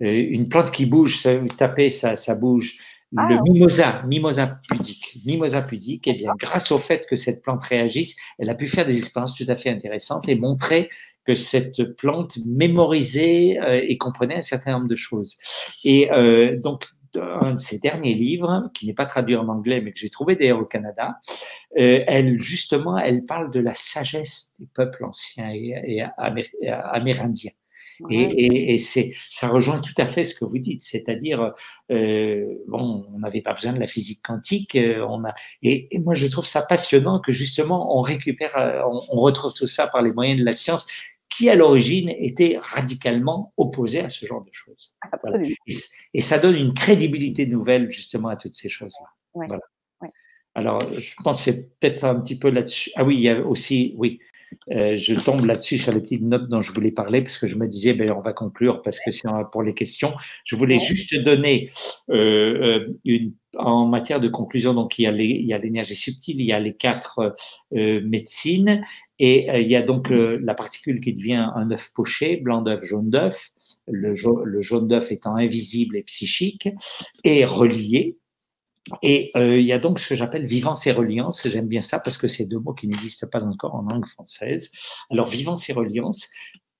une plante qui bouge, tapez, ça, ça bouge. Ah, le mimosa, mimosa pudique. Mimosa pudique, eh bien, grâce au fait que cette plante réagisse, elle a pu faire des expériences tout à fait intéressantes et montrer que cette plante mémorisait euh, et comprenait un certain nombre de choses. Et euh, donc, un de ses derniers livres, qui n'est pas traduit en anglais, mais que j'ai trouvé d'ailleurs au Canada, euh, elle, justement, elle parle de la sagesse des peuples anciens et, amérindiens. Et, et, c'est, ça rejoint tout à fait ce que vous dites, c'est-à-dire, euh, bon, on n'avait pas besoin de la physique quantique, euh, on a, et, moi je trouve ça passionnant que justement on récupère, euh, on, retrouve tout ça par les moyens de la science qui à l'origine était radicalement opposé à ce genre de choses. Absolument. Et, ça donne une crédibilité nouvelle justement à toutes ces choses-là. Voilà. Alors, je pense que c'est peut-être un petit peu là-dessus. Ah oui, il y a aussi, oui, euh, je tombe là-dessus sur les petites notes dont je voulais parler parce que je me disais, ben, on va conclure parce que c'est pour les questions. Je voulais juste donner euh, euh, une, en matière de conclusion, donc il y a l'énergie subtile, il y a les quatre médecines et il y a donc la particule qui devient un œuf poché, blanc d'œuf, jaune d'œuf, le, le jaune d'œuf étant invisible et psychique et relié et euh, il y a donc ce que j'appelle vivance et reliance. J'aime bien ça parce que c'est deux mots qui n'existent pas encore en langue française. Alors, vivance et reliance,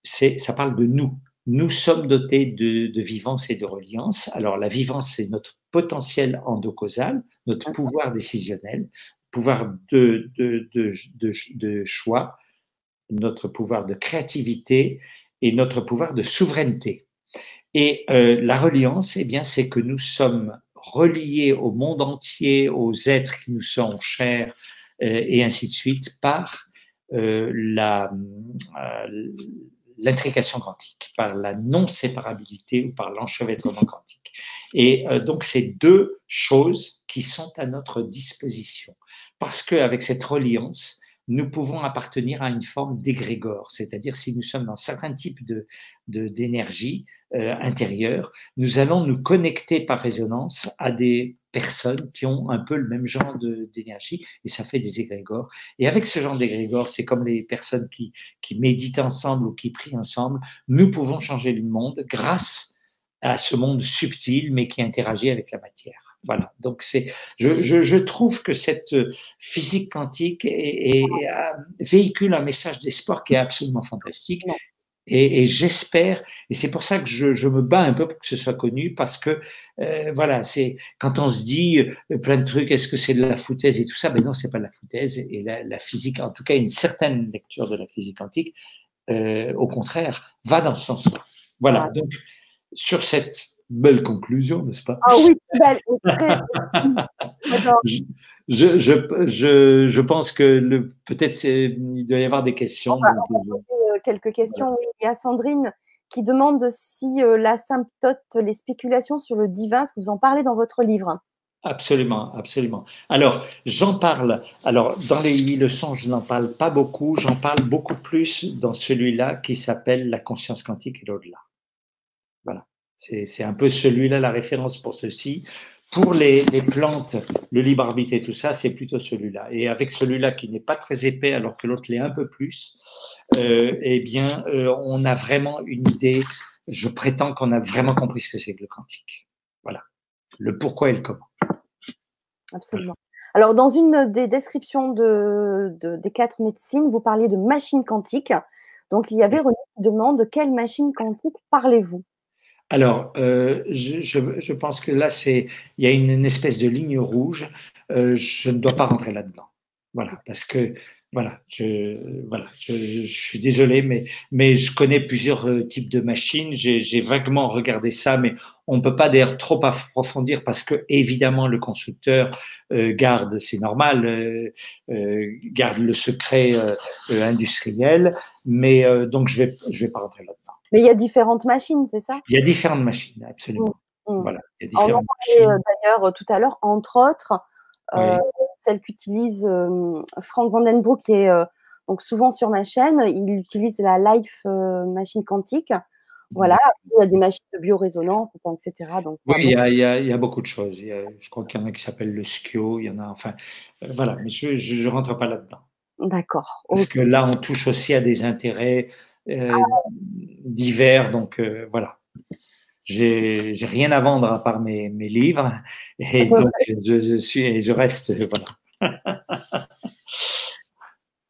c'est, ça parle de nous. Nous sommes dotés de, de vivance et de reliance. Alors, la vivance, c'est notre potentiel endocausal, notre pouvoir décisionnel, pouvoir de, de, de, choix, notre pouvoir de créativité et notre pouvoir de souveraineté. Et euh, la reliance, eh bien, c'est que nous sommes reliés au monde entier, aux êtres qui nous sont chers, euh, et ainsi de suite, par euh, euh, l'intrication quantique, par la non-séparabilité ou par l'enchevêtrement quantique. Et donc, c'est deux choses qui sont à notre disposition. Parce qu'avec cette reliance, nous pouvons appartenir à une forme d'égrégore, c'est-à-dire si nous sommes dans certains types de, d'énergie euh, intérieure, nous allons nous connecter par résonance à des personnes qui ont un peu le même genre d'énergie et ça fait des égrégores. Et avec ce genre d'égrégore, c'est comme les personnes qui, qui méditent ensemble ou qui prient ensemble, nous pouvons changer le monde grâce à ce monde subtil mais qui interagit avec la matière. Voilà. Donc c'est, je, je, je, trouve que cette physique quantique est, euh, véhicule un message d'espoir qui est absolument fantastique. Et, et j'espère, et c'est pour ça que je, je, me bats un peu pour que ce soit connu, parce que euh, voilà, c'est quand on se dit euh, plein de trucs, est-ce que c'est de la foutaise et tout ça, ben non, c'est pas de la foutaise. Et la, la, physique, en tout cas, une certaine lecture de la physique quantique, euh, au contraire, va dans ce sens-là. Voilà. Donc sur cette belle conclusion, n'est-ce pas?
Ah oui, belle.
je, je, je, je, pense que peut-être il doit y avoir des questions. On va,
euh, quelques questions. Il y a Sandrine qui demande si euh, la symptote, les spéculations sur le divin, est-ce que vous en parlez dans votre livre?
Absolument, absolument. Alors, j'en parle. Alors, dans les huit leçons, je n'en parle pas beaucoup. J'en parle beaucoup plus dans celui-là qui s'appelle La conscience quantique et l'au-delà. C'est un peu celui-là la référence pour ceci. Pour les, plantes, le libre arbitre et tout ça, c'est plutôt celui-là. Et avec celui-là qui n'est pas très épais alors que l'autre l'est un peu plus, euh, eh bien, euh, on a vraiment une idée. Je prétends qu'on a vraiment compris ce que c'est que le quantique. Voilà. Le pourquoi et le comment.
Absolument. Alors, dans une des descriptions de, des quatre médecines, vous parliez de machine quantique. Donc, il y avait René qui demande de quelle machine quantique parlez-vous?
Alors, euh, je, je, pense que là, c'est, il y a une, espèce de ligne rouge. Euh, je ne dois pas rentrer là-dedans. Voilà, parce que voilà, je, voilà, je, suis désolé, mais, mais je connais plusieurs euh, types de machines. J'ai vaguement regardé ça, mais on ne peut pas d'ailleurs trop approfondir parce que évidemment le constructeur garde, c'est normal, garde le secret industriel. Mais donc je vais, je vais pas rentrer là-dedans.
Mais il y a différentes machines, c'est ça?
Il y a différentes machines, absolument. Mmh, mmh. Voilà,
il y a différentes On en parlait d'ailleurs euh, tout à l'heure, entre autres, euh, celle qu'utilise euh, Frank Vandenbroek, qui est donc souvent sur ma chaîne. Il utilise la Life Machine Quantique. Voilà, mmh. il y a des machines de biorésonance, etc. Donc,
oui, il y, a, il, y a, beaucoup de choses. je crois qu'il y en a qui s'appellent le SKIO, il y en a, enfin, voilà, mais je ne rentre pas là-dedans.
D'accord.
Parce que là, on touche aussi à des intérêts euh, divers. Donc euh, voilà. J'ai rien à vendre à part mes, mes livres. Et donc, je, je, suis, je reste. Voilà.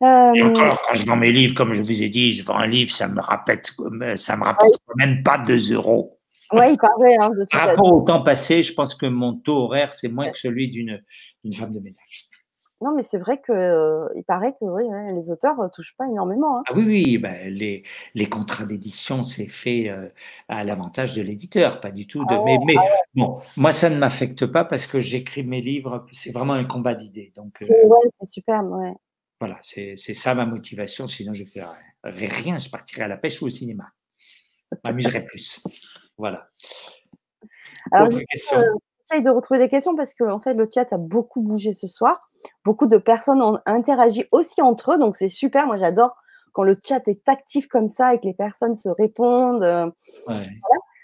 Euh, et encore, quand je vends mes livres, comme je vous ai dit, je vends un livre, ça me rapporte, ça me rapporte même pas 2 euros.
Oui, il paraît. Hein,
Par rapport au temps passé, je pense que mon taux horaire, c'est moins que celui d'une femme de ménage.
Non, mais c'est vrai qu'il euh, paraît que oui, les auteurs ne touchent pas énormément. Hein.
Ah oui, oui, ben, les, les, contrats d'édition, c'est fait euh, à l'avantage de l'éditeur, pas du tout de. Ah mais, mais ah bon, moi, ça ne m'affecte pas parce que j'écris mes livres, c'est vraiment un combat d'idées. Donc,
c'est ouais, super, ouais.
Voilà, c'est ça ma motivation, sinon je ne ferais rien, je partirais à la pêche ou au cinéma. Je m'amuserais plus. Voilà.
Alors, j'essaye de retrouver des questions parce que en fait, le chat a beaucoup bougé ce soir. Beaucoup de personnes ont interagi aussi entre eux, donc c'est super. Moi, j'adore quand le chat est actif comme ça et que les personnes se répondent. Euh,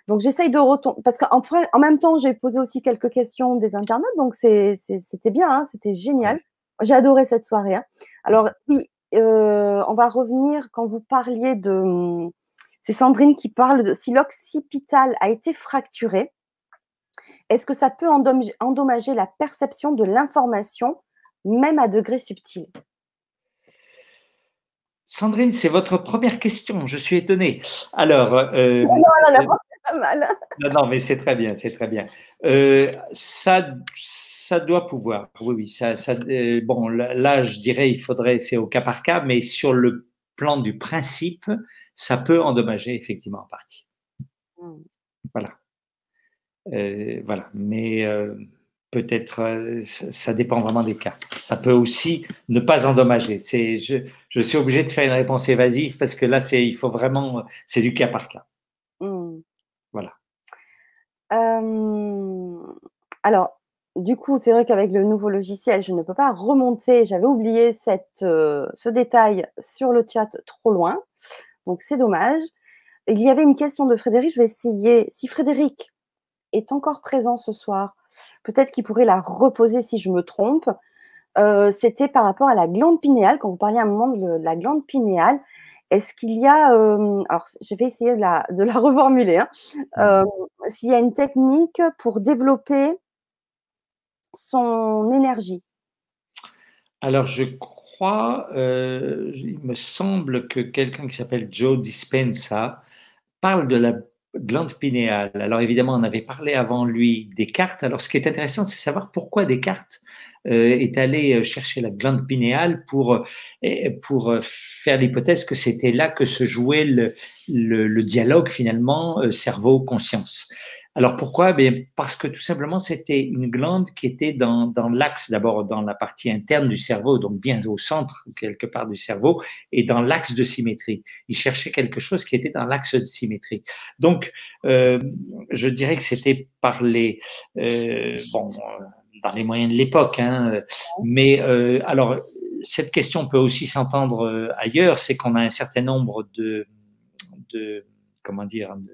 donc, j'essaye de retourner. Parce qu'en en même temps, j'ai posé aussi quelques questions des internautes, donc c'était bien, hein, c'était génial. J'ai adoré cette soirée. Hein. Alors, oui, euh, on va revenir quand vous parliez de. C'est Sandrine qui parle de si l'occipital a été fracturé, est-ce que ça peut endommager la perception de l'information même à degré subtil
Sandrine, c'est votre première question. Je suis étonné. Alors, euh, non, non, mais c'est très bien, c'est très bien. Euh, ça, ça doit pouvoir. Oui, oui. Ça, ça euh, bon, là, je dirais, il faudrait, c'est au cas par cas, mais sur le plan du principe, ça peut endommager effectivement en partie. Hmm. Voilà. Voilà. Mais peut-être, euh, ça dépend vraiment des cas. Ça peut aussi ne pas endommager. C'est, je, je, suis obligé de faire une réponse évasive parce que là, c'est, il faut vraiment, c'est du cas par cas. Mmh. Voilà.
Euh, alors, du coup, c'est vrai qu'avec le nouveau logiciel, je ne peux pas remonter. J'avais oublié cette, euh, ce détail sur le chat trop loin. Donc, c'est dommage. Il y avait une question de Frédéric. Je vais essayer. Si Frédéric est encore présent ce soir, peut-être qu'il pourrait la reposer si je me trompe. Euh, c'était par rapport à la glande pinéale, quand vous parliez à un moment de, la glande pinéale. Est-ce qu'il y a, euh, alors je vais essayer de la, de la reformuler, hein. euh, s'il y a une technique pour développer son énergie?
Alors je crois, il me semble que quelqu'un qui s'appelle Joe Dispensa parle de la glande pinéale. Alors évidemment, on avait parlé avant lui des cartes. Alors ce qui est intéressant, c'est savoir pourquoi Descartes euh, est allé euh, chercher la glande pinéale pour, euh, pour faire l'hypothèse que c'était là que se jouait le, le, le dialogue finalement cerveau-conscience. Alors pourquoi? Ben Parce que tout simplement, c'était une glande qui était dans, dans l'axe, d'abord dans la partie interne du cerveau, donc bien au centre quelque part du cerveau, et dans l'axe de symétrie. Il cherchait quelque chose qui était dans l'axe de symétrie. Donc, euh, je dirais que c'était par les... Euh, bon, dans les moyens de l'époque, hein, mais euh, alors, cette question peut aussi s'entendre euh, ailleurs, c'est qu'on a un certain nombre de... de comment dire de,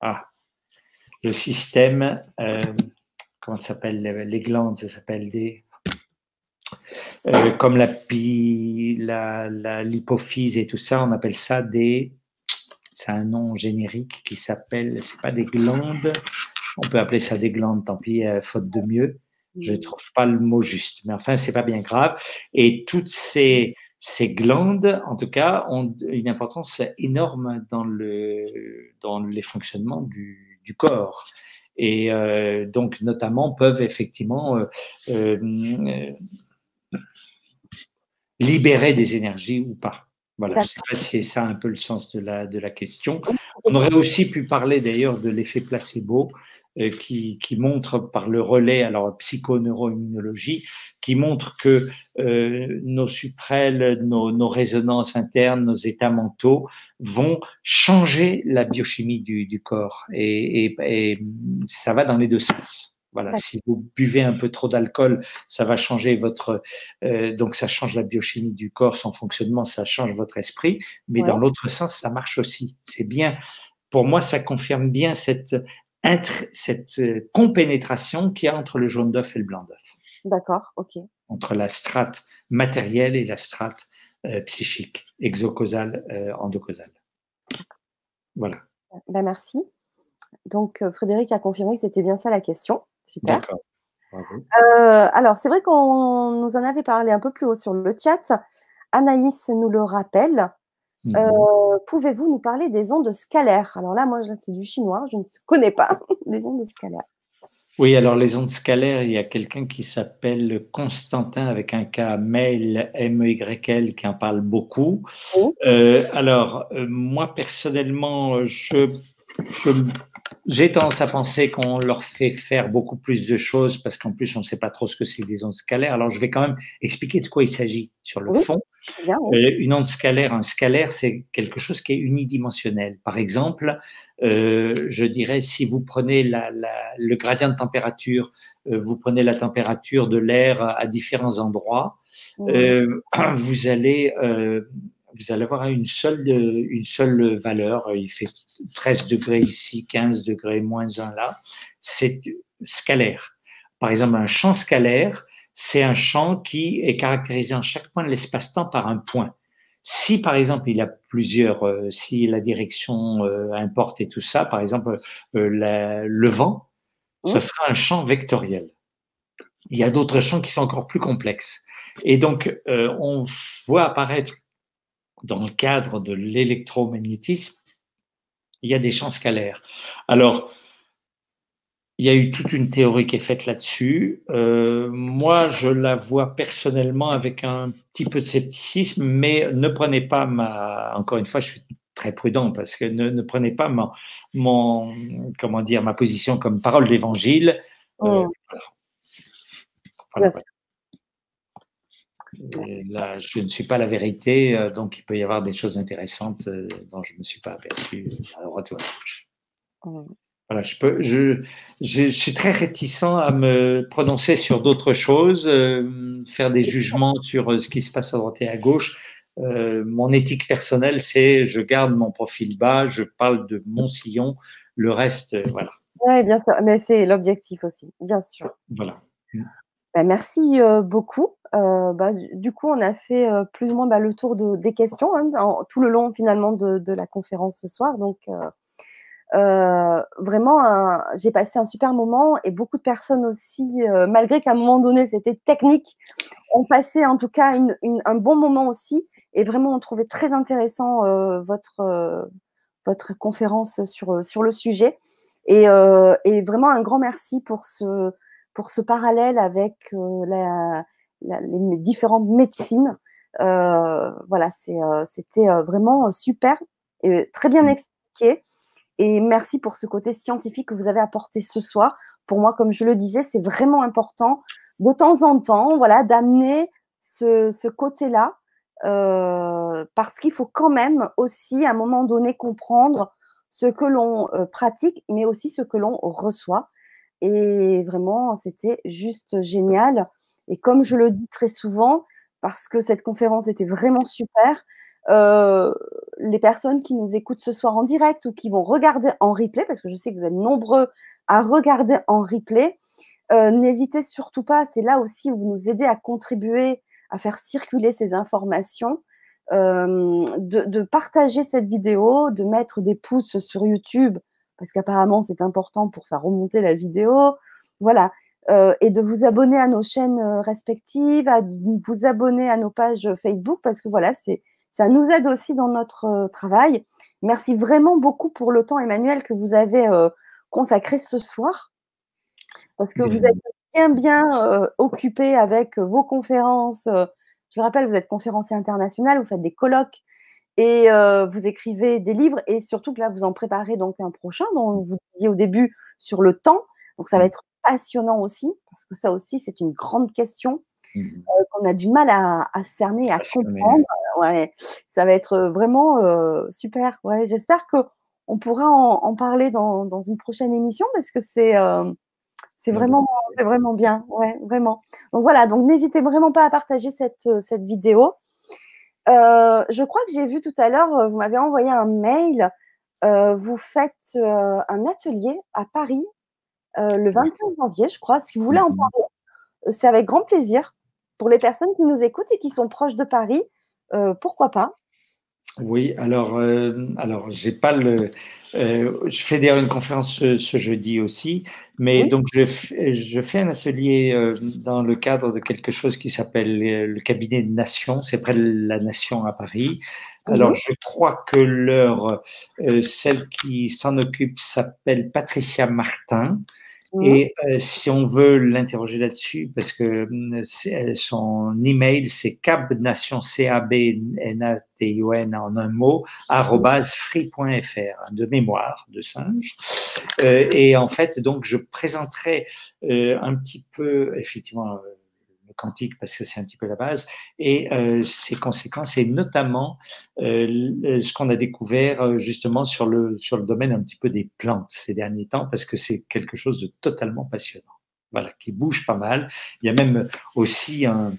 ah, le système, euh, comment ça s'appelle les, glandes, ça s'appelle des. Euh, comme la, la, l'hypophyse et tout ça, on appelle ça des. C'est un nom générique qui s'appelle, c'est pas des glandes, on peut appeler ça des glandes, tant pis, euh, faute de mieux. Je ne trouve pas le mot juste, mais enfin, c'est pas bien grave. Et toutes ces, ces glandes, en tout cas, ont une importance énorme dans, le, dans les fonctionnements du, du corps. Et euh, donc, notamment, peuvent effectivement euh, euh, libérer des énergies ou pas. Voilà, c'est ça un peu le sens de la, de la question. On aurait aussi pu parler d'ailleurs de l'effet placebo, qui, qui, montre par le relais, alors psychoneuroimmunologie, qui montre que euh, nos suprêles, nos, nos, résonances internes, nos états mentaux vont changer la biochimie du, du corps. Et, et, et, ça va dans les deux sens. Voilà, si vous buvez un peu trop d'alcool, ça va changer votre, euh, donc ça change la biochimie du corps, son fonctionnement, ça change votre esprit. Mais dans l'autre sens, ça marche aussi. C'est bien. Pour moi, ça confirme bien cette cette euh, compénétration qu'il y a entre le jaune d'œuf et le blanc d'œuf.
D'accord, ok.
Entre la strate matérielle et la strate psychique, exocausal, endocausal. Voilà.
Ben, merci. Donc, Frédéric a confirmé que c'était bien ça la question. Super. D'accord. alors, c'est vrai qu'on nous en avait parlé un peu plus haut sur le chat. Anaïs nous le rappelle. Mmh pouvez-vous nous parler des ondes scalaires? Alors là, moi, c'est du chinois, je ne connais pas les ondes scalaires.
Oui, alors les ondes scalaires, il y a quelqu'un qui s'appelle Constantin avec un K, Mail, M-E-Y-L, qui en parle beaucoup. Euh, alors, euh, moi, personnellement, je, je j'ai tendance à penser qu'on leur fait faire beaucoup plus de choses parce qu'en plus, on ne sait pas trop ce que c'est des ondes scalaires. Alors, je vais quand même expliquer de quoi il s'agit sur le fond. Euh, une onde scalaire, un scalaire, c'est quelque chose qui est unidimensionnel. Par exemple, euh, je dirais, si vous prenez la, la, le gradient de température, euh, vous prenez la température de l'air à différents endroits, euh, vous allez vous allez avoir une seule, une seule valeur. Il fait 13 degrés ici, 15 degrés, moins 1 là. C'est scalaire. Par exemple, un champ scalaire, c'est un champ qui est caractérisé en chaque point de l'espace-temps par un point. Si par exemple il a plusieurs, euh, si la direction euh, importe et tout ça, par exemple euh, le vent, ce sera un champ vectoriel. Il y a d'autres champs qui sont encore plus complexes. Et donc on voit apparaître dans le cadre de l'électromagnétisme, il y a des champs scalaires. Alors, il y a eu toute une théorie qui est faite là-dessus. Euh, moi, je la vois personnellement avec un petit peu de scepticisme, mais ne prenez pas ma. Encore une fois, je suis très prudent parce que ne, prenez pas mon, comment dire, ma position comme parole d'évangile. Euh, oh. voilà là, je ne suis pas la vérité, euh, donc il peut y avoir des choses intéressantes euh, dont je ne me suis pas aperçu à droite ou à gauche. Voilà, je, peux, je, je, suis très réticent à me prononcer sur d'autres choses, euh, faire des jugements sur ce qui se passe à droite et à gauche. mon éthique personnelle, c'est je garde mon profil bas, je parle de mon sillon, le reste, voilà.
Oui, bien sûr, mais c'est l'objectif aussi, bien sûr.
Voilà.
Bah, merci beaucoup. Bah, du coup, on a fait plus ou moins bah, le tour de, des questions hein, tout le long finalement de, la conférence ce soir. Donc, vraiment, j'ai passé un super moment et beaucoup de personnes aussi, malgré qu'à un moment donné c'était technique, ont passé en tout cas un bon moment aussi et vraiment on trouvait très intéressant votre, votre conférence sur, sur le sujet. Et, et, vraiment un grand merci pour ce, pour ce parallèle avec euh, les différentes médecines. Euh, voilà, euh, c'était vraiment super et très bien mmh. expliqué. Et merci pour ce côté scientifique que vous avez apporté ce soir. Pour moi, comme je le disais, c'est vraiment important de temps en temps, voilà, d'amener ce, côté-là, parce qu'il faut quand même aussi, à un moment donné, comprendre ce que l'on pratique, mais aussi ce que l'on reçoit. Et vraiment, c'était juste génial. Et comme je le dis très souvent, parce que cette conférence était vraiment super, euh, les personnes qui nous écoutent ce soir en direct ou qui vont regarder en replay, parce que je sais que vous êtes nombreux à regarder en replay, euh, n'hésitez surtout pas, c'est là aussi où vous nous aidez à contribuer à faire circuler ces informations, euh, de, de, partager cette vidéo, de mettre des pouces sur YouTube parce qu'apparemment c'est important pour faire remonter la vidéo. Voilà. Euh, et de vous abonner à nos chaînes euh, respectives, à vous abonner à nos pages Facebook, parce que voilà, c'est ça nous aide aussi dans notre euh, travail. Merci vraiment beaucoup pour le temps, Emmanuel, que vous avez consacré ce soir, parce que vous êtes bien, bien occupé avec vos conférences. je le rappelle, vous êtes conférencier international, vous faites des colloques et euh, vous écrivez des livres et surtout que là, vous en préparez donc un prochain dont vous disiez au début sur le temps. Donc, ça va mmh. être passionnant aussi parce que ça aussi, c'est une grande question mmh. euh, qu'on a du mal à, cerner, à comprendre. Ouais, ça va être vraiment euh, super. Ouais, j'espère que on pourra en, parler dans, dans, une prochaine émission parce que c'est c'est vraiment, c'est vraiment bien. Ouais, vraiment. Donc voilà. Donc n'hésitez vraiment pas à partager cette, cette vidéo. Euh, je crois que j'ai vu tout à l'heure, euh, vous m'avez envoyé un mail. Euh, vous faites un atelier à Paris le 25 janvier, je crois. Si vous voulez en mhm. parler, c'est avec grand plaisir. Pour les personnes qui nous écoutent et qui sont proches de Paris, pourquoi pas?
Oui, alors, euh, alors j'ai pas le. Euh, je fais d'ailleurs une conférence ce, jeudi aussi, mais donc je, je, fais un atelier euh, dans le cadre de quelque chose qui s'appelle le cabinet de Nation, c'est près de la Nation à Paris. Alors, je crois que leur, celle qui s'en occupe s'appelle Patricia Martin. Mmh. Et euh, si on veut l'interroger là-dessus, parce que mmh, son email, c'est cabnation, c a b n a t i o n en un mot, free.fr, de mémoire, de singe. Euh, et en fait, donc, je présenterai euh, un petit peu, effectivement, quantique parce que c'est un petit peu la base, et euh, ses conséquences, et notamment euh, ce qu'on a découvert euh, justement sur le, sur le domaine un petit peu des plantes ces derniers temps, parce que c'est quelque chose de totalement passionnant. Voilà, qui bouge pas mal. Il y a même aussi un,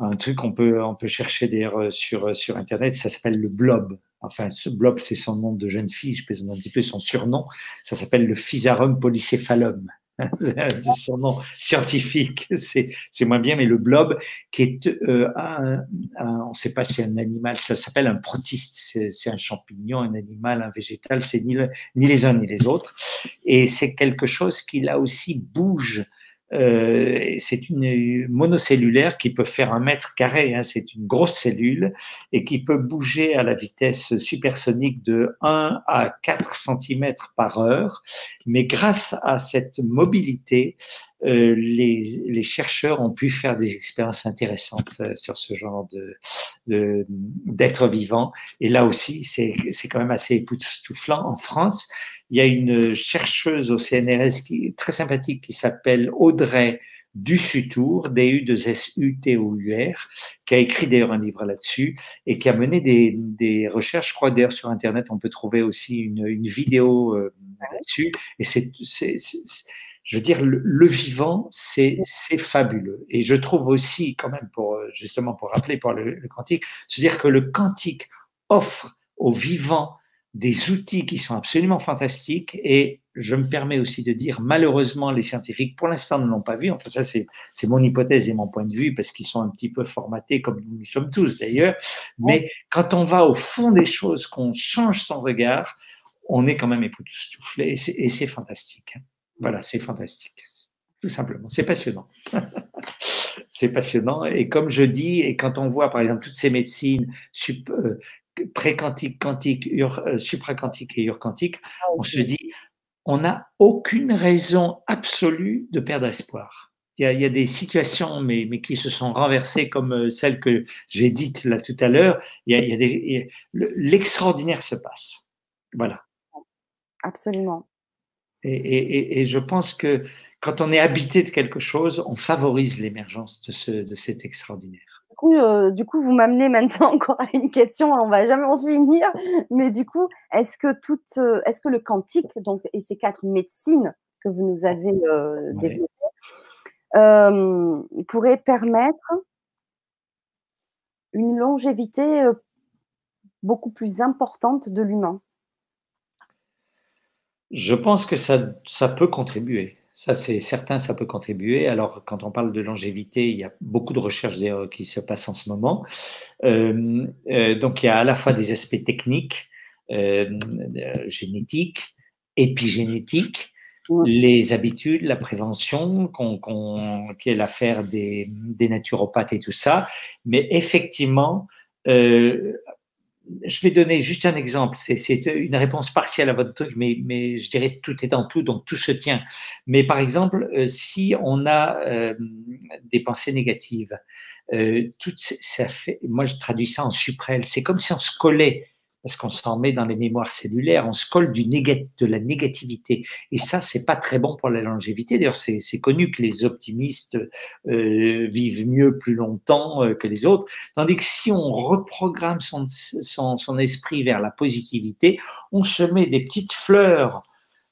un truc qu'on peut, on peut chercher d'ailleurs sur, sur Internet, ça s'appelle le blob. Enfin, ce blob, c'est son nom de jeune fille, je présente un petit peu son surnom. Ça s'appelle le Physarum polycéphalum. son nom scientifique, c'est moins bien, mais le blob, qui est euh, un, on ne sait pas si c'est un animal, ça s'appelle un protiste, c'est un champignon, un animal, un végétal, c'est ni, ni les uns ni les autres, et c'est quelque chose qui là aussi bouge euh, c'est une monocellulaire qui peut faire un mètre carré, hein, c'est une grosse cellule, et qui peut bouger à la vitesse supersonique de 1 à 4 cm par heure. Mais grâce à cette mobilité, euh, les, les, chercheurs ont pu faire des expériences intéressantes euh, sur ce genre de d'être vivant. Et là aussi, c'est quand même assez époustouflant. En France, il y a une chercheuse au CNRS qui est très sympathique qui s'appelle Audrey Dussutour, D-U-S-U-T-O-U-R, qui a écrit d'ailleurs un livre là-dessus et qui a mené des, des recherches. Je crois d'ailleurs sur Internet, on peut trouver aussi une, une vidéo euh, là-dessus. Et c'est, je veux dire, le, vivant, c'est fabuleux. Et je trouve aussi, quand même, pour justement pour rappeler pour le, le quantique, se dire que le quantique offre au vivant des outils qui sont absolument fantastiques et je me permets aussi de dire, malheureusement, les scientifiques, pour l'instant, ne l'ont pas vu. Enfin, ça, c'est mon hypothèse et mon point de vue, parce qu'ils sont un petit peu formatés, comme nous sommes tous d'ailleurs. Mais quand on va au fond des choses, qu'on change son regard, on est quand même époustouflé et c'est fantastique. Hein. Voilà, c'est fantastique. Tout simplement. C'est passionnant. c'est passionnant. Et comme je dis, et quand on voit, par exemple, toutes ces médecines euh, pré-quantique, quantique, euh, supraquantique et urquantique, ah, on se dit, on n'a aucune raison absolue de perdre espoir. Il y a, des situations, mais, mais, qui se sont renversées comme euh, celle que j'ai dite là tout à l'heure. Il, y a, des, l'extraordinaire se passe. Voilà.
Absolument.
Et, et, je pense que quand on est habité de quelque chose, on favorise l'émergence de, ce, de cet extraordinaire.
Euh, du coup, vous m'amenez maintenant encore à une question, on va jamais en finir. Mais du coup, est-ce que toute, euh, est-ce que le quantique, donc et ces quatre médecines que vous nous avez euh, développées, pourraient permettre une longévité beaucoup plus importante de l'humain?
Je pense que ça, ça peut contribuer. Ça, c'est certain, ça peut contribuer. Alors, quand on parle de longévité, il y a beaucoup de recherches qui se passent en ce moment. Euh, euh, donc, il y a à la fois des aspects techniques, euh, génétiques, épigénétiques, les habitudes, la prévention, qui est l'affaire des, des, naturopathes et tout ça. Mais effectivement, je vais donner juste un exemple. C'est une réponse partielle à votre truc, mais, mais, je dirais tout est dans tout, donc tout se tient. Mais par exemple, euh, si on a euh, des pensées négatives, euh, tout, ça fait, moi je traduis ça en suprêle. C'est comme si on se collait parce qu'on s'en met dans les mémoires cellulaires, on se colle du de la négativité. Et ça, c'est pas très bon pour la longévité. D'ailleurs, c'est connu que les optimistes euh, vivent mieux plus longtemps euh, que les autres. Tandis que si on reprogramme son, son, son esprit vers la positivité, on se met des petites fleurs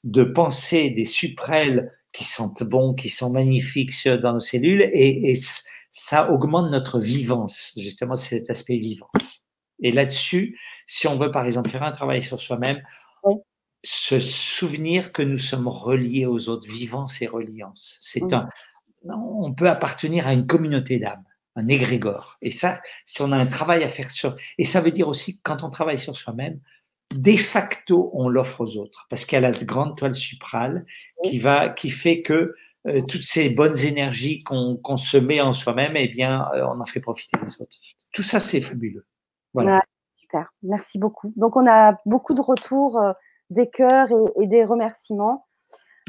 de pensée, des suprêles qui sentent bon, qui sont magnifiques dans nos cellules, et, et ça augmente notre vivance, justement, cet aspect vivance. Et là-dessus, si on veut par exemple faire un travail sur soi-même, se souvenir que nous sommes reliés aux autres, vivants et reliance. C'est un, on peut appartenir à une communauté d'âmes, un égrégore. Et ça, si on a un travail à faire sur, et ça veut dire aussi que quand on travaille sur soi-même, de facto, on l'offre aux autres, parce qu'il y a la grande toile suprale qui va, qui fait que euh, toutes ces bonnes énergies qu'on se met en soi-même, eh bien, euh, on en fait profiter les autres. Tout ça, c'est fabuleux.
Voilà. super, merci beaucoup. Donc, on a beaucoup de retours, euh, des cœurs et, des remerciements.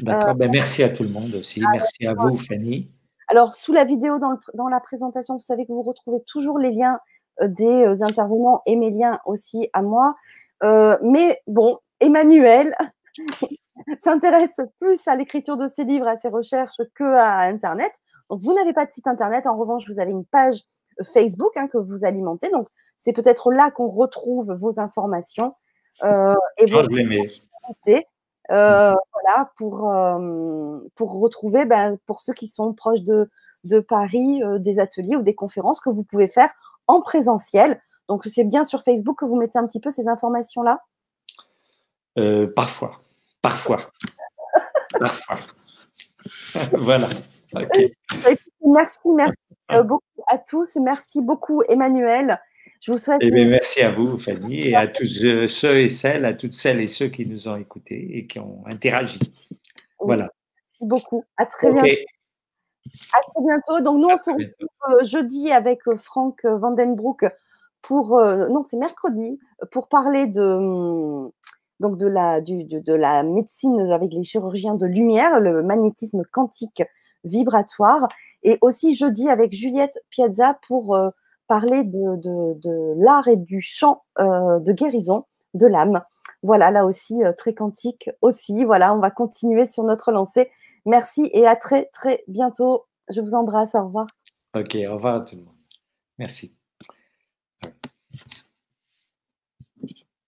D'accord, ben, merci à tout le monde aussi. merci à vous, Fanny.
Alors, sous la vidéo, dans, dans, la présentation, vous savez que vous retrouvez toujours les liens des intervenants et mes liens aussi à moi. mais bon, Emmanuel, s'intéresse plus à l'écriture de ses livres, à ses recherches que à Internet. Donc, vous n'avez pas de site Internet. En revanche, vous avez une page euh, Facebook hein, que vous alimentez. Donc, c'est peut-être là qu'on retrouve vos informations euh, et vos euh, voilà, pour, euh, pour retrouver, ben, pour ceux qui sont proches de, de Paris, des ateliers ou des conférences que vous pouvez faire en présentiel. Donc, c'est bien sur Facebook que vous mettez un petit peu ces informations-là?
Parfois. Parfois. Parfois. voilà.
Merci, merci euh, beaucoup à tous. Merci beaucoup, Emmanuel. Je vous souhaite.
Eh merci à vous, Fanny, et à tous euh, ceux et celles, à toutes celles et ceux qui nous ont écoutés et qui ont interagi. Voilà.
Merci beaucoup. À très bientôt. À très bientôt. Donc, nous, on se retrouve euh, jeudi avec Franck Vandenbroek pour. non, c'est mercredi, pour parler de hum, donc de la, de, la médecine avec les chirurgiens de lumière, le magnétisme quantique vibratoire, et aussi jeudi avec Juliette Piazza pour euh, parler de, l'art et du chant euh, de guérison de l'âme. Voilà, là aussi, euh, très quantique aussi. Voilà, on va continuer sur notre lancée. Merci et à très, très bientôt. Je vous embrasse. Au revoir.
Ok, au revoir à tout le monde. Merci.